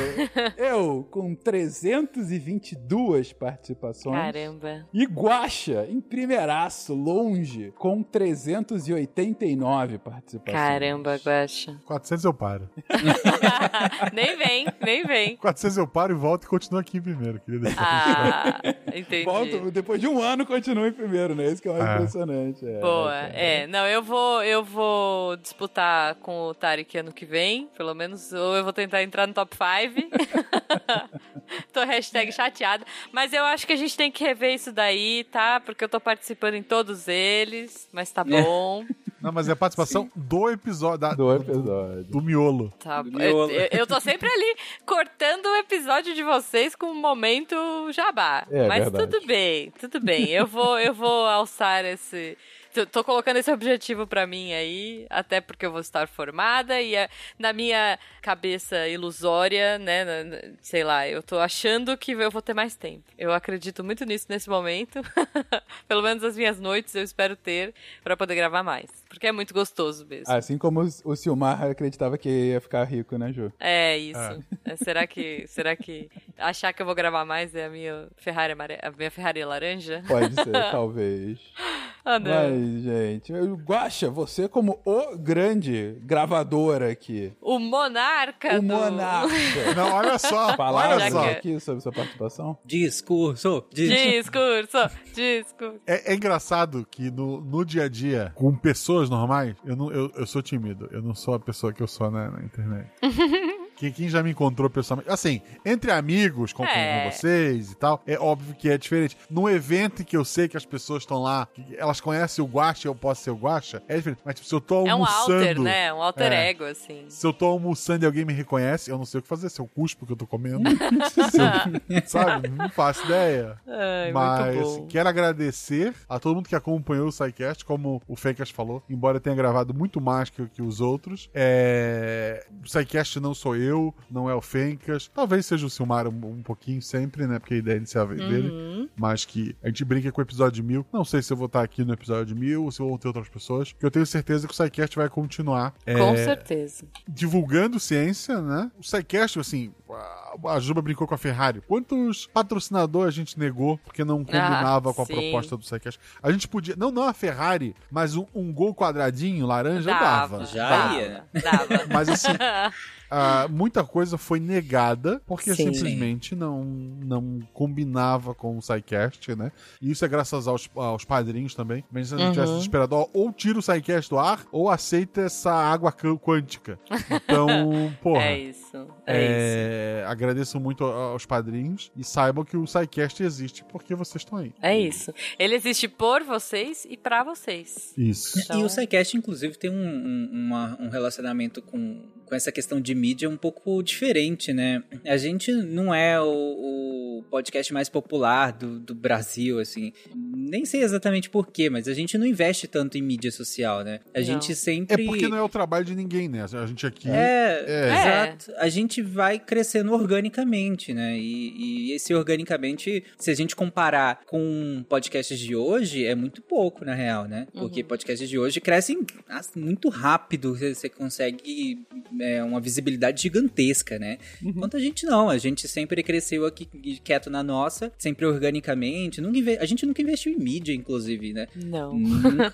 eu com 322 participações. Caramba. Guaxa, em primeiraço, longe, com 389 participações. Caramba, Guaxa. 400 eu paro. nem vem, nem vem. 400 eu paro e volto e continuo aqui em primeiro. Queria deixar Ah, entendi. Volta, depois de um ano, continua em primeiro, né? Isso que é mais É. impressionante. É, Boa, cara. é. Não, eu vou, eu vou disputar com o Tarek ano que vem, pelo menos, ou eu vou tentar entrar no top 5. tô hashtag chateada. Mas eu acho que a gente tem que rever isso daí, tá? Porque eu tô participando em todos eles, mas tá bom. Não, mas é a participação do episódio. Da, Do episódio. do miolo. Tá Do miolo. eu- eu tô sempre ali cortando o episódio de vocês com um momento jabá. É Mas verdade. tudo bem, tudo bem. Eu vou, eu vou alçar esse. tô- colocando esse objetivo pra mim aí, até porque eu vou estar formada e é- na minha cabeça ilusória, né, na- na- sei lá, eu tô achando que eu vou ter mais tempo. Eu acredito muito nisso nesse momento. Pelo menos as minhas noites eu espero ter pra poder gravar mais, porque é muito gostoso mesmo. Assim como o Silmar acreditava que ia ficar rico, né, Ju? É isso. É, será que será que achar que eu vou gravar mais é a minha Ferrari amare... a minha Ferrari laranja? Pode ser, talvez. Ah, não. Mas, gente, Guaxa, você como o grande gravador aqui, O monarca o do monarca. Não, olha só. Palavras olha só. que- aqui sobre sua participação? Discurso, discurso. discurso, discurso. É, é engraçado que no, no dia a dia, com pessoas normais, eu, não, eu, eu sou tímido. Eu não sou a pessoa que eu sou na, na internet. Quem, quem já me encontrou pessoalmente. Assim, entre amigos, com, com- É. com vocês e tal, é óbvio que é diferente. Num evento em que eu sei que as pessoas estão lá, elas conhecem o Guacha e eu posso ser o Guacha, é diferente. Mas tipo, se eu tô É um almoçando. alter, né? Um alter É. ego, assim. Se eu tô almoçando e alguém me reconhece, eu não sei o que fazer. Se eu cuspo que eu tô comendo. eu, sabe? Não faço ideia. Ai, Mas quero agradecer a todo mundo que acompanhou o SciCast, como o Fencas falou, embora tenha gravado muito mais que, que os outros. É... O SciCast não sou eu, eu, não é o Fencas. Talvez seja o Silmar um, um pouquinho sempre, né? Porque a ideia inicial veio dele. Uhum. Mas que a gente brinca com o episódio mil. Não sei se eu vou estar aqui no episódio mil ou se vão ter outras pessoas. Que eu tenho certeza que o SciCast vai continuar. Com é, certeza. divulgando ciência, né? O SciCast, assim, a- Juba brincou com a Ferrari. Quantos patrocinadores a gente negou porque não combinava Ah, com a sim. proposta do SciCast? A gente podia, não, não a Ferrari, mas um, um gol quadradinho, laranja, dava. Já Dava. ia? Dava. Mas assim, ah, muita coisa foi negada porque Sim. simplesmente não, não combinava com o SciCast, né? E isso é graças aos, aos padrinhos também. Mas se a gente Uhum. tivesse esperado, ó, ou tira o SciCast do ar, ou aceita essa água qu- quântica. Então, porra. É isso. É, é, agradeço muito aos padrinhos e saibam que o SciCast existe porque vocês estão aí. É isso. Ele existe por vocês e pra vocês. Isso. Então- E o SciCast, inclusive, tem um, um, uma- um relacionamento com, com essa questão de mídia um pouco diferente, né? A gente não é o, o podcast mais popular do, do Brasil, assim. Nem sei exatamente porquê, mas a gente não investe tanto em mídia social, né? A Não. gente É sempre... porque não é o trabalho de ninguém, né? A gente aqui. É, É. exato. A gente vai crescendo organicamente, né? E, e esse organicamente, se a gente comparar com podcasts de hoje, é muito pouco, na real, né? Porque podcasts de hoje crescem assim, muito rápido, você consegue é, uma visibilidade gigantesca, né? Enquanto a gente não, a gente sempre cresceu aqui quieto na nossa, sempre organicamente. Nunca A gente nunca investiu em mídia, inclusive, né? Não. Nunca-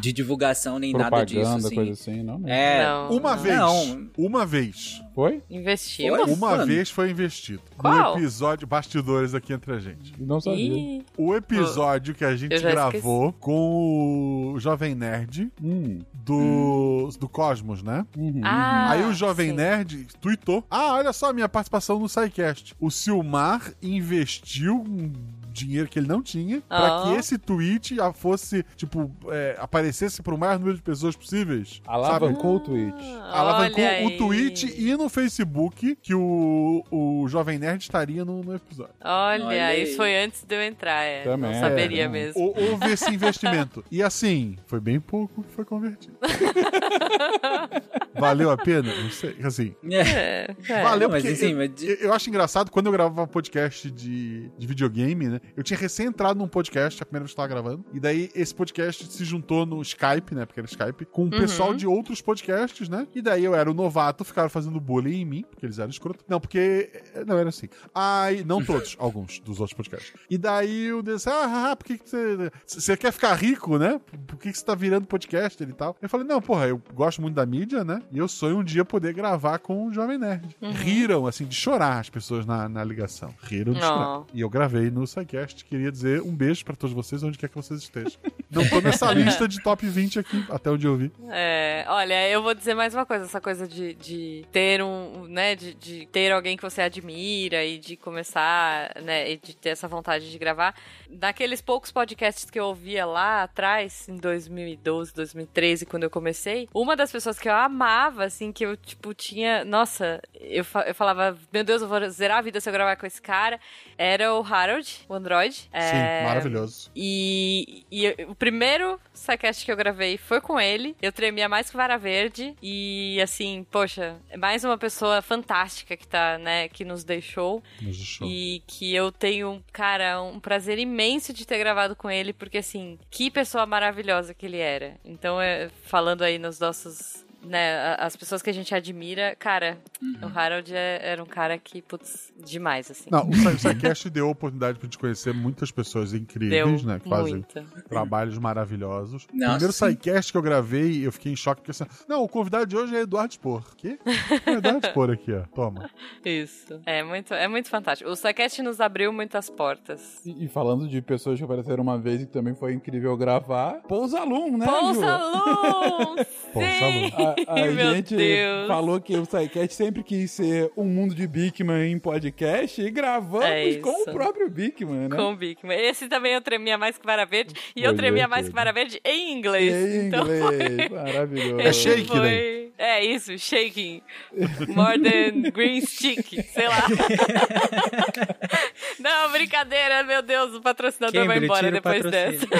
de divulgação nem nada disso. Propaganda, Assim. coisa assim, não? né? É, Não. Uma vez. Não. Uma vez. Foi? Investimos? Foi? Uma Mano. vez foi investido. Qual? No episódio Bastidores aqui entre a gente. Não sabia. Ih, O episódio que a gente Eu já gravou com o Jovem Nerd Hum. do, do Cosmos, né? Uhum. Ah, Aí o Jovem sim. Nerd tweetou: Ah, olha só a minha participação no SciCast. O Silmar investiu um dinheiro que ele não tinha pra Ah. que esse tweet ah, fosse, tipo, é, aparecesse pro maior número de pessoas possíveis. sabe? Alavancou o tweet. Alavancou Olha o aí. tweet e no Facebook que o, o Jovem Nerd estaria no, no episódio. Olha, Olha isso aí. foi antes de eu entrar, é. Também, Não saberia é. mesmo. Hou- Houve esse investimento. E assim, foi bem pouco que foi convertido. Valeu a pena? Não sei. Assim, É, é. Valeu, mas porque assim, eu, mas eu acho engraçado, quando eu gravava podcast de, de videogame, né? Eu tinha recém entrado num podcast, a primeira vez que eu tava gravando, e daí esse podcast se juntou no Skype, né? Porque era Skype, com o pessoal de outros podcasts, né? E daí eu era o novato, ficaram fazendo bullying em mim, porque eles eram escroto. Não, porque... Não, era assim. Aí, não todos, alguns dos outros podcasts. E daí eu disse, ah, ah, ah, por que que você... Você quer ficar rico, né? Por que que você tá virando podcaster e tal? Eu falei, não, porra, eu gosto muito da mídia, né? E eu sonho um dia poder gravar com o Jovem Nerd. Riram, assim, de chorar as pessoas na, na ligação. Riram de Oh. chorar. E eu gravei no SciCast. Queria dizer um beijo pra todos vocês, onde quer que vocês estejam. Não tô nessa lista de top 20 aqui, até onde eu vi. É, olha, eu vou dizer mais uma coisa, essa coisa de, de ter um, né, de, de ter alguém que você admira e de começar, né, e de ter essa vontade de gravar. Daqueles poucos podcasts que eu ouvia lá atrás, em 2012, 2013, quando eu comecei, uma das pessoas que eu amava, assim, que eu, tipo, tinha, nossa, eu, eu falava, meu Deus, eu vou zerar a vida se eu gravar com esse cara, era o Harold, o Android. Sim, É, maravilhoso. e, e eu- o primeiro sidecast que eu gravei foi com ele. Eu tremia mais que vara verde. E assim, poxa, é mais uma pessoa fantástica que tá, né, que nos deixou. Nos deixou. E que eu tenho, cara, um prazer imenso de ter gravado com ele, porque assim, que pessoa maravilhosa que ele era. Então, é, falando aí nos nossos. Né, as pessoas que a gente admira, cara, o Harold é- era um cara que, putz, demais, assim. Não, o Sci- o SciCast deu a oportunidade pra gente conhecer muitas pessoas incríveis, Deu né? Que fazem muita. trabalhos maravilhosos. O Nossa, primeiro sim. SciCast que eu gravei, eu fiquei em choque, porque assim, não, o convidado de hoje é Eduardo Spor. Quê? É Eduardo Spor aqui, ó. Toma. Isso. É muito, é muito fantástico. O Psycast nos abriu muitas portas. E, e falando de pessoas que apareceram uma vez e que também foi incrível gravar, Pousa Alum, né, Pousa? Alum! Pousa Sim! A, gente Deus. falou que o SciCast sempre quis ser um mundo de Bigman em podcast e gravamos É com o próprio Bigman, né? Com o Bigman. Esse também eu tremia mais que vara verde. E eu tremia mais que vara verde em inglês. Em Então inglês, foi- maravilhoso. É shake, foi... né? É isso, shaking. More than green stick, sei lá. Não, brincadeira, meu Deus, o patrocinador vai Cambridge, embora tira o depois dessa.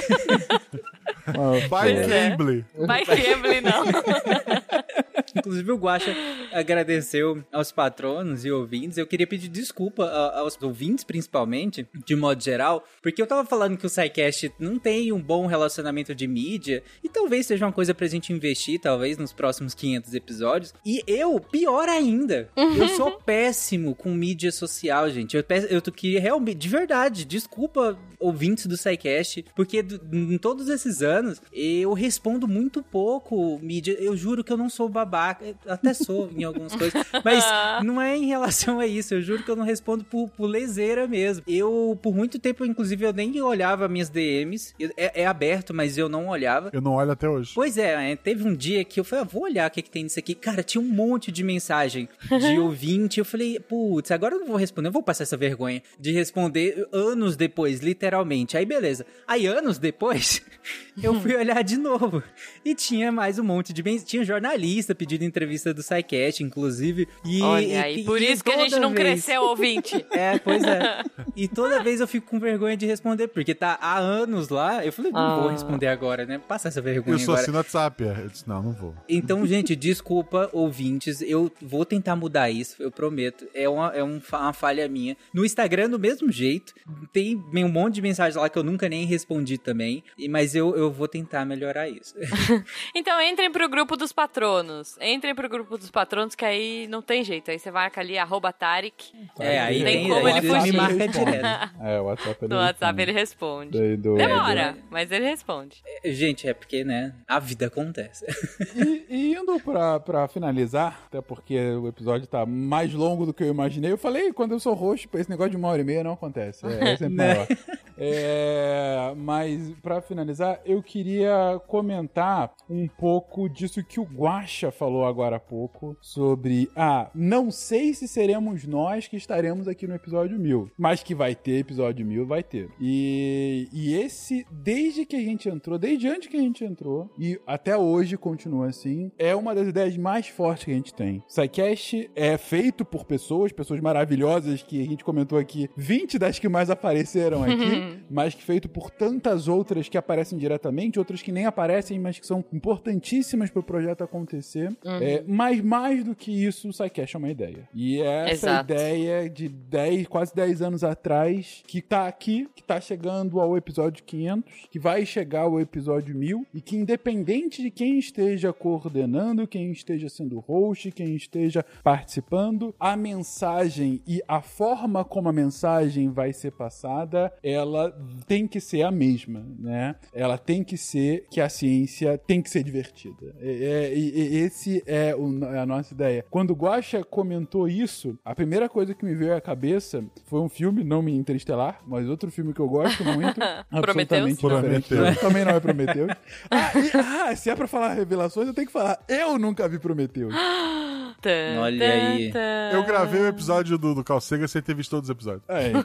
Ah, Pois é. Cambly. Cambly, não. Inclusive o Guaxa agradeceu aos patronos e ouvintes. Eu queria pedir desculpa a- aos ouvintes, principalmente, de modo geral, porque eu tava falando que o SciCast não tem um bom relacionamento de mídia, e talvez seja uma coisa pra gente investir, talvez, nos próximos 500 episódios. E eu, pior ainda, eu sou péssimo com mídia social, gente. Eu, peço- eu tô- queria realmente, de verdade, desculpa, ouvintes do SciCast, porque do- em todos esses anos eu respondo muito pouco mídia. Eu juro que eu não sou babaca, eu até sou em algumas coisas, mas não é em relação a isso. Eu juro que eu não respondo por, por leseira mesmo. Eu, por muito tempo, inclusive, eu nem olhava minhas DMs. Eu- É, é aberto, mas eu não olhava. Eu não olho até hoje. Pois é, é, teve um dia que eu falei, ah, vou olhar o que, que tem nisso aqui. Cara, tinha um monte de mensagem de ouvinte. Eu falei, putz, agora eu não vou responder, eu vou passar essa vergonha de responder anos depois, literalmente. Aí beleza. Aí anos depois, eu fui olhar de novo. E tinha mais um monte de mensagem. Tinha jornalista pedindo entrevista do SciCast, inclusive. E, Olha aí, e- por e isso que a gente não vez- cresceu, ouvinte. é, pois é. E toda vez eu fico com vergonha de responder, porque tá há anos lá. Eu falei, não vou Ah. responder agora, né? Passar essa vergonha Eu sou agora. assim no WhatsApp. Eu disse, não, não vou. Então, gente, desculpa, ouvintes. Eu vou tentar mudar isso, eu prometo. É uma, é um uma falha minha. No Instagram, do mesmo jeito. Tem um monte de mensagens lá que eu nunca nem respondi também. e- Mas eu, eu vou tentar melhorar isso. Então entrem pro grupo dos patronos. Entrem pro grupo dos patronos, que aí não tem jeito. Aí você marca ali, arroba Tarek. É, aí tem como aí ele ele me fugir. marca direto. É, o WhatsApp ele No WhatsApp responde. ele responde. Daí do- Demora, mas ele responde. Gente, é porque, né? A vida acontece. E, e indo pra, pra finalizar, até porque o episódio tá mais longo do que eu imaginei, eu falei, quando eu sou roxo, esse negócio de uma hora e meia não acontece. É, é sempre Né? maior. É, mas pra finalizar, eu queria comentar um pouco disso que o Guaxa falou agora há pouco sobre, ah, não sei se seremos nós que estaremos aqui no episódio 1000, mas que vai ter episódio 1000, vai ter. E, e esse, desde que a gente entrou, desde antes que a gente entrou, e até hoje continua assim, é uma das ideias mais fortes que a gente tem. Psycast é feito por pessoas, pessoas maravilhosas que a gente comentou aqui, 20 das que mais apareceram aqui, mas que feito por tantas outras que aparecem diretamente, outras que nem aparecem, mas que são importantíssimas para o projeto acontecer. Uhum. É, mas mais do que isso, o Psycast é uma ideia. E é essa Exato. ideia de 10, quase 10 anos atrás, que tá aqui, que tá chegando ao episódio 500, que vai chegar ao episódio 1000, e que independente de quem esteja coordenando, quem esteja sendo host, quem esteja participando, a mensagem e a forma como a mensagem vai ser passada, ela tem que ser a mesma, né? Ela tem que ser que a ciência tem que ser divertida. É, é, e- e esse é o- a nossa ideia. Quando o Guaxa comentou isso, a primeira coisa que me veio à cabeça foi um filme, não me Interestelar, mas outro filme que eu gosto muito. absolutamente Prometheus? diferente. Também não é Prometheus. Ah, ah, se é pra falar revelações, eu tenho que falar. Eu nunca vi Prometheus. Tan, Olha aí. Eu gravei o episódio do, do Calcega sem ter visto todos os episódios. É, então,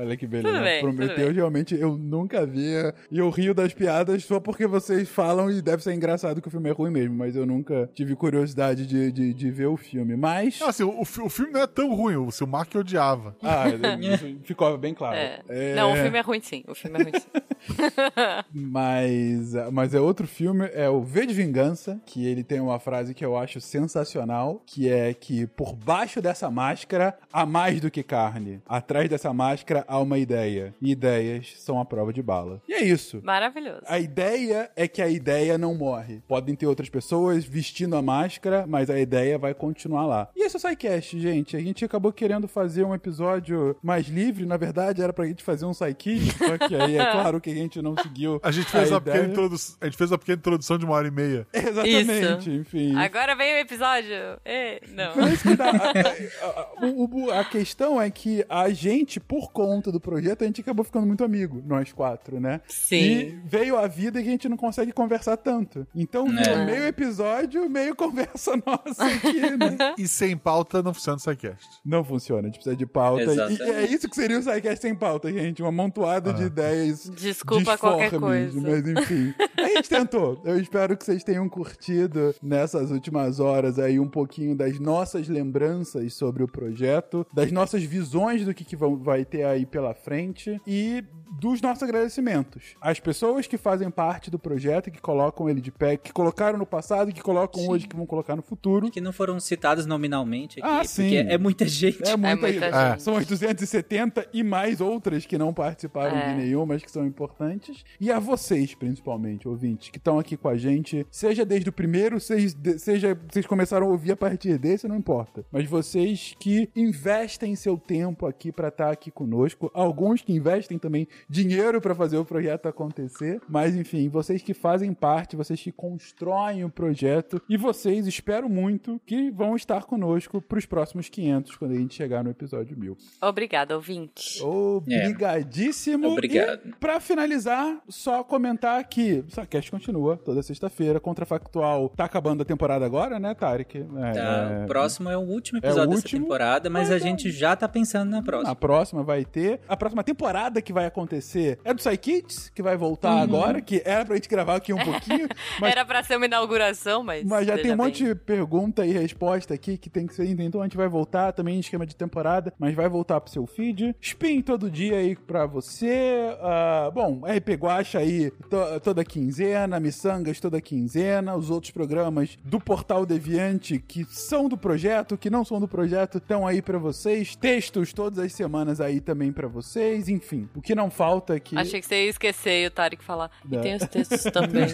olha que beleza. Prometeu, realmente, eu nunca vi. E eu rio das piadas só porque vocês falam e deve ser engraçado que o filme é ruim mesmo, mas eu nunca tive curiosidade de, de, de ver o filme. Mas. Não, assim, o, o filme não é tão ruim, o seu Mark odiava. Ah, isso ficou bem claro. É. É, Não, o filme é ruim sim. O filme é ruim sim. Mas, mas é outro filme, é o V de Vingança, que ele tem uma frase que eu acho sensacional, que é que por baixo dessa máscara há mais do que carne. Atrás dessa máscara há uma ideia. E ideias são a prova de bala. E é isso. Maravilhoso. A ideia é que a ideia não morre. Podem ter outras pessoas vestindo a máscara, mas a ideia vai continuar lá. E esse é o SciCast, gente. A gente acabou querendo fazer um episódio mais livre. Na verdade, era pra gente fazer um SciKid, só que aí é claro que a gente não seguiu. A gente fez, a, pequena ideia. introdução, a gente fez a pequena introdução de uma hora e meia. Exatamente, enfim. Agora vem o episódio. Ei, não. Isso que dá- a, a- a- a questão é que a gente, por conta do projeto, a gente acabou ficando muito amigo, nós quatro, né? Sim. E veio a vida e a gente não consegue conversar tanto. Então, É. meio episódio, meio conversa nossa aqui, né? E sem pauta não funciona o SciCast. Não funciona, a gente precisa de pauta. E, Exatamente. e é isso que seria o SciCast sem pauta, gente. Uma amontoada de ideias. Desculpa qualquer disformes, coisa. Mas enfim. A gente tentou. Eu espero que vocês tenham curtido nessas últimas horas aí um pouquinho das nossas lembranças sobre o projeto, das nossas visões do que, que vão, vai ter aí pela frente e dos nossos agradecimentos. As pessoas que fazem parte do projeto, que colocam ele de pé, que colocaram no passado, que colocam Sim. hoje, que vão colocar no futuro. Que não foram citados nominalmente aqui, Ah, porque sim. é muita gente. É muita, muita é. gente. São as 270 e mais outras que não participaram É. de nenhuma, mas que são importantes. E a vocês, principalmente, ouvintes, que estão aqui com a gente, seja desde o primeiro, seja, seja vocês começaram a ouvir a partir desse, não importa. Mas vocês que investem seu tempo aqui pra estar aqui conosco, alguns que investem também dinheiro pra fazer o projeto acontecer, mas enfim, vocês que fazem parte, vocês que constroem o projeto e vocês, espero muito, que vão estar conosco pros próximos 500 quando a gente chegar no episódio 1000. Obrigada, ouvinte. Obrigadíssimo. Obrigado. E pra finalizar, só comentar que o Sacast continua toda sexta-feira. Contrafactual tá acabando a temporada agora, né, Tarek? É, Tá, é, O próximo é o último é o episódio dessa último, temporada, mas a gente já tá pensando na próxima. Na próxima vai ter. A próxima temporada que vai acontecer é do Psykids, que vai voltar Uhum. agora, que era pra gente gravar aqui um pouquinho. mas Era pra ser uma inauguração, mas. Mas já tem um bem. monte de pergunta e resposta aqui que tem que ser. Então a gente vai voltar também em esquema de temporada, mas vai voltar pro seu feed. Spin todo dia aí pra você. Ah, bom, RP Guacha aí to- toda quinzena, Missangas toda quinzena, os outros programas do Portal Deviante que são do projeto, que não são do projeto, estão aí pra vocês. Textos todas as semanas aí também pra vocês. Enfim, o que não falta aqui. Achei que você ia esquecer e o Tarek falar. E Não. tem os textos também.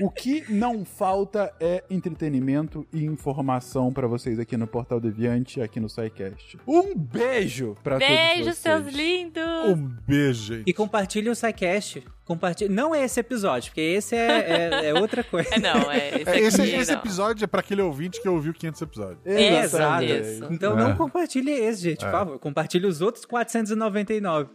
O que não falta é entretenimento e informação pra vocês aqui no Portal Deviante, aqui no SciCast. Um beijo pra todos Beijo, vocês. seus lindos! Um beijo, gente. E compartilhe o SciCast. Compartilhe... Não é esse episódio, porque esse é, é- é outra coisa. É, não, é. Esse, É, esse, aqui, esse não. episódio é pra aquele ouvinte que ouviu 500 episódios. É, exato. Isso. Então É. não compartilhe esse, gente, É. por favor. Compartilhe os outros 499.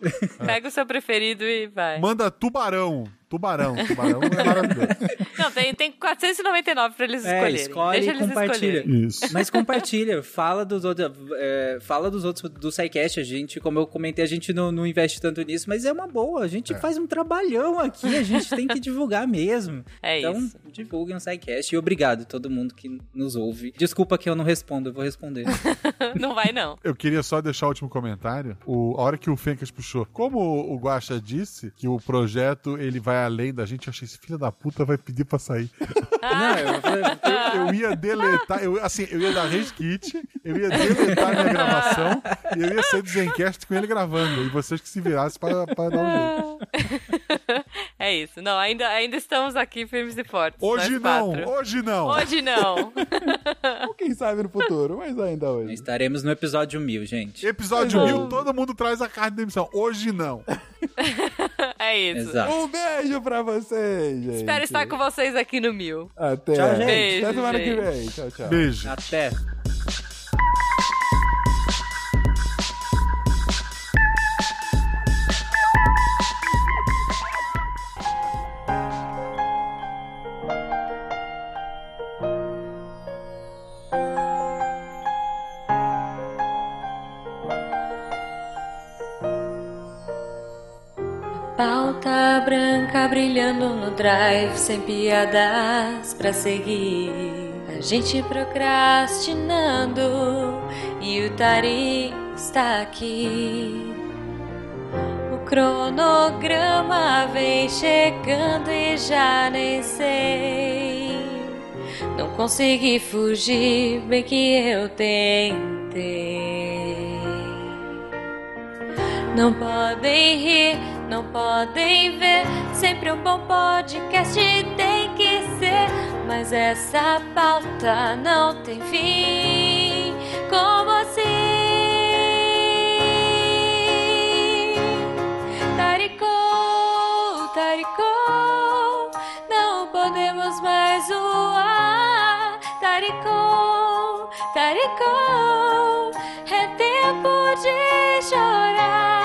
Pega o seu preferido e vai. Manda tubarão. Tubarão. Tubarão é maravilhoso. Não, tem, tem 499 pra eles É, escolherem. escolhe Deixa e eles compartilha. escolherem. Isso. Mas compartilha, fala dos outros, é, fala dos outros do SciCast, a gente, como eu comentei, a gente não, não investe tanto nisso, mas é uma boa, a gente faz um trabalhão aqui, a gente tem que divulgar mesmo. É então, isso. divulguem o SciCast e obrigado a todo mundo que nos ouve. Desculpa que eu não respondo, eu vou responder. Não vai, não. Eu queria só deixar o último comentário. O, a hora que o Fencas puxou, como o Guaxa disse que o projeto ele vai além da gente, eu achei esse filho da puta vai pedir pra sair. não, eu, Eu, eu ia deletar, eu, assim, eu ia dar rage kit, eu ia deletar minha gravação e eu ia ser do Zencast com ele gravando. E vocês que se virassem para, para dar um jeito. É isso. Não, ainda, ainda estamos aqui firmes e fortes. Hoje não, quatro. hoje não. Hoje não. Ou quem sabe no futuro, mas ainda hoje. estaremos no episódio 1000, gente. Episódio Pois é. mil, todo mundo traz a carta de demissão. Hoje não. É isso. Exato. Um beijo pra vocês, gente. Espero estar com vocês aqui no Mil. Até. Tchau, gente. Beijo, Até semana que gente. vem. Tchau, tchau. Beijo. Até. Branca brilhando no drive, sem piadas pra seguir. A gente procrastinando e o Tari está aqui. O cronograma vem chegando e já nem sei. Não consegui fugir, bem que eu tentei. Não podem rir, não podem ver. Sempre um bom podcast tem que ser. Mas essa pauta não tem fim. Como assim? Taricou, taricou. Não podemos mais zoar. Taricou, taricou. É tempo de chorar.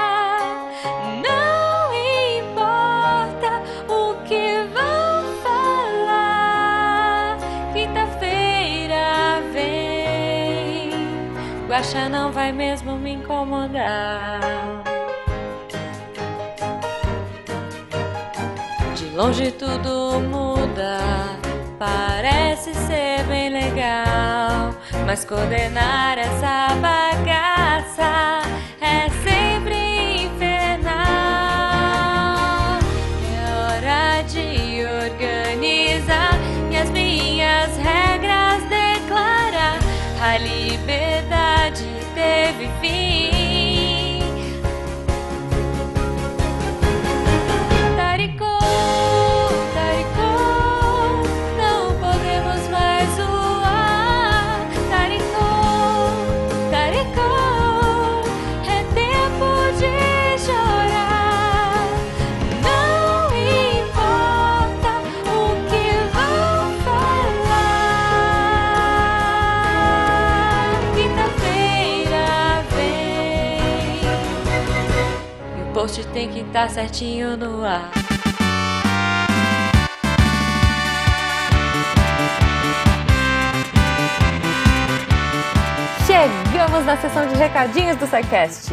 Guaxa não vai mesmo me incomodar. De longe tudo muda, parece ser bem legal. Mas coordenar essa bagaça é tem que estar certinho no ar. Chegamos na sessão de recadinhos do SciCast.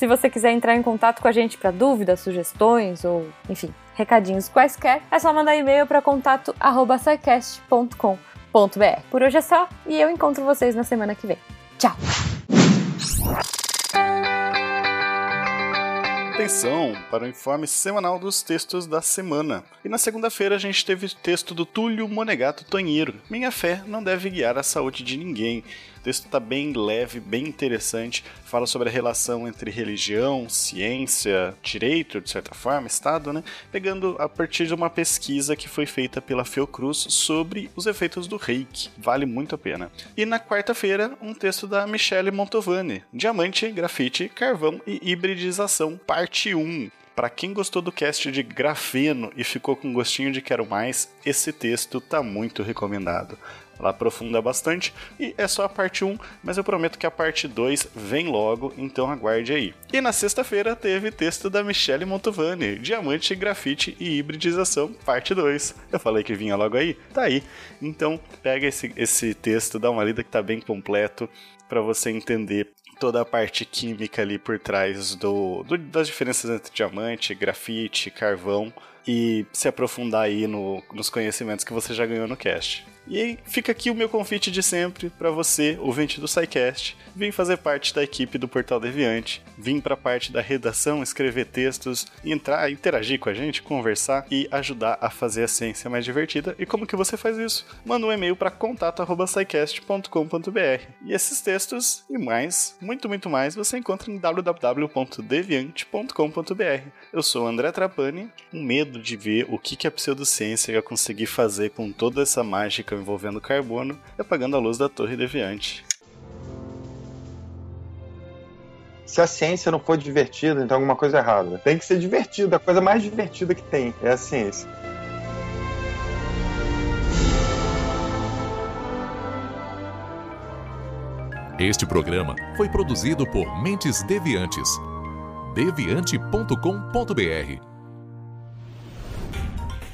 se você quiser entrar em contato com a gente para dúvidas, sugestões ou, enfim, recadinhos quaisquer, é só mandar e-mail para contato@sicast.com.br. Por hoje é só e eu encontro vocês na semana que vem. Tchau. Atenção para o informe semanal dos textos da semana. E na segunda-feira a gente teve texto do Túlio Monegato Tonheiro. Minha fé não deve guiar a saúde de ninguém. O texto está bem leve, bem interessante. Fala sobre a relação entre religião, ciência, direito, de certa forma, Estado, né? Pegando a partir de uma pesquisa que foi feita pela Fiocruz sobre os efeitos do reiki. Vale muito a pena. E na quarta-feira, um texto da Michele Montovani: Diamante, grafite, carvão e hibridização, parte 1. Para quem gostou do cast de grafeno e ficou com gostinho de quero mais, esse texto tá muito recomendado. Ela aprofunda bastante e é só a parte 1, mas eu prometo que a parte 2 vem logo, então aguarde aí. E na sexta-feira teve texto da Michele Montovani, Diamante, Grafite e Hibridização, parte 2. Eu falei que vinha logo aí? Tá aí. Então pega esse, esse texto, dá uma lida que tá bem completo para você entender toda a parte química ali por trás do, do, das diferenças entre diamante, grafite, carvão e se aprofundar aí no, nos conhecimentos que você já ganhou no cast. E fica aqui o meu convite de sempre para você, ouvinte do SciCast, vir fazer parte da equipe do Portal Deviante, vir para a parte da redação, escrever textos, entrar, interagir com a gente, conversar e ajudar a fazer a ciência mais divertida. E como que você faz isso? Manda um e-mail para contato@scicast.com.br. E esses textos e mais, muito muito mais, você encontra em www.deviante.com.br. Eu sou André Trapani, um medo de ver o que que a pseudociência ia conseguir fazer com toda essa mágica envolvendo carbono e apagando a luz da Torre Deviante. Se a ciência não for divertida, então alguma coisa é errada. Tem que ser divertida, a coisa mais divertida que tem é a ciência. Este programa foi produzido por Mentes Deviantes. deviante.com.br